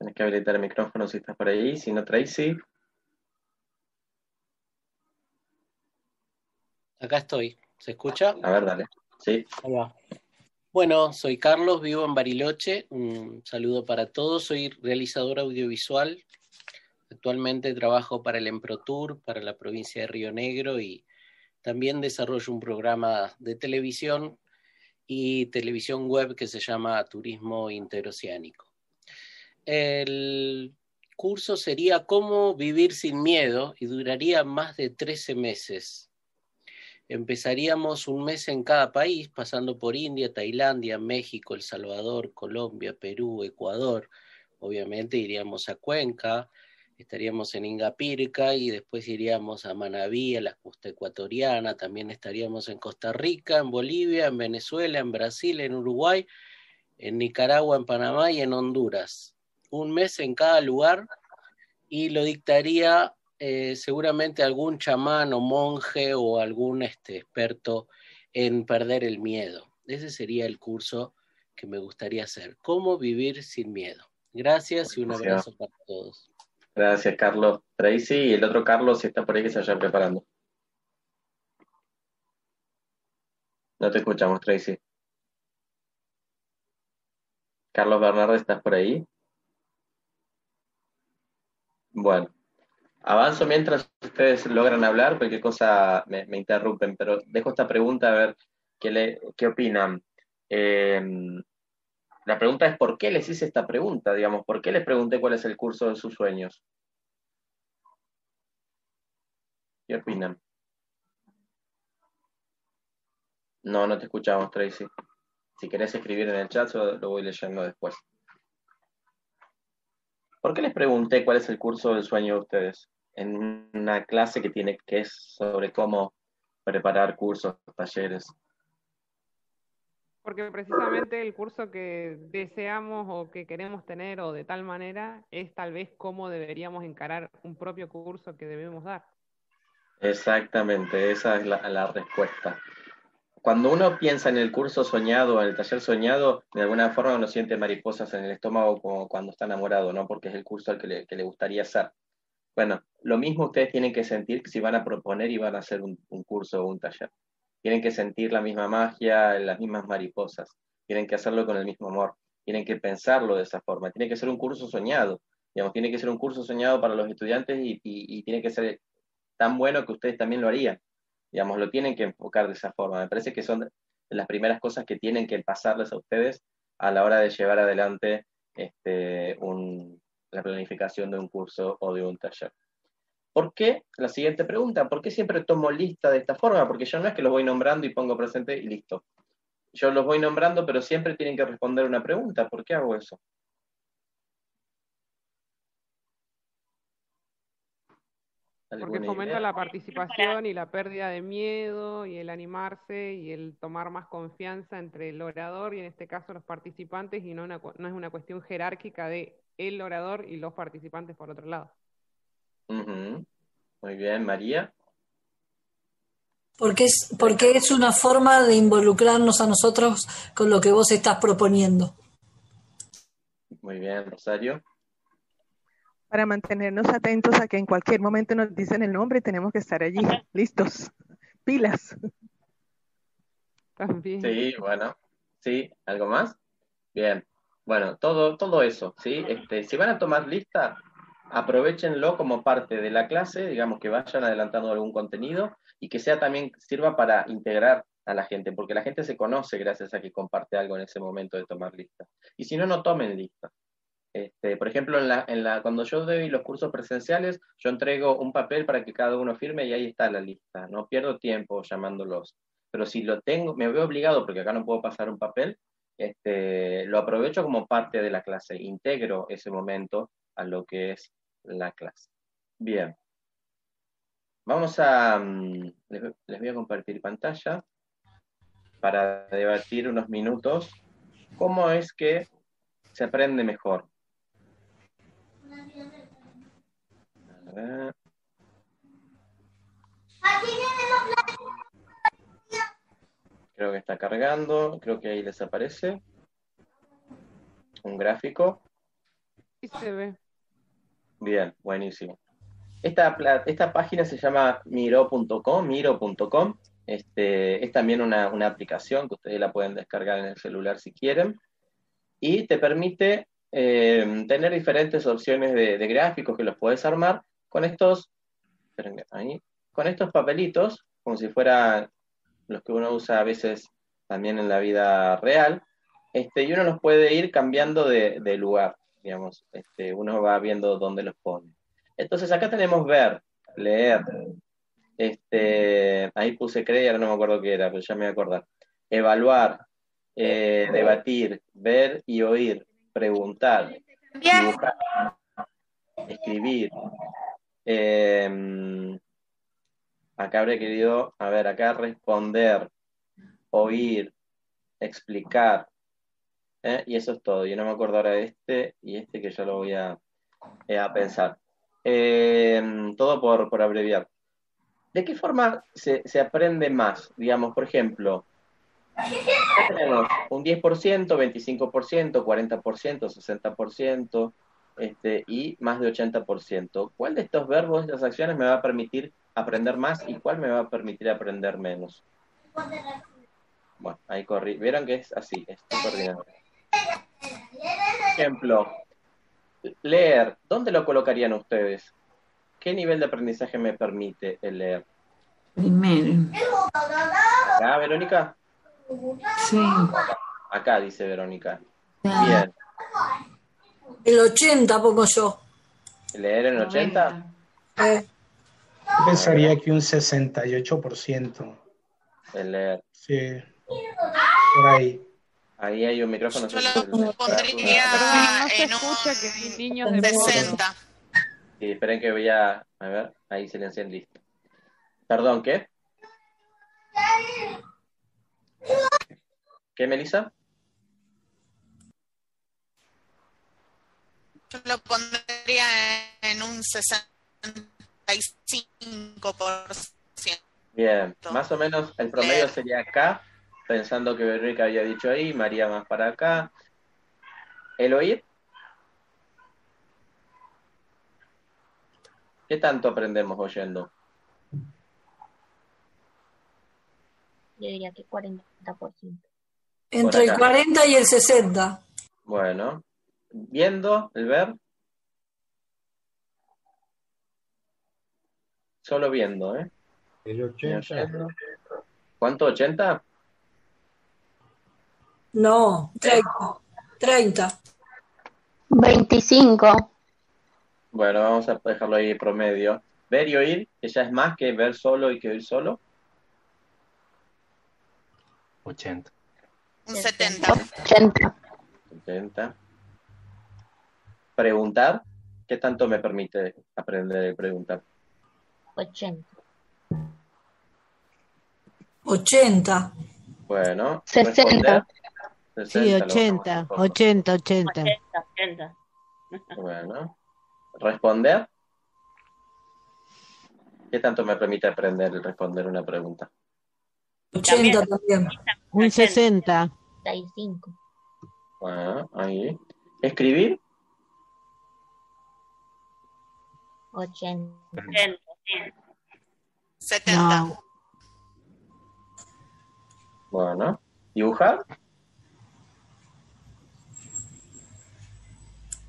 Tienes que habilitar el micrófono si estás por ahí, si no, Tracy. Acá estoy. ¿Se escucha? A ver, dale. Sí. Hola. Bueno, soy Carlos, vivo en Bariloche. Un saludo para todos. Soy realizador audiovisual. Actualmente trabajo para el Emprotour, para la provincia de Río Negro y también desarrollo un programa de televisión y televisión web que se llama Turismo Interoceánico. El curso sería Cómo vivir sin miedo y duraría más de 13 meses Empezaríamos un mes en cada país, pasando por India, Tailandia, México, El Salvador, Colombia, Perú, Ecuador. Obviamente iríamos a Cuenca, estaríamos en Ingapirca y después iríamos a Manabí, a la costa ecuatoriana. También estaríamos en Costa Rica, en Bolivia, en Venezuela, en Brasil, en Uruguay, en Nicaragua, en Panamá y en Honduras. Un mes en cada lugar y lo dictaría eh, seguramente algún chamán o monje o algún este, experto en perder el miedo. Ese sería el curso que me gustaría hacer. ¿Cómo vivir sin miedo? Gracias y un abrazo para todos. Gracias, Carlos. Tracy y el otro Carlos, si está por ahí, que se vaya preparando. No te escuchamos, Tracy. Carlos Bernardo, ¿estás por ahí? Bueno, avanzo mientras ustedes logran hablar, cualquier cosa me, interrumpen, pero dejo esta pregunta a ver qué, le, qué opinan. Eh, la pregunta es, ¿por qué les hice esta pregunta? Digamos, ¿por qué les pregunté cuál es el curso de sus sueños? ¿Qué opinan? No, no te escuchamos, Tracy. Si querés escribir en el chat, lo voy leyendo después. ¿Por qué les pregunté cuál es el curso del sueño de ustedes? En una clase que tiene que es sobre cómo preparar cursos, talleres? Porque precisamente el curso que deseamos o que queremos tener o de tal manera es tal vez cómo deberíamos encarar un propio curso que debemos dar. Exactamente, esa es la, la respuesta. Cuando uno piensa en el curso soñado, en el taller soñado, de alguna forma uno siente mariposas en el estómago como cuando está enamorado, ¿no? Porque es el curso al que le, gustaría hacer. Bueno, lo mismo ustedes tienen que sentir si van a proponer y van a hacer un, curso o un taller. Tienen que sentir la misma magia, las mismas mariposas. Tienen que hacerlo con el mismo amor. Tienen que pensarlo de esa forma. Tiene que ser un curso soñado. Digamos, tiene que ser un curso soñado para los estudiantes y, y tiene que ser tan bueno que ustedes también lo harían. Digamos, lo tienen que enfocar de esa forma. Me parece que son las primeras cosas que tienen que pasarles a ustedes a la hora de llevar adelante este, la planificación de un curso o de un taller. ¿Por qué? La siguiente pregunta, ¿por qué siempre tomo lista de esta forma? Porque yo no es que los voy nombrando y pongo presente y listo. Yo los voy nombrando, pero siempre tienen que responder una pregunta. ¿Por qué hago eso? Porque fomenta la participación y la pérdida de miedo y el animarse y el tomar más confianza entre el orador y en este caso los participantes y no, una, no es una cuestión jerárquica de el orador y los participantes por otro lado. Uh -huh. Muy bien, María. Porque es, porque es una forma de involucrarnos a nosotros con lo que vos estás proponiendo. Muy bien, Rosario para mantenernos atentos a que en cualquier momento nos dicen el nombre y tenemos que estar allí, listos, pilas. También. Sí, bueno, sí, ¿algo más? Bien, bueno, todo, todo eso, ¿sí? Este, si van a tomar lista, aprovechenlo como parte de la clase, digamos que vayan adelantando algún contenido y que sea también, sirva para integrar a la gente, porque la gente se conoce gracias a que comparte algo en ese momento de tomar lista. Y si no, no tomen lista. Este, por ejemplo, en la, en la, cuando yo doy los cursos presenciales, yo entrego un papel para que cada uno firme y ahí está la lista. No pierdo tiempo llamándolos. Pero si lo tengo, me veo obligado, porque acá no puedo pasar un papel, este, lo aprovecho como parte de la clase, integro ese momento a lo que es la clase. Bien. Vamos a, mm, les, les voy a compartir pantalla para debatir unos minutos cómo es que se aprende mejor. Ver. Creo que está cargando, creo que ahí les aparece un gráfico. Sí se ve. Bien, buenísimo. Esta, esta página se llama miro.com, miro.com. Este, es también una, una aplicación que ustedes la pueden descargar en el celular si quieren. Y te permite eh, tener diferentes opciones de, de, gráficos que los puedes armar con estos, ahí, con estos papelitos, como si fueran los que uno usa a veces también en la vida real, este, y uno los puede ir cambiando de, de lugar, digamos, este, uno va viendo dónde los pone. Entonces acá tenemos ver, leer, este, ahí puse creer, no me acuerdo qué era, pero ya me voy a acordar, evaluar, eh, debatir, ver y oír, preguntar, dibujar, escribir. Eh, acá habré querido, a ver, acá responder, oír, explicar. ¿eh? Y eso es todo. Yo no me acuerdo ahora de este y este que yo lo voy a, eh, pensar. todo por, por abreviar. ¿De qué forma se, se aprende más? Digamos, por ejemplo, tenemos un 10%, 25%, 40%, 60% este, y más de 80%. ¿Cuál de estos verbos, de estas acciones me va a permitir aprender más y cuál me va a permitir aprender menos? Bueno, ahí corrí. ¿Vieron que es así? Estoy coordinando. Ejemplo, leer. ¿Dónde lo colocarían ustedes? ¿Qué nivel de aprendizaje me permite el leer? Primero. ¿Acá, Verónica? Sí. Acá dice Verónica. Bien. El 80 pongo yo. ¿Leer en 80? Eh. Yo pensaría que un 68%. El leer. Sí. Por ahí. Ahí hay un micrófono. Yo lo pondría no se en escucha que hay niños de 60. Sí, esperen que voy a. A ver, ahí silencien listo. Perdón, ¿qué? ¿Qué, Melissa? Lo pondría en un 65%. Bien, más o menos el promedio sería acá, pensando que Verónica había dicho ahí, María más para acá. ¿El oír? ¿Qué tanto aprendemos oyendo? Yo diría que 40%. Entre el 40 y el 60. Bueno, viendo, el ver. Solo viendo, ¿eh? El 80. ¿Cuánto? ¿80? No, 30. 30. 25. Bueno, vamos a dejarlo ahí promedio. Ver y oír, que ya es más que ver solo y que oír solo. 80. Un 70. 80. 70. Preguntar, ¿qué tanto me permite aprender a preguntar? 80. 80. Bueno. 60. responder. Sí, 60, lo 80, bajamos un poco. 80, 80. 80. Bueno. Responder. ¿Qué tanto me permite aprender y responder una pregunta? 80 también. Un 60. 65. Bueno, ahí. Escribir. 80. 80, sí. 70. Bueno. Dibujar.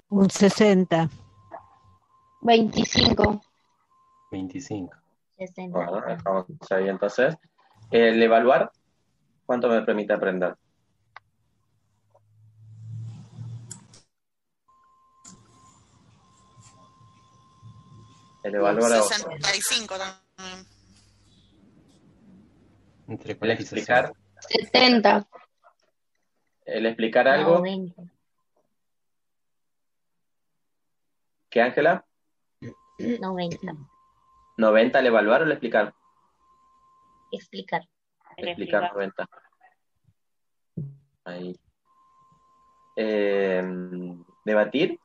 Un 60. 25. 25. 60. Bueno, dejamos ahí entonces. El evaluar. ¿Cuánto me permite aprender? El evaluar a otro. 65 también. Entre El 40 y explicar. 70. El explicar algo. 90. ¿Qué, Ángela? 90. ¿90 el evaluar o el explicar? Explicar. Explicar 90. Ahí. Eh, debatir.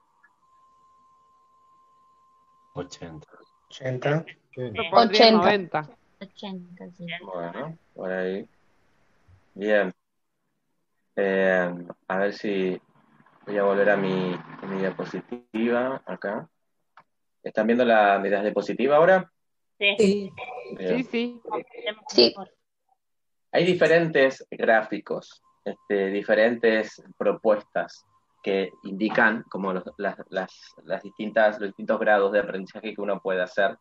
80. 80. Yo pondría 80. 90. 80, sí. Bueno, por ahí. Bien. Eh, a ver si voy a volver a mi, a mi diapositiva acá. ¿Están viendo la, mi diapositiva ahora? Sí. Bien. Sí, sí. Sí. Hay diferentes gráficos, este, diferentes propuestas que indican como los, las, distintas, los distintos grados de aprendizaje que uno puede hacer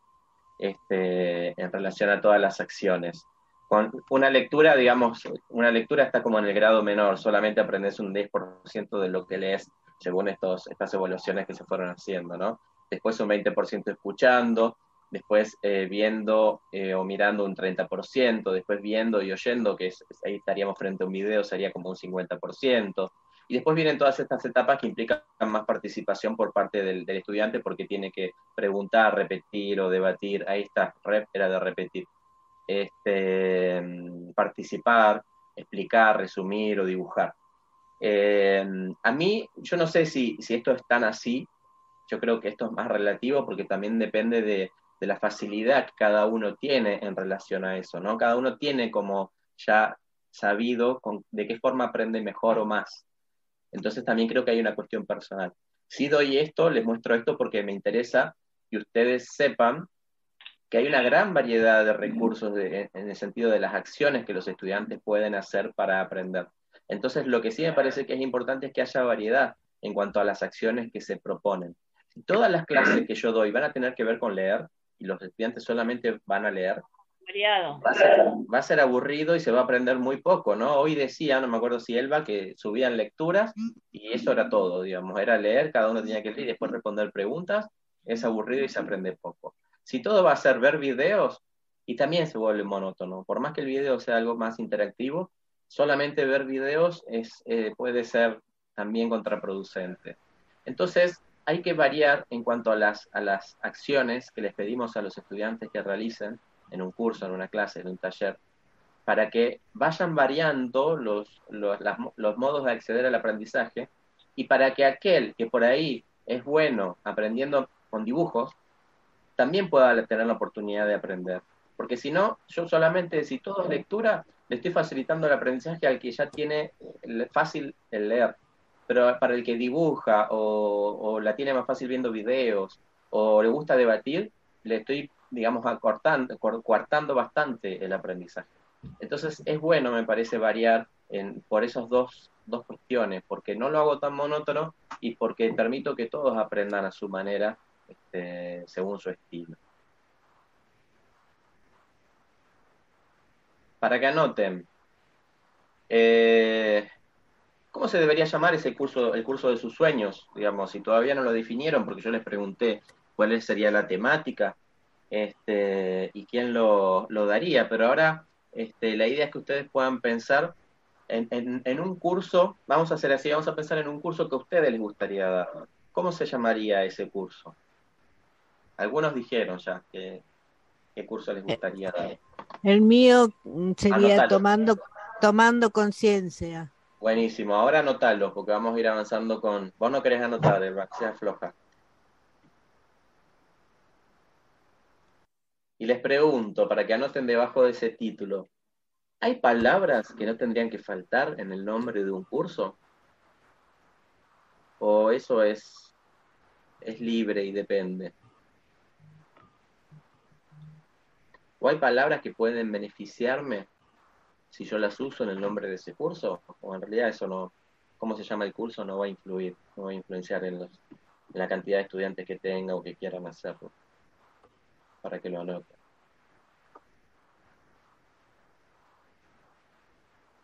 este, en relación a todas las acciones. Con una lectura, digamos, una lectura está como en el grado menor, solamente aprendes un 10% de lo que lees según estos, estas evaluaciones que se fueron haciendo, ¿no? Después un 20% escuchando, después eh, viendo eh, o mirando un 30%, después viendo y oyendo, que ahí estaríamos frente a un video, sería como un 50%. Y después vienen todas estas etapas que implican más participación por parte del, estudiante porque tiene que preguntar, repetir o debatir. Ahí está, rep era de repetir. Este, participar, explicar, resumir o dibujar. Eh, a mí, yo no sé si, si esto es tan así, yo creo que esto es más relativo porque también depende de, de la facilidad que cada uno tiene en relación a eso, ¿no? Cada uno tiene como ya sabido de qué forma aprende mejor o más. Entonces también creo que hay una cuestión personal. Si doy esto, les muestro esto porque me interesa que ustedes sepan que hay una gran variedad de recursos en el sentido de las acciones que los estudiantes pueden hacer para aprender. Entonces, lo que sí me parece que es importante es que haya variedad en cuanto a las acciones que se proponen. Si todas las clases que yo doy van a tener que ver con leer y los estudiantes solamente van a leer, Variado. va a, ser, aburrido y se va a aprender muy poco, ¿no? Hoy decía, no me acuerdo si Elba, que subían lecturas y eso era todo, digamos, era leer, cada uno tenía que leer y después responder preguntas, es aburrido y se aprende poco. Si todo va a ser ver videos, y también se vuelve monótono, por más que el video sea algo más interactivo, solamente ver videos es, eh, puede ser también contraproducente. Entonces, hay que variar en cuanto a las, a las acciones que les pedimos a los estudiantes que realicen en un curso, en una clase, en un taller. para que vayan variando los, los, los modos de acceder al aprendizaje y para que aquel que por ahí es bueno aprendiendo con dibujos, también pueda tener la oportunidad de aprender. Porque si no, yo solamente, si todo es lectura, le estoy facilitando el aprendizaje al que ya tiene fácil el leer. Pero para el que dibuja o, o la tiene más fácil viendo videos o le gusta debatir, le estoy, digamos, acortando, coartando bastante el aprendizaje. Entonces es bueno, me parece, variar en, por esas dos, dos cuestiones, porque no lo hago tan monótono y porque permito que todos aprendan a su manera, este, según su estilo. Para que anoten, eh, ¿cómo se debería llamar ese curso, el curso de sus sueños? Digamos, si todavía no lo definieron, porque yo les pregunté cuál sería la temática este, y quién lo, lo daría, pero ahora este, la idea es que ustedes puedan pensar en, en, un curso, vamos a hacer así, vamos a pensar en un curso que a ustedes les gustaría dar. ¿Cómo se llamaría ese curso? Algunos dijeron ya que, qué curso les gustaría dar. El mío sería tomando tomando conciencia. Buenísimo, ahora anotalo, porque vamos a ir avanzando con... Vos no querés anotar, Eva, sea floja. Les pregunto, para que anoten debajo de ese título, ¿hay palabras que no tendrían que faltar en el nombre de un curso? ¿O eso es, es libre y depende? ¿O hay palabras que pueden beneficiarme si yo las uso en el nombre de ese curso? ¿O en realidad eso no, cómo se llama el curso, no va a influir, no va a influenciar en la cantidad de estudiantes que tenga o que quieran hacerlo? para que lo anoten.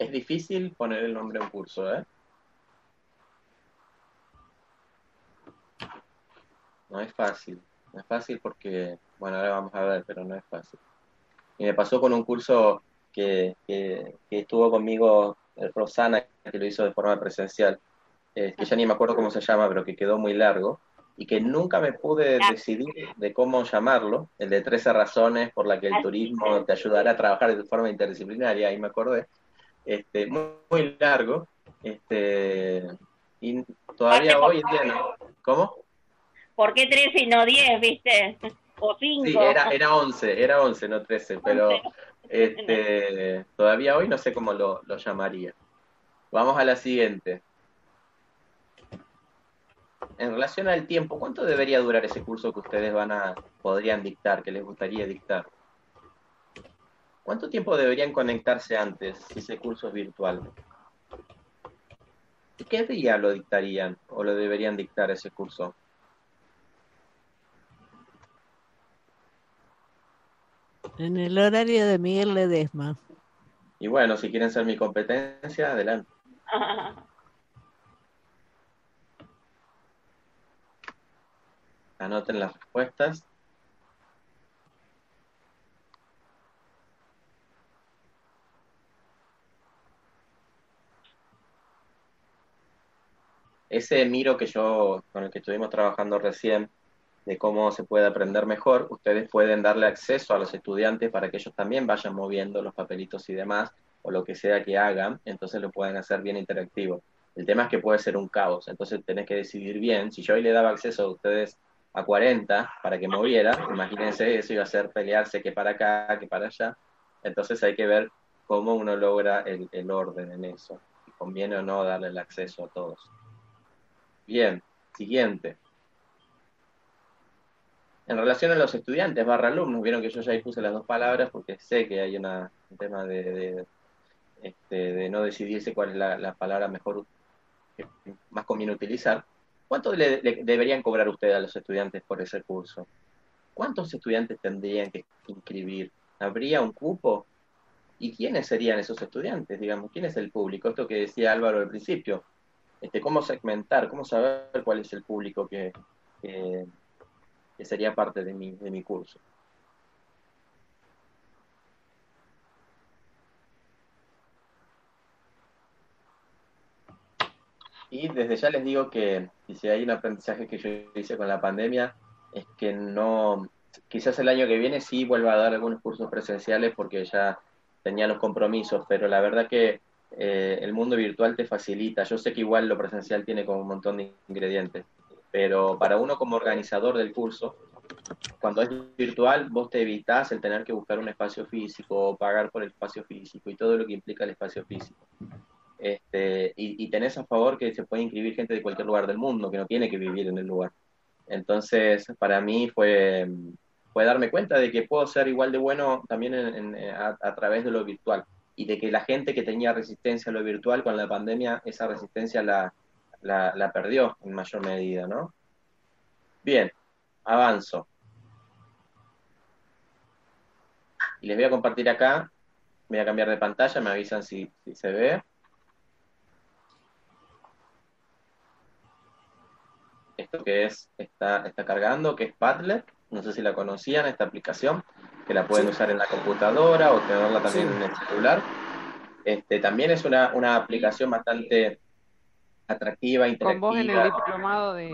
Es difícil poner el nombre a un curso, ¿eh? No es fácil. No es fácil porque, bueno, ahora vamos a ver, pero no es fácil. Y me pasó con un curso que, que, estuvo conmigo el Rosana, que lo hizo de forma presencial, eh, que ya ni me acuerdo cómo se llama, pero que quedó muy largo y que nunca me pude decidir de cómo llamarlo, el de 13 razones por las que el turismo te ayudará a trabajar de forma interdisciplinaria, ahí me acordé, este, muy, largo, este, y todavía hoy en día no. ¿Cómo? ¿Por qué 13 y no 10, viste? O 5. Sí, era, era 11, era 11, no 13, pero este, todavía hoy no sé cómo lo, lo llamaría. Vamos a la siguiente en relación al tiempo, ¿cuánto debería durar ese curso que ustedes van a podrían dictar, que les gustaría dictar? ¿Cuánto tiempo deberían conectarse antes si ese curso es virtual? ¿Qué día lo dictarían o lo deberían dictar ese curso? En el horario de Miguel Ledesma. Y bueno, si quieren ser mi competencia, adelante. Anoten las respuestas. Ese miro que yo, con el que estuvimos trabajando recién, de cómo se puede aprender mejor, ustedes pueden darle acceso a los estudiantes para que ellos también vayan moviendo los papelitos y demás, o lo que sea que hagan, entonces lo pueden hacer bien interactivo. El tema es que puede ser un caos, entonces tenés que decidir bien. Si yo hoy le daba acceso a ustedes a 40 para que moviera, imagínense, eso iba a ser pelearse que para acá, que para allá. Entonces hay que ver cómo uno logra el, el orden en eso. Si conviene o no darle el acceso a todos. Bien, siguiente. En relación a los estudiantes barra alumnos, vieron que yo ya ahí puse las dos palabras porque sé que hay una, un tema de, este, de no decidirse cuál es la, la palabra mejor, más conviene utilizar. ¿Cuánto le, deberían cobrar ustedes a los estudiantes por ese curso? ¿Cuántos estudiantes tendrían que inscribir? ¿Habría un cupo? ¿Y quiénes serían esos estudiantes? Digamos, ¿quién es el público? Esto que decía Álvaro al principio. Este, ¿Cómo segmentar? ¿Cómo saber cuál es el público que, que, sería parte de mi, de mi curso? Y desde ya les digo que si hay un aprendizaje que yo hice con la pandemia, es que no, quizás el año que viene sí vuelva a dar algunos cursos presenciales porque ya tenía los compromisos, pero la verdad que eh, el mundo virtual te facilita. Yo sé que igual lo presencial tiene como un montón de ingredientes, pero para uno como organizador del curso, cuando es virtual, vos te evitas el tener que buscar un espacio físico o pagar por el espacio físico y todo lo que implica el espacio físico. Este, y, tenés a favor que se puede inscribir gente de cualquier lugar del mundo, que no tiene que vivir en el lugar. Entonces, para mí fue, fue darme cuenta de que puedo ser igual de bueno también a, través de lo virtual y de que la gente que tenía resistencia a lo virtual con la pandemia, esa resistencia la, la, perdió en mayor medida, ¿no? Bien, avanzo. Y les voy a compartir acá, voy a cambiar de pantalla, me avisan si, si se ve. Esto que es, está, está cargando, que es Padlet, no sé si la conocían, esta aplicación, que la pueden sí. usar en la computadora o tenerla también sí. en el celular. Este, también es una, una aplicación bastante atractiva, interactiva. Con vos en el diplomado de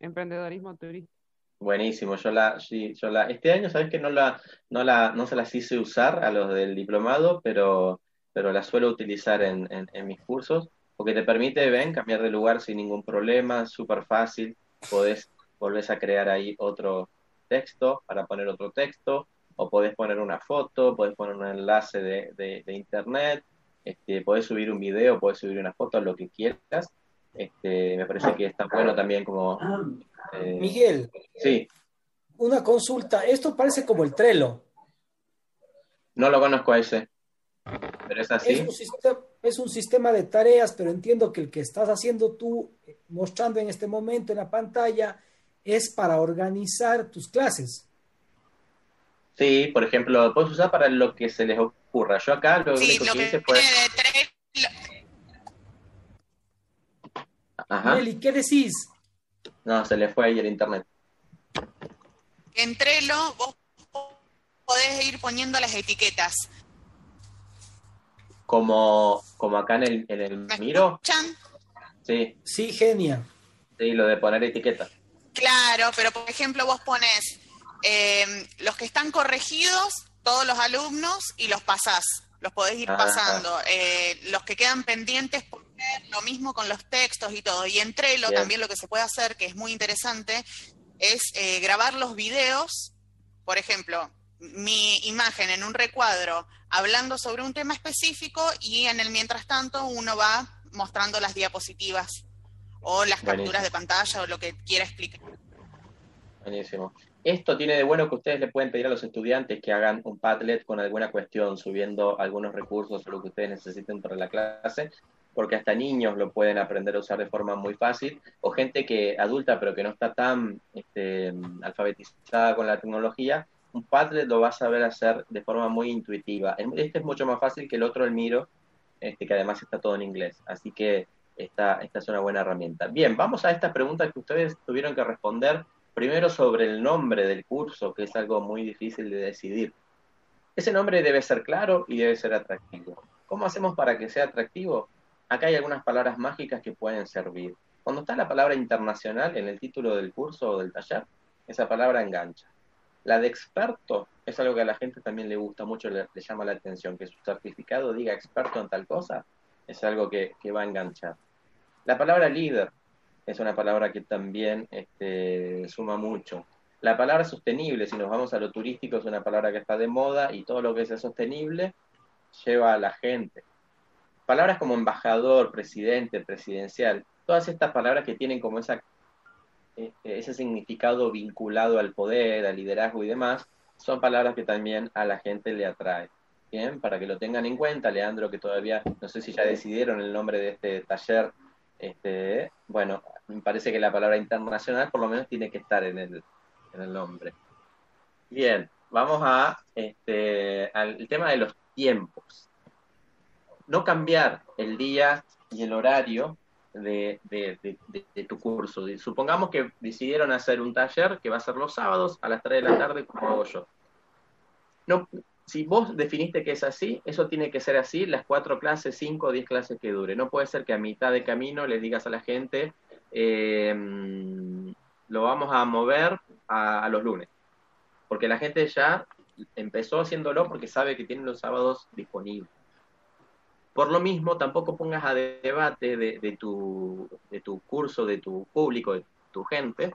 emprendedorismo turístico. Buenísimo, yo la, sí, yo la, este año sabes que no la, no la, no se las hice usar a los del diplomado, pero, pero la suelo utilizar en, en, en mis cursos, porque te permite, ven, cambiar de lugar sin ningún problema, súper fácil, podés, volvés a crear ahí otro texto para poner otro texto, o podés poner una foto, podés poner un enlace de, de, de internet, este, podés subir un video, podés subir una foto, lo que quieras, este, me parece que está bueno también como... Eh, Miguel. Sí. Una consulta. Esto parece como el Trello. No lo conozco a ese. Pero es así. Es un, sistema, es un sistema de tareas, pero entiendo que el que estás haciendo tú, mostrando en este momento en la pantalla, es para organizar tus clases. Sí, por ejemplo, lo puedes usar para lo que se les ocurra. Yo acá lo sí, único lo que, que hice fue... Ajá. Meli, ¿qué decís? No, se le fue ahí el internet. En Trello vos podés ir poniendo las etiquetas. Como, como acá en el, en el ¿Me Miro. escuchan? Sí. Sí, genia. Sí, lo de poner etiquetas. Claro, pero por ejemplo vos pones eh, los que están corregidos, todos los alumnos, y los pasás. Los podés ir Ah. pasando. Eh, los que quedan pendientes, lo mismo con los textos y todo. Y en Trello Bien. también lo que se puede hacer, que es muy interesante, es eh, grabar los videos. Por ejemplo, mi imagen en un recuadro hablando sobre un tema específico y en el mientras tanto uno va mostrando las diapositivas o las Buenísimo. capturas de pantalla o lo que quiera explicar. Buenísimo. Esto tiene de bueno que ustedes le pueden pedir a los estudiantes que hagan un Padlet con alguna cuestión, subiendo algunos recursos o lo que ustedes necesiten para la clase, porque hasta niños lo pueden aprender a usar de forma muy fácil, o gente que adulta pero que no está tan este, alfabetizada con la tecnología, un Padlet lo va a saber hacer de forma muy intuitiva. Este es mucho más fácil que el otro, el Miro, este, que además está todo en inglés. Así que esta, esta es una buena herramienta. Bien, vamos a estas preguntas que ustedes tuvieron que responder. Primero sobre el nombre del curso, que es algo muy difícil de decidir. Ese nombre debe ser claro y debe ser atractivo. ¿Cómo hacemos para que sea atractivo? Acá hay algunas palabras mágicas que pueden servir. Cuando está la palabra internacional en el título del curso o del taller, esa palabra engancha. La de experto es algo que a la gente también le gusta mucho, le, llama la atención, que su certificado diga experto en tal cosa, es algo que, que va a enganchar. La palabra líder es una palabra que también este, suma mucho. La palabra sostenible, si nos vamos a lo turístico, es una palabra que está de moda y todo lo que sea sostenible lleva a la gente. Palabras como embajador, presidente, presidencial, todas estas palabras que tienen como esa, eh, ese significado vinculado al poder, al liderazgo y demás, son palabras que también a la gente le atrae. Bien, para que lo tengan en cuenta, Leandro, que todavía no sé si ya decidieron el nombre de este taller, este, bueno, me parece que la palabra internacional por lo menos tiene que estar en el, en el nombre. Bien, vamos a este, al tema de los tiempos. No cambiar el día y el horario de, de, tu curso. Supongamos que decidieron hacer un taller que va a ser los sábados a las 3 de la tarde, como hago yo. No, si vos definiste que es así, eso tiene que ser así las cuatro clases, cinco o diez clases que dure. No puede ser que a mitad de camino le digas a la gente, eh, lo vamos a mover a, los lunes. Porque la gente ya empezó haciéndolo porque sabe que tiene los sábados disponibles. Por lo mismo, tampoco pongas a debate de, tu, de tu curso, de tu público, de tu gente,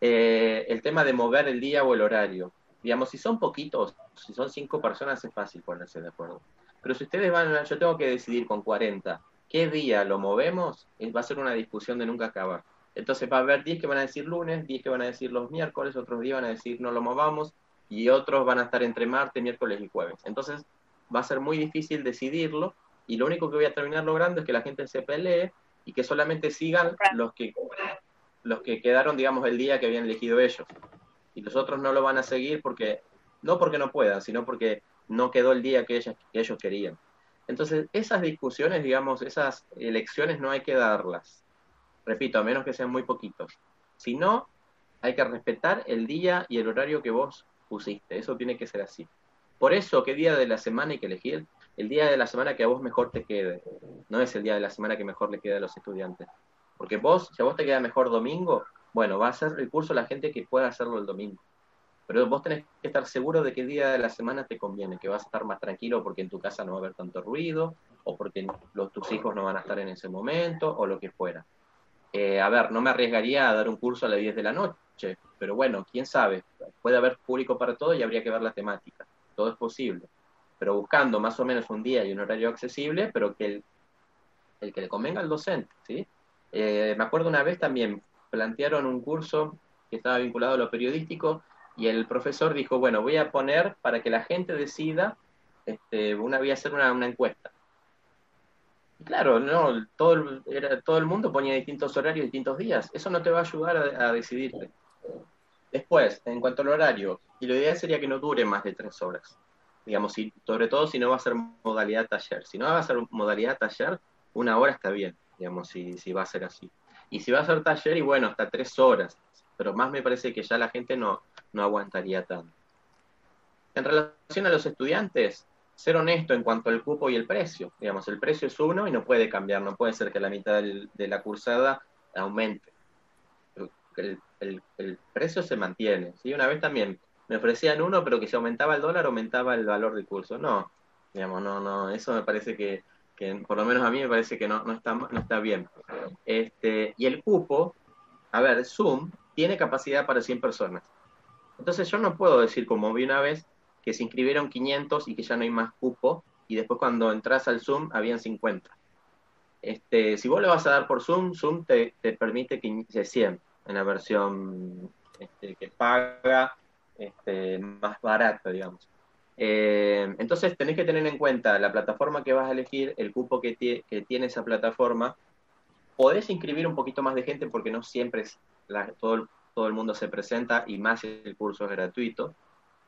eh, el tema de mover el día o el horario. Digamos, si son poquitos, si son cinco personas, es fácil ponerse de acuerdo. Pero si ustedes van, yo tengo que decidir con 40 qué día lo movemos, va a ser una discusión de nunca acabar. Entonces va a haber 10 que van a decir lunes, 10 que van a decir los miércoles, otros días van a decir no lo movamos, y otros van a estar entre martes, miércoles y jueves. Entonces va a ser muy difícil decidirlo, y lo único que voy a terminar logrando es que la gente se pelee y que solamente sigan los que, los que quedaron, digamos, el día que habían elegido ellos. Y los otros no lo van a seguir porque, no porque no puedan, sino porque no quedó el día que, ellas, que ellos querían. Entonces, esas discusiones, digamos, esas elecciones no hay que darlas. Repito, a menos que sean muy poquitos. Si no, hay que respetar el día y el horario que vos pusiste. Eso tiene que ser así. Por eso, ¿qué día de la semana hay que elegir? El día de la semana que a vos mejor te quede. No es el día de la semana que mejor le quede a los estudiantes. Porque vos, si a vos te queda mejor domingo, bueno, va a ser el curso la gente que pueda hacerlo el domingo. Pero vos tenés que estar seguro de qué día de la semana te conviene, que vas a estar más tranquilo porque en tu casa no va a haber tanto ruido, o porque los, tus hijos no van a estar en ese momento, o lo que fuera. Eh, a ver, no me arriesgaría a dar un curso a las 10 de la noche, pero bueno, quién sabe, puede haber público para todo y habría que ver la temática, todo es posible, pero buscando más o menos un día y un horario accesible, pero que el, el que le convenga al docente, ¿sí? Eh, me acuerdo una vez también, plantearon un curso que estaba vinculado a lo periodístico y el profesor dijo, bueno, voy a poner para que la gente decida, este, una, voy a hacer una, encuesta. Y claro, no, todo el, era, todo el mundo ponía distintos horarios, distintos días. Eso no te va a ayudar a, decidirte. Después, en cuanto al horario, y lo ideal sería que no dure más de tres horas. Digamos, sobre todo si no va a ser modalidad taller. Si no va a ser modalidad taller, una hora está bien, digamos, si, si va a ser así. Y si va a ser taller, y bueno, hasta tres horas. Pero más me parece que ya la gente no, no aguantaría tanto. En relación a los estudiantes, ser honesto en cuanto al cupo y el precio. Digamos, el precio es uno y no puede cambiar, no puede ser que la mitad de la cursada aumente. El, el, precio se mantiene. ¿sí? Una vez también me ofrecían uno, pero que si aumentaba el dólar, aumentaba el valor del curso. No, digamos, no, no, eso me parece que, que por lo menos a mí me parece que no, no, está, no está bien. Este, y el cupo, a ver, Zoom tiene capacidad para 100 personas. Entonces yo no puedo decir, como vi una vez, que se inscribieron 500 y que ya no hay más cupo, y después cuando entras al Zoom habían 50. Este, si vos le vas a dar por Zoom, Zoom te, permite que 100 en la versión este, que paga este, más barata, digamos. Eh, entonces tenés que tener en cuenta la plataforma que vas a elegir, el cupo que, que tiene esa plataforma. Podés inscribir un poquito más de gente porque no siempre es la, todo, el, todo el mundo se presenta y más si el curso es gratuito,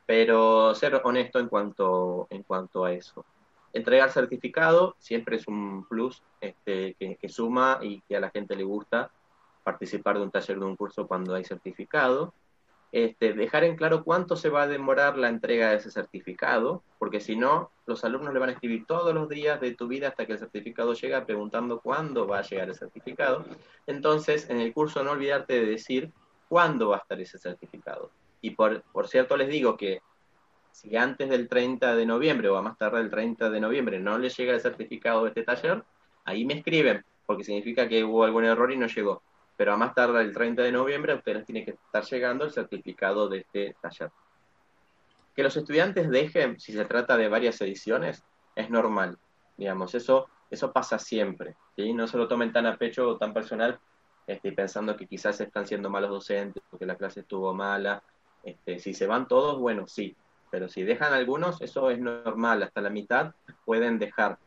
pero ser honesto en cuanto, en cuanto a eso. Entregar certificado siempre es un plus este, que, suma y que a la gente le gusta participar de un taller de un curso cuando hay certificado. Este, dejar en claro cuánto se va a demorar la entrega de ese certificado, porque si no, los alumnos le van a escribir todos los días de tu vida hasta que el certificado llega preguntando cuándo va a llegar el certificado. Entonces, en el curso no olvidarte de decir cuándo va a estar ese certificado. Y por, por cierto les digo que si antes del 30 de noviembre o a más tarde del 30 de noviembre no les llega el certificado de este taller, ahí me escriben, porque significa que hubo algún error y no llegó. Pero a más tarde del 30 de noviembre a ustedes tiene que estar llegando el certificado de este taller. Que los estudiantes dejen, si se trata de varias ediciones, es normal. Digamos, eso, eso pasa siempre. ¿sí? No se lo tomen tan a pecho o tan personal, Estoy pensando que quizás están siendo malos docentes, porque la clase estuvo mala. Este, si se van todos, bueno, sí, pero si dejan algunos, eso es normal, hasta la mitad pueden dejar.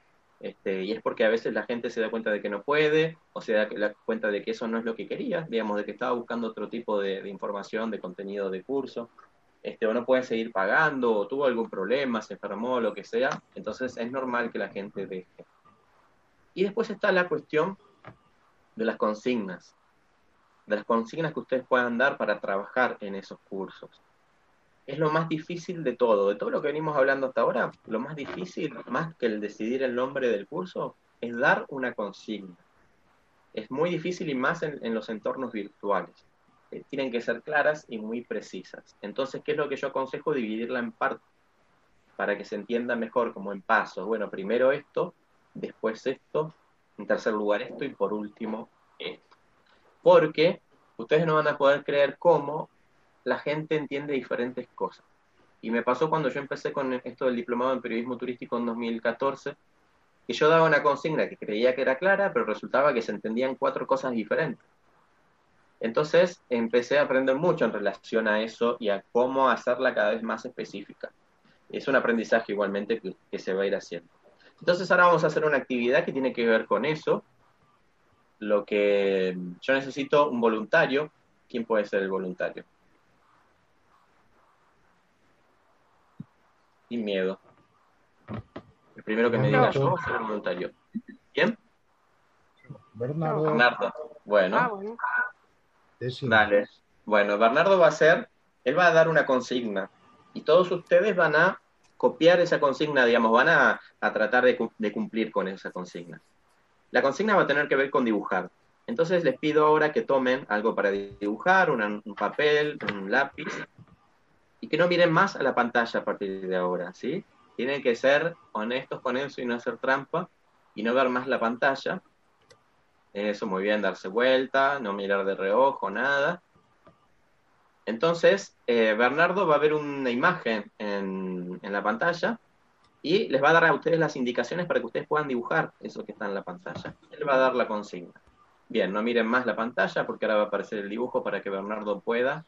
Este, y es porque a veces la gente se da cuenta de que no puede, o se da cuenta de que eso no es lo que quería, digamos, de que estaba buscando otro tipo de, información, de contenido de curso, este, o no puede seguir pagando, o tuvo algún problema, se enfermó, lo que sea, entonces es normal que la gente deje. Y después está la cuestión de las consignas, de las consignas que ustedes puedan dar para trabajar en esos cursos. Es lo más difícil de todo, de todo lo que venimos hablando hasta ahora, lo más difícil, más que el decidir el nombre del curso, es dar una consigna. Es muy difícil y más en, los entornos virtuales. eh, tienen que ser claras y muy precisas. Entonces, ¿qué es lo que yo aconsejo? Dividirla en partes para que se entienda mejor, como en pasos. Bueno, primero esto, después esto, en tercer lugar esto y por último esto. Porque ustedes no van a poder creer cómo la gente entiende diferentes cosas. Y me pasó cuando yo empecé con esto del diplomado en periodismo turístico en 2014, que yo daba una consigna que creía que era clara, pero resultaba que se entendían cuatro cosas diferentes. Entonces empecé a aprender mucho en relación a eso y a cómo hacerla cada vez más específica. Es un aprendizaje igualmente que, se va a ir haciendo. Entonces ahora vamos a hacer una actividad que tiene que ver con eso. Lo que yo necesito un voluntario. ¿Quién puede ser el voluntario? Sin miedo. El primero que me diga yo va a ser el voluntario. ¿Quién? Bernardo. Bernardo. Bueno. Ah, bueno. Dale. Bueno, Bernardo va a hacer, él va a dar una consigna y todos ustedes van a copiar esa consigna, digamos, van a, tratar de, cumplir con esa consigna. La consigna va a tener que ver con dibujar. Entonces les pido ahora que tomen algo para dibujar, un papel, un lápiz, y que no miren más a la pantalla a partir de ahora, ¿sí? Tienen que ser honestos con eso y no hacer trampa y no ver más la pantalla. Eso, muy bien, darse vuelta, no mirar de reojo, nada. Entonces, eh, Bernardo va a ver una imagen en, la pantalla y les va a dar a ustedes las indicaciones para que ustedes puedan dibujar eso que está en la pantalla. Él va a dar la consigna. Bien, no miren más la pantalla porque ahora va a aparecer el dibujo para que Bernardo pueda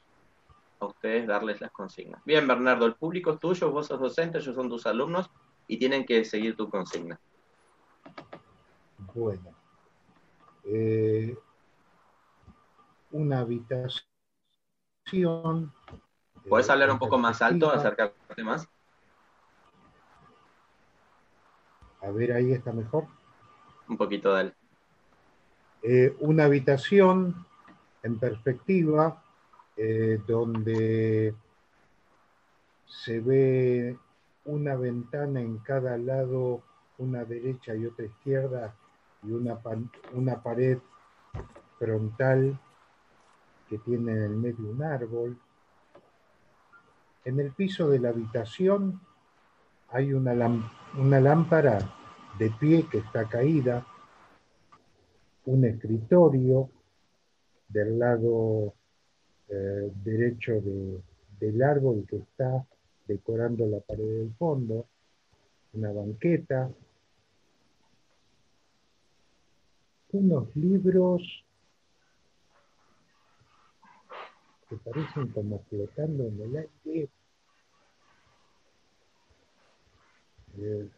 a ustedes darles las consignas. Bien, Bernardo, el público es tuyo, vos sos docente, ellos son tus alumnos y tienen que seguir tu consigna. Bueno. Eh, una habitación ¿Puedes eh, hablar un poco más alto, acercarte más? A ver, ahí está mejor. Un poquito, dale. Eh, una habitación en perspectiva eh, donde se ve una ventana en cada lado, una derecha y otra izquierda, y una, una pared frontal que tiene en el medio un árbol. En el piso de la habitación hay una, lámpara de pie que está caída, un escritorio del lado eh, derecho del árbol que está decorando la pared del fondo, una banqueta, unos libros que parecen como flotando en el aire. Eh,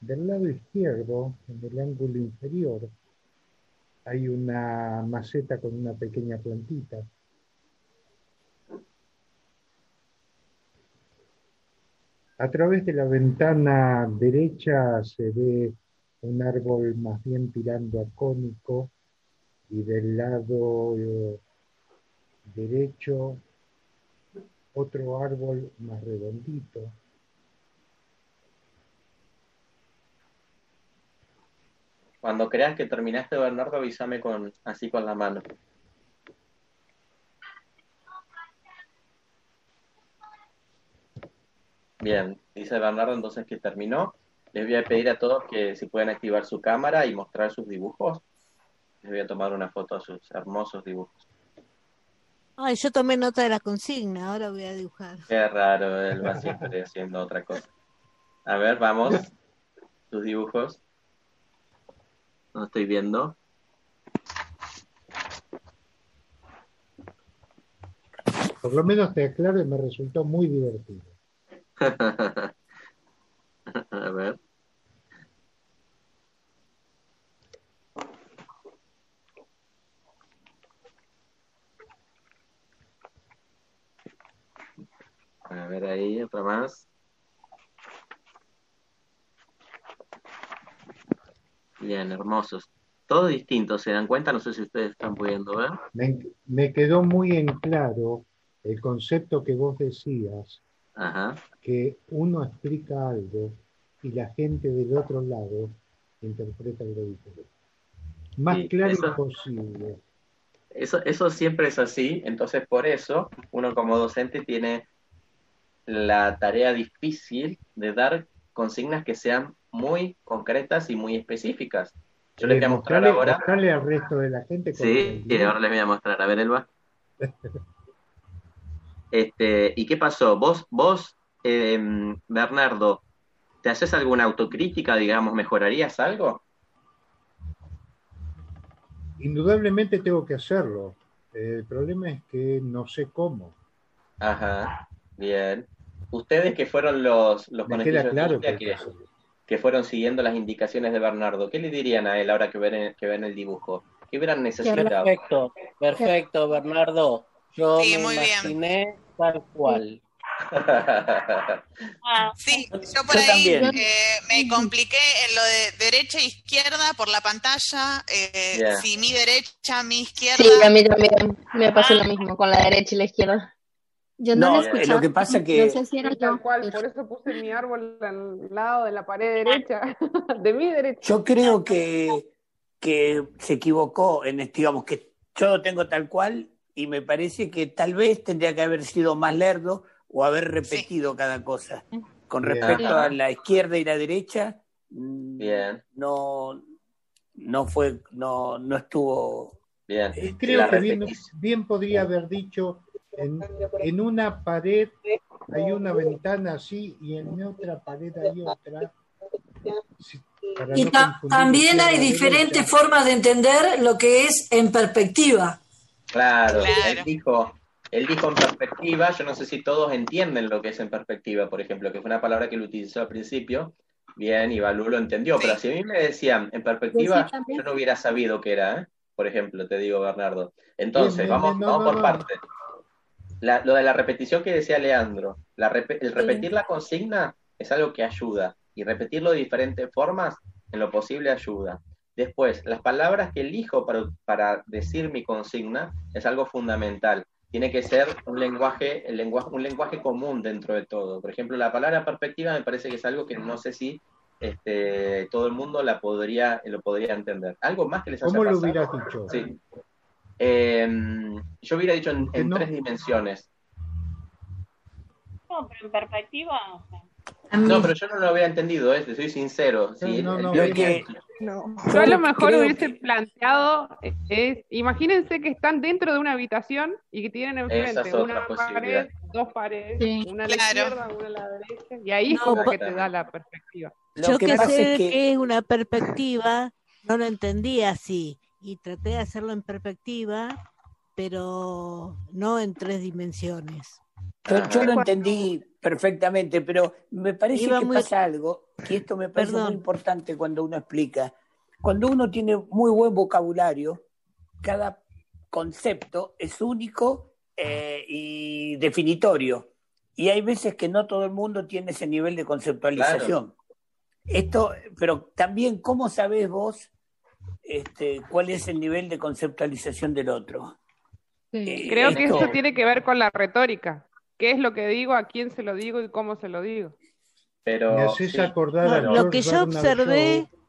del lado izquierdo, en el ángulo inferior, hay una maceta con una pequeña plantita. A través de la ventana derecha se ve un árbol más bien tirando a cónico y del lado eh, derecho otro árbol más redondito. Cuando creas que terminaste, Bernardo, avísame con, así con la mano. Bien, dice Bernardo entonces que terminó. Les voy a pedir a todos que si pueden activar su cámara y mostrar sus dibujos. Les voy a tomar una foto de sus hermosos dibujos. Ay, yo tomé nota de la consigna, ahora voy a dibujar. Qué raro, él va siempre haciendo otra cosa. A ver, vamos. Sus dibujos. No estoy viendo. Por lo menos te aclaro y me resultó muy divertido. a ver. A ver ahí, otra más. Bien, hermosos. Todo distinto, ¿se dan cuenta? No sé si ustedes están pudiendo ver. Me, quedó muy en claro el concepto que vos decías, que uno explica algo y la gente del otro lado interpreta algo diferente. más Sí, claro eso- imposible. Eso, eso siempre es así, entonces por eso uno como docente tiene la tarea difícil de dar consignas que sean muy concretas y muy específicas. Yo les voy a Eh, mostrar ahora. mostrale al resto de la gente. Sí, ¿no? ahora les voy a mostrar. A ver, Elba. Este, ¿y qué pasó? Vos, vos, eh, Bernardo, ¿te haces alguna autocrítica, digamos, mejorarías algo? Indudablemente tengo que hacerlo. El problema es que no sé cómo. Ajá, bien. Ustedes que fueron los, los conejillos de que fueron siguiendo las indicaciones de Bernardo, ¿qué le dirían a él ahora que ven, que ven el dibujo? ¿Qué hubieran necesitado? Perfecto, perfecto, Bernardo. Yo Sí, me muy bien. imaginé tal cual. Sí, yo por Yo ahí eh, me compliqué en lo de derecha e izquierda por la pantalla. eh. Si mi derecha, mi izquierda. Sí, a mí también me pasó lo mismo con la derecha y la izquierda. Yo no, No, la eh, escuchaba. lo que pasa que- No sé si era tal yo. cual, por eso puse mi árbol al lado de la pared derecha, de mi derecha. Yo creo que, que se equivocó en esto, digamos, que yo lo tengo tal cual y me parece que tal vez tendría que haber sido más lerdo o haber repetido cada cosa. Con respecto a la izquierda y la derecha, Bien, no, no fue, no, no estuvo. bien. Eh, Creo que bien, bien podría haber dicho, en, en una pared hay una ventana así y en otra pared hay otra. Para Y no ta- confundir también hay diferentes derecha. formas de entender lo que es en perspectiva. Claro, él dijo, él dijo en perspectiva, yo no sé si todos entienden lo que es en perspectiva, por ejemplo, que fue una palabra que él utilizó al principio, bien, y Balú lo entendió, pero si a mí me decían en perspectiva, yo no hubiera sabido qué era, ¿eh? por ejemplo, te digo, Bernardo. Entonces, Bien, bien, vamos, no, vamos no, por no. La- lo de la repetición que decía Leandro, la el repetir la consigna es algo que ayuda, y repetirlo de diferentes formas, en lo posible ayuda. Después, las palabras que elijo para, para decir mi consigna es algo fundamental. Tiene que ser un lenguaje, el lenguaje, un lenguaje común dentro de todo. Por ejemplo, la palabra perspectiva me parece que es algo que no sé si este, todo el mundo la podría, lo podría entender. ¿Algo más que les haya ¿Cómo lo hubieras dicho? Sí. Eh, yo hubiera dicho en, en no? tres dimensiones. No, pero en perspectiva, o sea, No, pero yo no lo había entendido, eh, te soy sincero. Sí, No, el- no, el- no, que- No. Yo a lo mejor creo hubiese planteado, eh, es, imagínense que están dentro de una habitación y que tienen enfrente es una pared, dos paredes, Sí. una a la Claro. izquierda, una a la derecha, y ahí es como que te da la perspectiva. Lo Yo que que, pasa sé es que- que es una perspectiva, no lo entendía así y traté de hacerlo en perspectiva, pero no en tres dimensiones. Yo, yo lo entendí perfectamente, pero me parece Iba que muy- pasa algo, que esto me parece Perdón. muy importante cuando uno explica. Cuando uno tiene muy buen vocabulario, cada concepto es único eh, y definitorio. Y hay veces que no todo el mundo tiene ese nivel de conceptualización. Esto, pero también, ¿cómo sabés vos este, cuál es el nivel de conceptualización del otro? Eh, Creo que esto- eso tiene que ver con la retórica. ¿Qué es lo que digo, a quién se lo digo y cómo se lo digo? Pero, Me haces sí, acordar a Lo que yo observé, Shaw.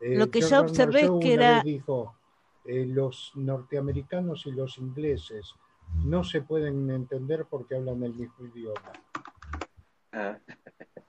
Eh, lo que George yo observé es que era- dijo, eh, los norteamericanos y los ingleses no se pueden entender porque hablan el mismo idioma. ah,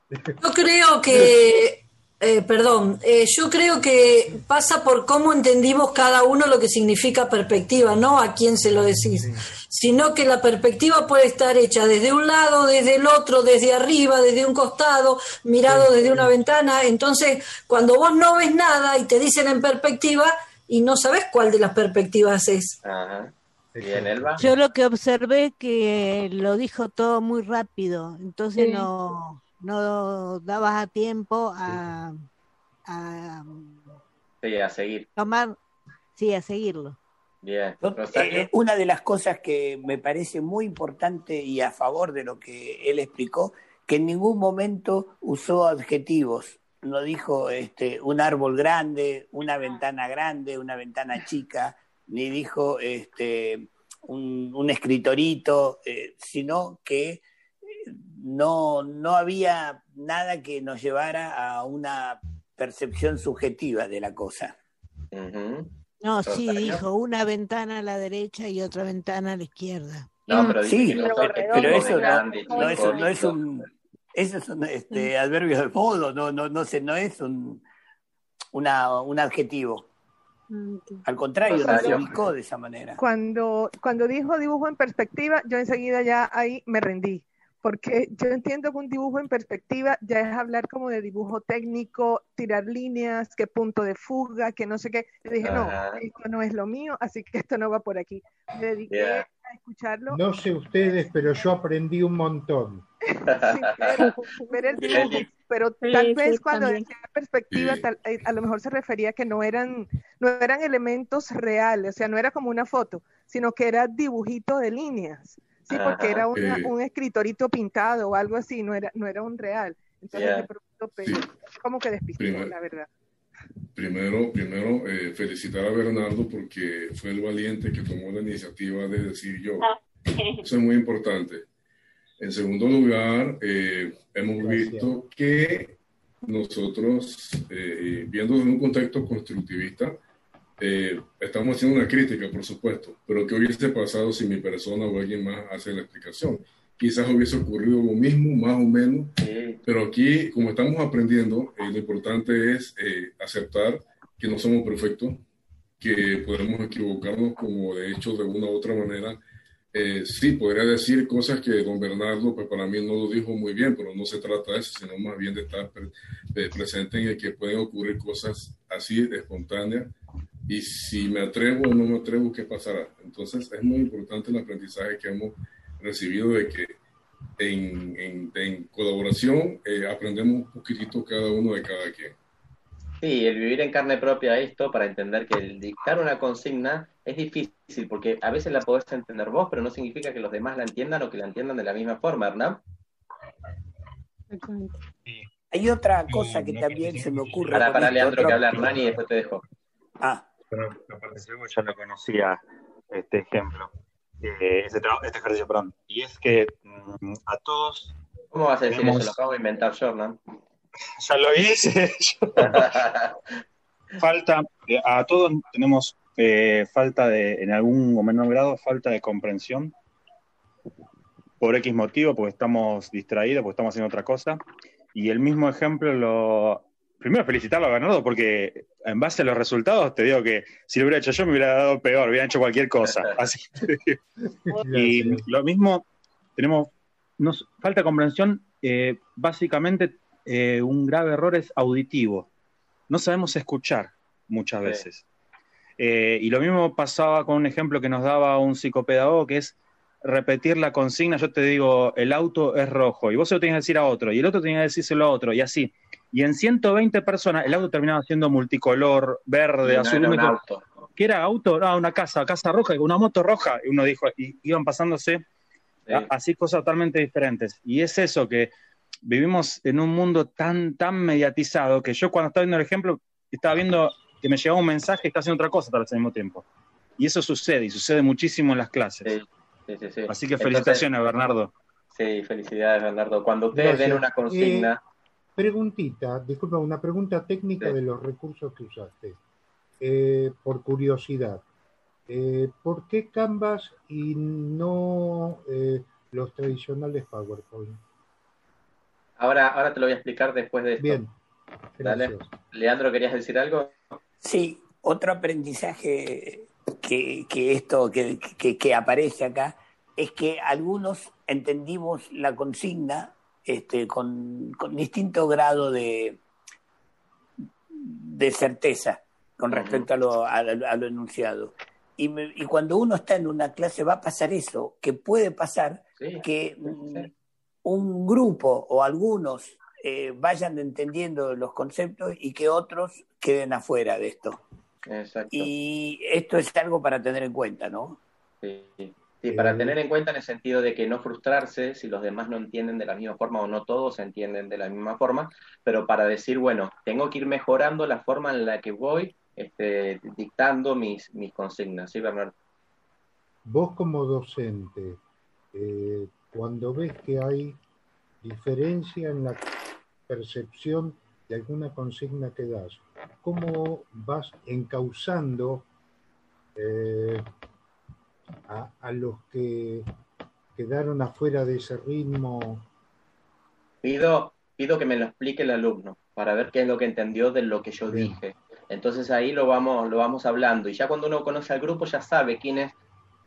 Yo creo que, eh, perdón, eh, yo creo que pasa por cómo entendimos cada uno lo que significa perspectiva, no a quién se lo decís, sino que la perspectiva puede estar hecha desde un lado, desde el otro, desde arriba, desde un costado, mirado desde una ventana. Entonces, cuando vos no ves nada y te dicen en perspectiva y no sabes cuál de las perspectivas es. Ajá. Bien, Elba. yo lo que observé que lo dijo todo muy rápido, entonces Sí. no, no dabas a tiempo a, a Sí, a seguir. tomar, sí, a seguirlo. Bien. Yo, Rosario. eh, una de las cosas que me parece muy importante y a favor de lo que él explicó, que en ningún momento usó adjetivos. No dijo este, un árbol grande, una ventana grande, una ventana chica, ni dijo este, un, un escritorito, eh, sino que eh, no, no había nada que nos llevara a una percepción subjetiva de la cosa. No, sí, dijo una ventana a la derecha y otra ventana a la izquierda. No, pero sí, pero, eso no, eso no es un eso es un este, adverbio de modo, no, no, no, sé, no es un, una, un adjetivo. Al contrario, se ubicó de esa manera. Cuando, cuando dijo dibujo en perspectiva, yo enseguida ya ahí me rendí porque yo entiendo que un dibujo en perspectiva ya es hablar como de dibujo técnico, tirar líneas, qué punto de fuga, que no sé qué. Yo dije, no, esto no es lo mío, así que esto no va por aquí. Me dediqué a escucharlo. No sé ustedes, pero yo aprendí un montón. pero, tal vez cuando decía perspectiva, eh, a lo mejor se refería a que no eran, no eran elementos reales, o sea, no era como una foto, sino que era dibujito de líneas. Sí, porque era un escritorito pintado o algo así, no era, no era un real. Entonces me pregunto, pero, ¿cómo que despistó, la verdad? Primero, primero eh, felicitar a Bernardo porque fue el valiente que tomó la iniciativa de decir yo. Ah, Eso es muy importante. En segundo lugar, eh, hemos visto que nosotros, eh, viendo en un contexto constructivista, eh, estamos haciendo una crítica, por supuesto, pero ¿qué hubiese pasado si mi persona o alguien más hace la explicación? Quizás hubiese ocurrido lo mismo, más o menos, pero aquí, como estamos aprendiendo, eh, lo importante es eh, aceptar que no somos perfectos, que podemos equivocarnos, como de hecho, de una u otra manera. sí, podría decir cosas que don Bernardo, pues para mí no lo dijo muy bien, pero no se trata de eso, sino más bien de estar presente en el que pueden ocurrir cosas así, espontáneas, y si me atrevo o no me atrevo, ¿qué pasará? Entonces es muy importante el aprendizaje que hemos recibido de que en, en, colaboración eh, aprendemos un poquitito cada uno de cada quien. Sí, el vivir en carne propia esto para entender que el dictar una consigna es difícil porque a veces la podés entender vos, pero no significa que los demás la entiendan o que la entiendan de la misma forma, ¿verdad? Hay otra cosa que también se me ocurre. Para, para Leandro que habla Hernán y después te dejo. Ah, pero ya lo conocía este ejemplo, eh, este, este, ejercicio, perdón. Y es que mm, a todos. ¿Cómo vas a decir eso? Lo acabo de inventar yo, ¿no? Ya lo hice. falta, eh, a todos tenemos eh, falta de, en algún o menor grado, falta de comprensión por X motivo, porque estamos distraídos, porque estamos haciendo otra cosa. Y el mismo ejemplo lo, primero felicitarlo a Bernardo porque en base a los resultados te digo que si lo hubiera hecho yo me hubiera dado peor, hubiera hecho cualquier cosa. Así y lo mismo, tenemos, nos falta comprensión, eh, básicamente eh, un grave error es auditivo. No sabemos escuchar muchas veces. Eh, y lo mismo pasaba con un ejemplo que nos daba un psicopedagogo que es repetir la consigna, yo te digo, el auto es rojo, y vos se lo tenías que decir a otro, y el otro tenía que decírselo a otro, y así. Y en 120 personas, el auto terminaba siendo multicolor, verde, azul. Era auto. ¿Qué era auto? Ah, una casa, casa roja, una moto roja. Y uno dijo, y iban pasándose así cosas totalmente diferentes. Y es eso que vivimos en un mundo tan, tan mediatizado que yo cuando estaba viendo el ejemplo, estaba viendo que me llegaba un mensaje y estaba haciendo otra cosa al mismo tiempo. Y eso sucede, y sucede muchísimo en las clases. Así que felicitaciones, Bernardo. Sí, felicidades, Bernardo. Cuando ustedes den una consigna... Preguntita, disculpa, una pregunta técnica de los recursos que usaste. Eh, por curiosidad, eh, ¿por qué Canvas y no eh, los tradicionales PowerPoint? Ahora, ahora te lo voy a explicar después de esto. Bien. Dale. Leandro, ¿querías decir algo? Sí, otro aprendizaje que, esto que, que aparece acá es que algunos entendimos la consigna este, con, distinto grado de, de certeza con respecto a lo, a, lo enunciado. Y, y, cuando uno está en una clase va a pasar eso, que puede pasar que un grupo o algunos eh, vayan entendiendo los conceptos y que otros queden afuera de esto. Y esto es algo para tener en cuenta, ¿no? Sí. Sí, para tener en cuenta en el sentido de que no frustrarse si los demás no entienden de la misma forma o no todos entienden de la misma forma, pero para decir, bueno, tengo que ir mejorando la forma en la que voy este, dictando mis, mis consignas, ¿sí, Bernardo? Vos como docente, eh, cuando ves que hay diferencia en la percepción de alguna consigna que das, ¿cómo vas encauzando Eh, a, a los que quedaron afuera de ese ritmo. Pido, pido que me lo explique el alumno para ver qué es lo que entendió de lo que yo dije. Entonces ahí lo vamos, lo vamos hablando. Y ya cuando uno conoce al grupo ya sabe quiénes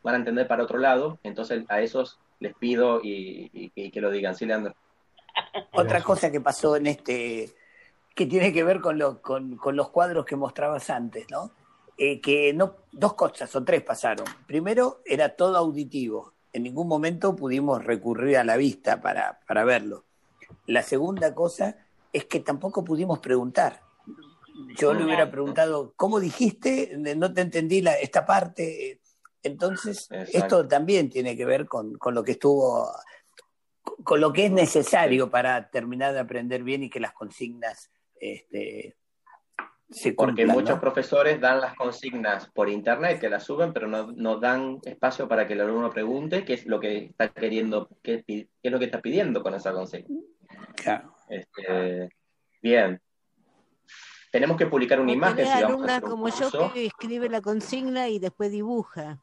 van a entender para otro lado. Entonces a esos les pido y, y- y que lo digan. Sí, Leandro. Otra cosa que pasó en este, que tiene que ver con, lo- con, con los cuadros que mostrabas antes, ¿no? Eh, que no, dos cosas o tres pasaron. Primero, era todo auditivo. En ningún momento pudimos recurrir a la vista para, para verlo. La segunda cosa es que tampoco pudimos preguntar. Yo le hubiera preguntado, ¿cómo dijiste? No te entendí la, esta parte. Entonces, Exacto. esto también tiene que ver con, con lo que estuvo, con lo que es necesario para terminar de aprender bien y que las consignas este, se Porque cumplan, muchos ¿no? profesores dan las consignas por internet, que las suben, pero no, no dan espacio para que el alumno pregunte qué es lo que está queriendo, qué, es lo que está pidiendo con esa consigna. Este, bien. Tenemos que publicar una imagen si vamos a alumnas hacer un como yo que escribe la consigna y después dibuja.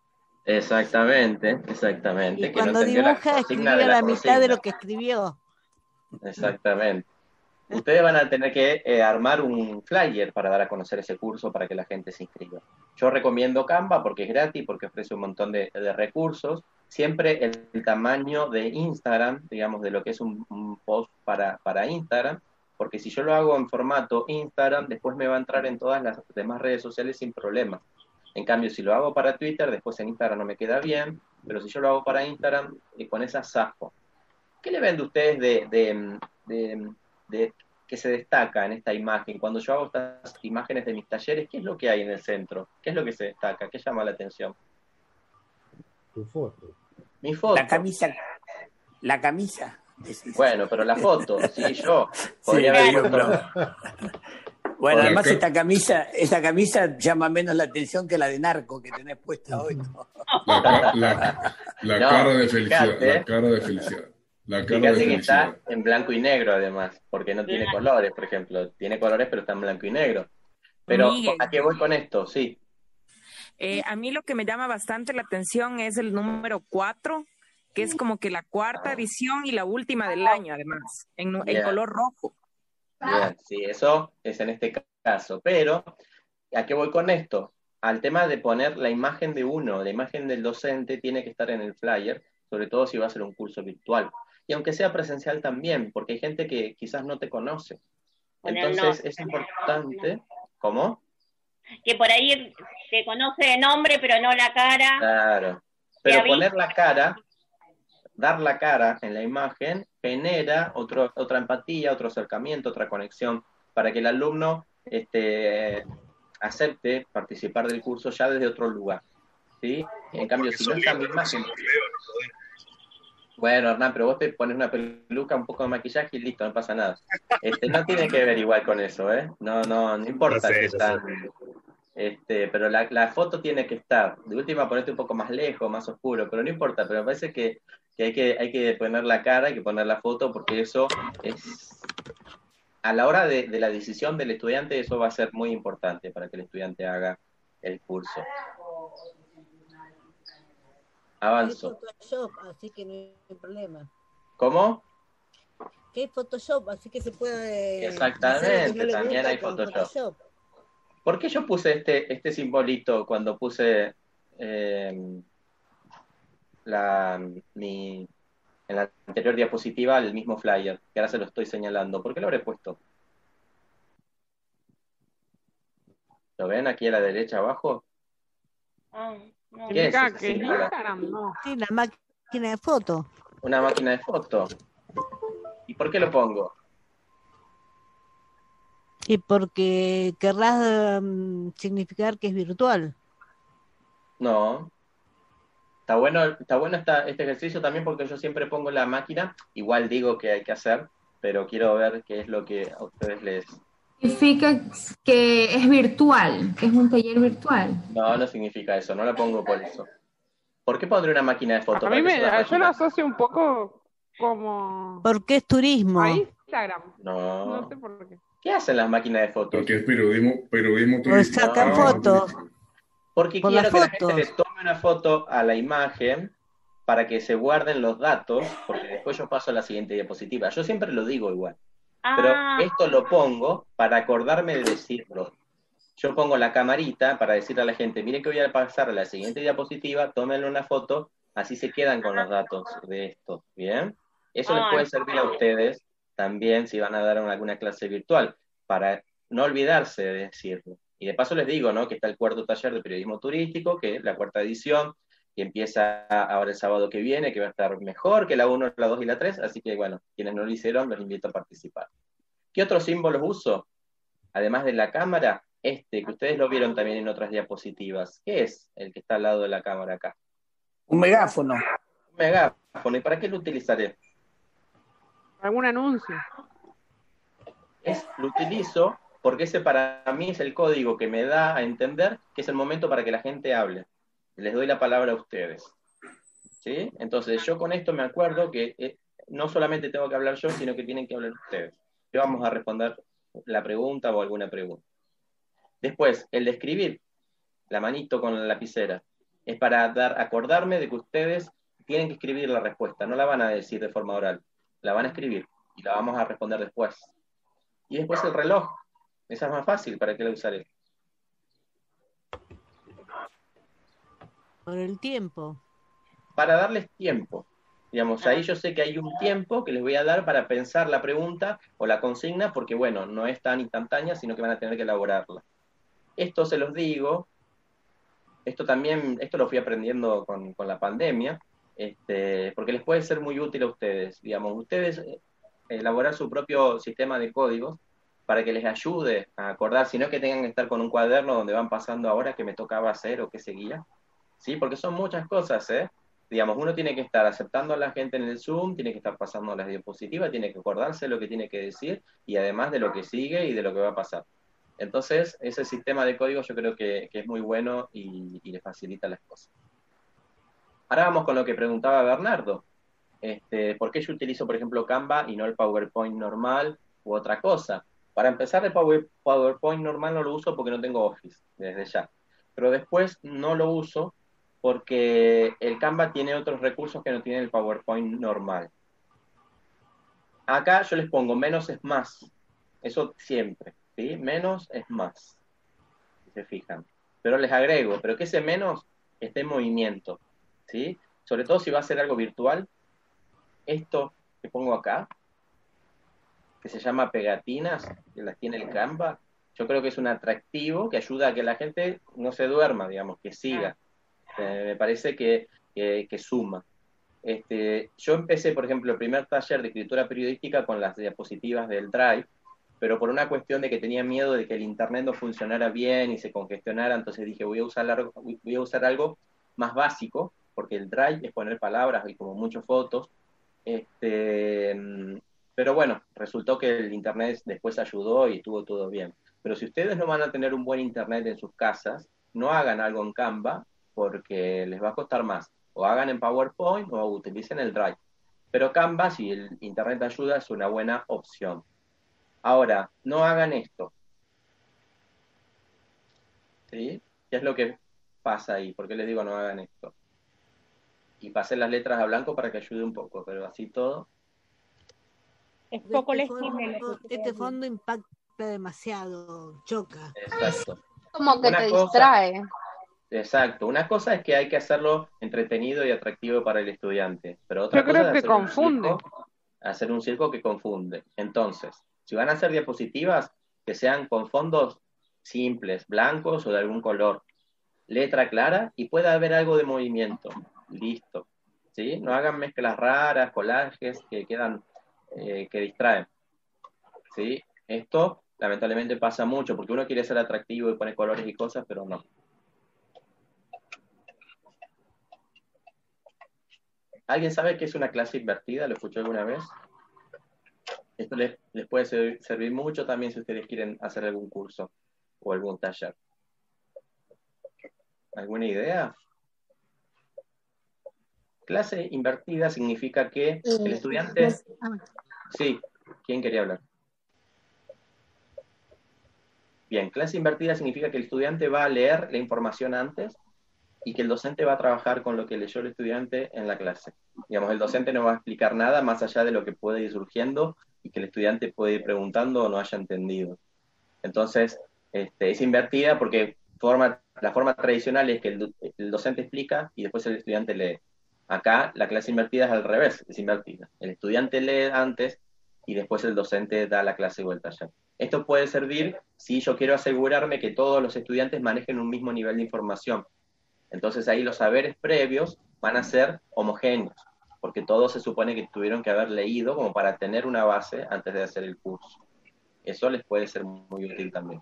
Exactamente, exactamente. Y que no cuando entendió la dibuja consigna escribía de la, mitad de lo que escribió. Exactamente. Ustedes van a tener que eh, armar un flyer para dar a conocer ese curso para que la gente se inscriba. Yo recomiendo Canva porque es gratis, porque ofrece un montón de, recursos. Siempre el, tamaño de Instagram, digamos, de lo que es un, post para, para Instagram, porque si yo lo hago en formato Instagram, después me va a entrar en todas las demás redes sociales sin problema. En cambio, si lo hago para Twitter, después en Instagram no me queda bien, pero si yo lo hago para Instagram, con esa zafo. ¿Qué le ven de ustedes de, de, de- de- que se destaca en esta imagen? Cuando yo hago estas imágenes de mis talleres, ¿qué es lo que hay en el centro? ¿Qué es lo que se destaca? ¿Qué llama la atención? Tu foto. Mi foto. La camisa. La camisa. Bueno, pero la foto, sí, yo. Sí, Podría haber claro, puesto- pero- Bueno, además esta camisa, esta camisa llama menos la atención que la de narco que tenés puesta hoy. ¿no? La, ca- la- la No, cara de felicidad. La cara de felicidad. La cara de que está en blanco y negro además, porque no tiene colores, por ejemplo. Tiene colores, pero está en blanco y negro. Pero, Miguel. ¿a qué voy con esto? Sí. Eh, a mí lo que me llama bastante la atención es el número 4, que es como que la cuarta edición y la última del año, además, en, color rojo. Sí, eso es en este caso. Pero, ¿a qué voy con esto? Al tema de poner la imagen de uno, la imagen del docente tiene que estar en el flyer, sobre todo si va a ser un curso virtual. Y aunque sea presencial también, porque hay gente que quizás no te conoce. Entonces no- es importante. ¿Cómo? Que por ahí te conoce de nombre, pero no la cara. Claro. Pero poner la cara, dar la cara en la imagen, genera otro, otra empatía, otro acercamiento, otra conexión, para que el alumno este, acepte participar del curso ya desde otro lugar. ¿sí? En cambio, si no está mi imagen. Bueno, Hernán, pero vos te pones una peluca, un poco de maquillaje y listo, no pasa nada. Este, no tiene que ver igual con eso, ¿eh? No, no, no importa sé, que están. Este, pero la, la foto tiene que estar. De última, ponerte un poco más lejos, más oscuro, pero no importa. Pero me parece que, que hay que hay que poner la cara, hay que poner la foto, porque eso es. A la hora de, de la decisión del estudiante, eso va a ser muy importante para que el estudiante haga el curso. Avanzo. Photoshop, así que no hay problema. ¿Cómo? Que hay Photoshop, así que se puede. Exactamente, no también hay Photoshop. ¿Por qué yo puse este, este simbolito cuando puse eh, la, mi, en la anterior diapositiva el mismo flyer, que ahora se lo estoy señalando? ¿Por qué lo habré puesto? ¿Lo ven aquí a la derecha abajo? Ah, no. ¿Qué es que es símbolo? Instagram, no. Sí, la máquina de foto. Una máquina de foto. ¿Y por qué lo pongo? Y porque querrás mm, significar que es virtual. No. Está bueno, está bueno esta- este ejercicio también porque yo siempre pongo la máquina, igual digo que hay que hacer, pero quiero ver qué es lo que a ustedes les... Significa que es virtual, que es un taller virtual. No, no significa eso, no la pongo por eso. ¿Por qué pondré una máquina de fotos? A mí ¿Para qué me, yo lo asocio un poco como Porque es turismo. a Instagram. No. No sé por qué. ¿Qué hacen las máquinas de fotos? Porque es periodismo, periodismo Pues turístico. sacan Ah, fotos. Porque quiero que la gente le tome una foto a la imagen para que se guarden los datos, porque después yo paso a la siguiente diapositiva. Yo siempre lo digo igual, pero Ah. esto lo pongo para acordarme de decirlo. Yo pongo la camarita para decirle a la gente, miren que voy a pasar a la siguiente diapositiva, tómenle una foto, así se quedan con los datos de esto, ¿bien? Eso les puede servir a ustedes también si van a dar alguna clase virtual, para no olvidarse de decirlo. Y de paso les digo, ¿no? Que está el cuarto taller de periodismo turístico, que es la cuarta edición, que empieza ahora el sábado que viene, que va a estar mejor que la 1, la 2 y la 3, así que bueno, quienes no lo hicieron, los invito a participar. ¿Qué otros símbolos uso? Además de la cámara, este, que ustedes lo vieron también en otras diapositivas. ¿Qué es el que está al lado de la cámara acá? Un megáfono. Un megáfono. ¿Y para qué lo utilizaré? ¿Algún anuncio? Es, lo utilizo porque ese para mí es el código que me da a entender que es el momento para que la gente hable. Les doy la palabra a ustedes. ¿Sí? Entonces, yo con esto me acuerdo que eh, no solamente tengo que hablar yo, sino que tienen que hablar ustedes. Que vamos a responder la pregunta o alguna pregunta. Después, el de escribir, la manito con la lapicera, es para dar, acordarme de que ustedes tienen que escribir la respuesta, no la van a decir de forma oral, la van a escribir y la vamos a responder después. Y después el reloj, esa es más fácil, ¿para qué la usaré? Por el tiempo. Para darles tiempo. Digamos, ahí yo sé que hay un tiempo que les voy a dar para pensar la pregunta o la consigna, porque bueno, no es tan instantánea, sino que van a tener que elaborarla. Esto se los digo, esto también, esto lo fui aprendiendo con, con la pandemia, este, porque les puede ser muy útil a ustedes. Digamos, ustedes eh, elaborar su propio sistema de códigos para que les ayude a acordar, sino que tengan que estar con un cuaderno donde van pasando ahora que me tocaba hacer o qué seguía. ¿Sí? Porque son muchas cosas, ¿eh? Digamos, uno tiene que estar aceptando a la gente en el Zoom, tiene que estar pasando las diapositivas, tiene que acordarse lo que tiene que decir y además de lo que sigue y de lo que va a pasar. Entonces, ese sistema de código yo creo que, es muy bueno y, le facilita las cosas. Ahora vamos con lo que preguntaba Bernardo. Este, ¿Por qué yo utilizo, por ejemplo, Canva y no el PowerPoint normal u otra cosa? Para empezar, el Power- PowerPoint normal no lo uso porque no tengo Office, desde ya. Pero después no lo uso porque el Canva tiene otros recursos que no tiene el PowerPoint normal. Acá yo les pongo menos es más. Eso siempre, ¿sí? Menos es más. Si se fijan. Pero les agrego, pero que ese menos esté en movimiento, ¿sí? Sobre todo si va a ser algo virtual. Esto que pongo acá, que se llama pegatinas, que las tiene el Canva, yo creo que es un atractivo que ayuda a que la gente no se duerma, digamos, que siga. Me parece que, que- suma. Este, yo empecé, por ejemplo, el primer taller de escritura periodística con las diapositivas del Drive, pero por una cuestión de que tenía miedo de que el Internet no funcionara bien y se congestionara, entonces dije, voy a usar algo, voy a usar algo más básico, porque el Drive es poner palabras y como muchas fotos. Este, pero bueno, resultó que el Internet después ayudó y estuvo todo bien. Pero si ustedes no van a tener un buen Internet en sus casas, no hagan algo en Canva porque les va a costar más. O hagan en PowerPoint o utilicen el Drive. Pero Canva, si el Internet ayuda, es una buena opción. Ahora, no hagan esto. ¿Sí? ¿Qué es lo que pasa ahí? ¿Por qué les digo no hagan esto? Y pasé las letras a blanco para que ayude un poco, pero así todo. Es poco este legible. fondo, este fondo impacta demasiado, choca. Exacto. Como que Una te cosa- distrae. Exacto. Una cosa es que hay que hacerlo entretenido y atractivo para el estudiante, pero otra Yo cosa creo es que hacer un confunde. circo- hacer un circo que confunde. Entonces, si van a hacer diapositivas, que sean con fondos simples, blancos o de algún color, letra clara y pueda haber algo de movimiento. Listo. ¿Sí? No hagan mezclas raras, collages que quedan, eh, que distraen. ¿Sí? Esto lamentablemente pasa mucho porque uno quiere ser atractivo y pone colores y cosas, pero no. ¿Alguien sabe qué es una clase invertida? ¿Lo escuchó alguna vez? Esto les, les puede ser- servir mucho también si ustedes quieren hacer algún curso o algún taller. ¿Alguna idea? Clase invertida significa que el estudiante... Sí, ¿quién quería hablar? Bien, clase invertida significa que el estudiante va a leer la información antes y que el docente va a trabajar con lo que leyó el estudiante en la clase. Digamos, el docente no va a explicar nada más allá de lo que puede ir surgiendo y que el estudiante puede ir preguntando o no haya entendido. Entonces, este, es invertida porque forma, la forma tradicional es que el, el, docente explica y después el estudiante lee. Acá la clase invertida es al revés, es invertida. El estudiante lee antes y después el docente da la clase o el taller. Esto puede servir si yo quiero asegurarme que todos los estudiantes manejen un mismo nivel de información. Entonces ahí los saberes previos van a ser homogéneos, porque todos se supone que tuvieron que haber leído como para tener una base antes de hacer el curso. Eso les puede ser muy útil también.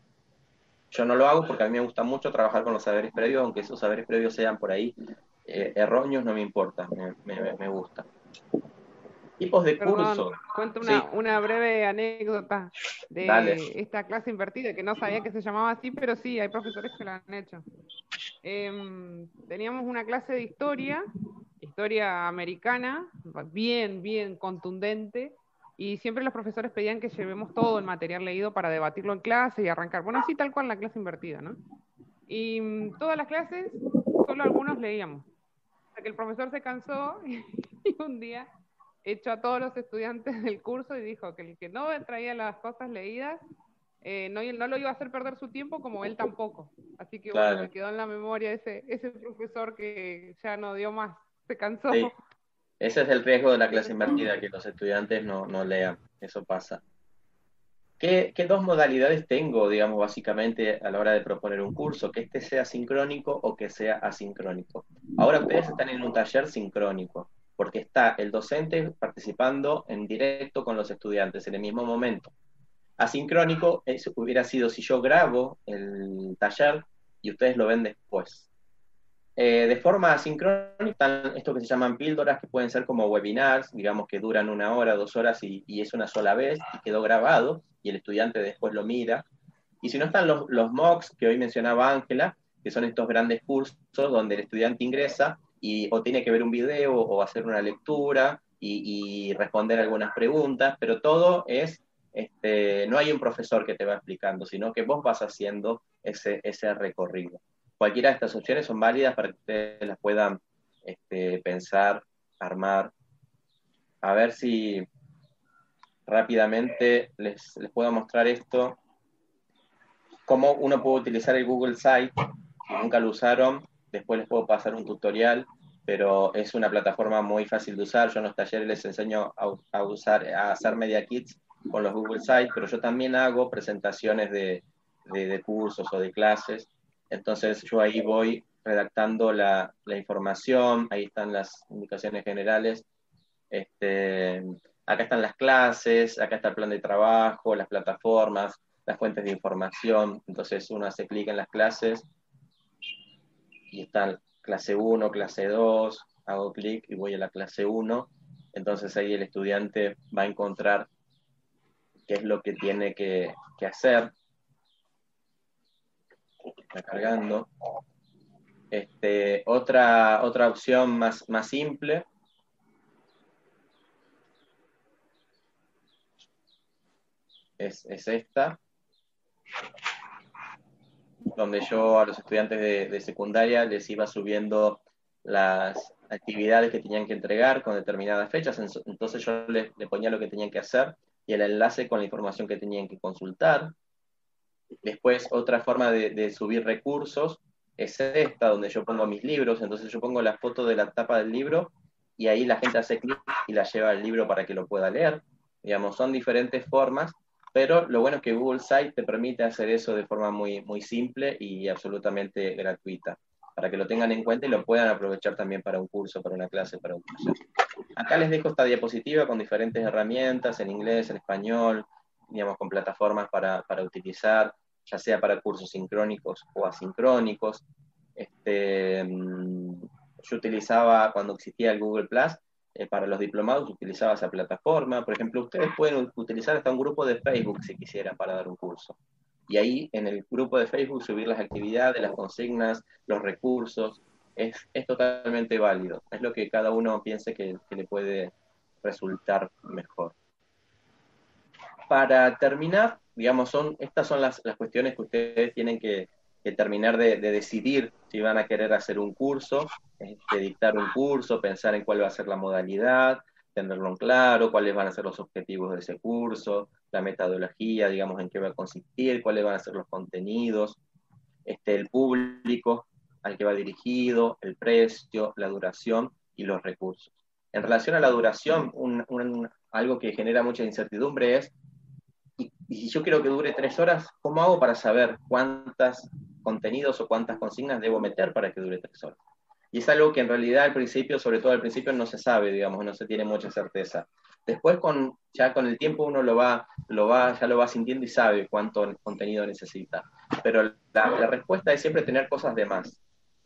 Yo no lo hago porque a mí me gusta mucho trabajar con los saberes previos, aunque esos saberes previos sean por ahí eh, erróneos, no me importa, me, me, me gusta tipos de cursos. Cuento una, una, breve anécdota de esta clase invertida, que no sabía que se llamaba así, pero sí, hay profesores que lo han hecho. Em, teníamos una clase de historia, historia americana, bien, bien contundente, y siempre los profesores pedían que llevemos todo el material leído para debatirlo en clase y arrancar. Bueno, así tal cual la clase invertida, ¿no? Y mm, todas las clases, solo algunos leíamos. Hasta que el profesor se cansó y un día echó a todos los estudiantes del curso y dijo que el que no traía las cosas leídas eh, no, no, lo iba a hacer perder su tiempo como él tampoco. Así que bueno, me quedó en la memoria ese, ese profesor que ya no dio más, se cansó. Ese es el riesgo de la clase invertida, que los estudiantes no, no lean, eso pasa. ¿Qué, ¿Qué, dos modalidades tengo, digamos, básicamente a la hora de proponer un curso? Que este sea sincrónico o que sea asincrónico. Ahora ustedes están en un taller sincrónico porque está el docente participando en directo con los estudiantes en el mismo momento. Asincrónico eso hubiera sido si yo grabo el taller y ustedes lo ven después. Eh, de forma asincrónica están esto que se llaman píldoras, que pueden ser como webinars, digamos que duran una hora, dos horas y, es una sola vez y quedó grabado y el estudiante después lo mira. Y si no están los, los MOOCs que hoy mencionaba Ángela, que son estos grandes cursos donde el estudiante ingresa y o tiene que ver un video o hacer una lectura y, responder algunas preguntas, pero todo es, este, no hay un profesor que te va explicando, sino que vos vas haciendo ese, recorrido. Cualquiera de estas opciones son válidas para que ustedes las puedan este, pensar, armar. A ver si rápidamente les, puedo mostrar esto. Cómo uno puede utilizar el Google Site, si nunca lo usaron, después les puedo pasar un tutorial, pero es una plataforma muy fácil de usar. Yo en los talleres les enseño a, usar, a hacer media kits con los Google Sites, pero yo también hago presentaciones de, cursos o de clases. Entonces yo ahí voy redactando la, información, ahí están las indicaciones generales. Este, acá están las clases, acá está el plan de trabajo, las plataformas, las fuentes de información. Entonces uno hace clic en las clases y están clase 1, clase 2, hago clic y voy a la clase 1, entonces ahí el estudiante va a encontrar qué es lo que tiene que, hacer. Está cargando. Este, otra, otra opción más, más simple es, es esta donde yo a los estudiantes de, secundaria les iba subiendo las actividades que tenían que entregar con determinadas fechas, entonces yo les, ponía lo que tenían que hacer y el enlace con la información que tenían que consultar. Después, otra forma de, subir recursos es esta, donde yo pongo mis libros, entonces yo pongo la foto de la tapa del libro y ahí la gente hace clic y la lleva al libro para que lo pueda leer. Digamos, son diferentes formas pero lo bueno es que Google Site te permite hacer eso de forma muy, muy simple y absolutamente gratuita, para que lo tengan en cuenta y lo puedan aprovechar también para un curso, para una clase, para un curso. Acá les dejo esta diapositiva con diferentes herramientas en inglés, en español, digamos, con plataformas para, para utilizar, ya sea para cursos sincrónicos o asincrónicos. Este, mm, yo utilizaba cuando existía el Google Plus, eh, para los diplomados utilizaba esa plataforma. Por ejemplo, ustedes pueden utilizar hasta un grupo de Facebook si quisieran para dar un curso. Y ahí en el grupo de Facebook subir las actividades, las consignas, los recursos. Es, es totalmente válido. Es lo que cada uno piense que, le puede resultar mejor. Para terminar, digamos, son, estas son las, las cuestiones que ustedes tienen que, terminar de, decidir si van a querer hacer un curso, este, dictar un curso, pensar en cuál va a ser la modalidad, tenerlo en claro, cuáles van a ser los objetivos de ese curso, la metodología, digamos, en qué va a consistir, cuáles van a ser los contenidos, este, el público al que va dirigido, el precio, la duración y los recursos. En relación a la duración, algo que genera mucha incertidumbre es y si yo quiero que dure tres horas, ¿cómo hago para saber cuántos contenidos o cuántas consignas debo meter para que dure tres horas? Y es algo que en realidad al principio, sobre todo al principio, no se sabe, digamos, no se tiene mucha certeza. Después, con, ya con el tiempo, uno lo va, lo va, ya lo va sintiendo y sabe cuánto contenido necesita. Pero la, respuesta es siempre tener cosas de más.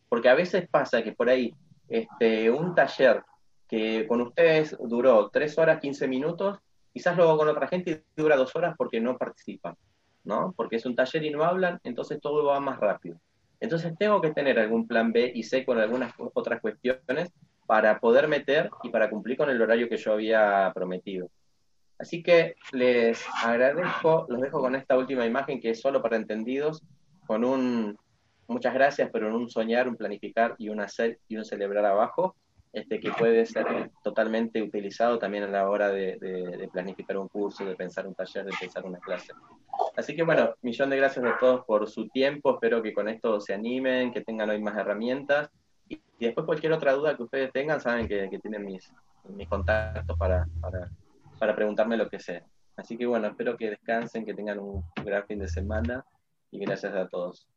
Porque a veces pasa que por ahí este, un taller que con ustedes duró tres horas, 15 minutos, Quizás lo hago con otra gente dura dos horas porque no participan, ¿no? Porque es un taller y no hablan, entonces todo va más rápido. Entonces tengo que tener algún plan B y C con algunas otras cuestiones para poder meter y para cumplir con el horario que yo había prometido. Así que les agradezco, los dejo con esta última imagen que es solo para entendidos, con un muchas gracias, pero en un soñar, un planificar y un hacer y un celebrar abajo este, que puede ser totalmente utilizado también a la hora de, planificar un curso, de pensar un taller, de pensar una clase. Así que bueno, millón de gracias a todos por su tiempo, espero que con esto se animen, que tengan hoy más herramientas y, después cualquier otra duda que ustedes tengan, saben que, tienen mis, mis contactos para, para, para preguntarme lo que sea. Así que bueno, espero que descansen, que tengan un gran fin de semana y gracias a todos.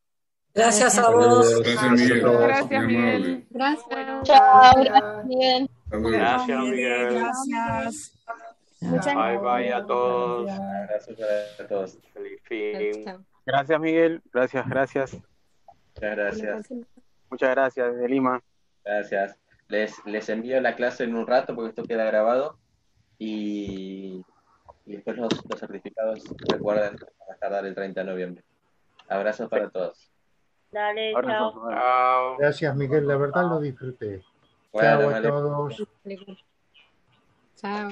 Gracias a vos. Gracias, Miguel. Gracias, Miguel. Gracias. Chao, gracias, Miguel. Gracias, Miguel. Gracias. Bye bye a todos. Gracias a todos. Feliz fin. Gracias, Miguel. Gracias, gracias. Muchas gracias. Muchas gracias, de Lima. Gracias. Les, les envío la clase en un rato porque esto queda grabado y, y después los, los certificados recuerden a tardar el 30 de noviembre. Abrazos para todos. Dale, chao. Chao. Gracias, Miguel. La verdad lo disfruté. Bueno, Chao a vale. todos. Chao.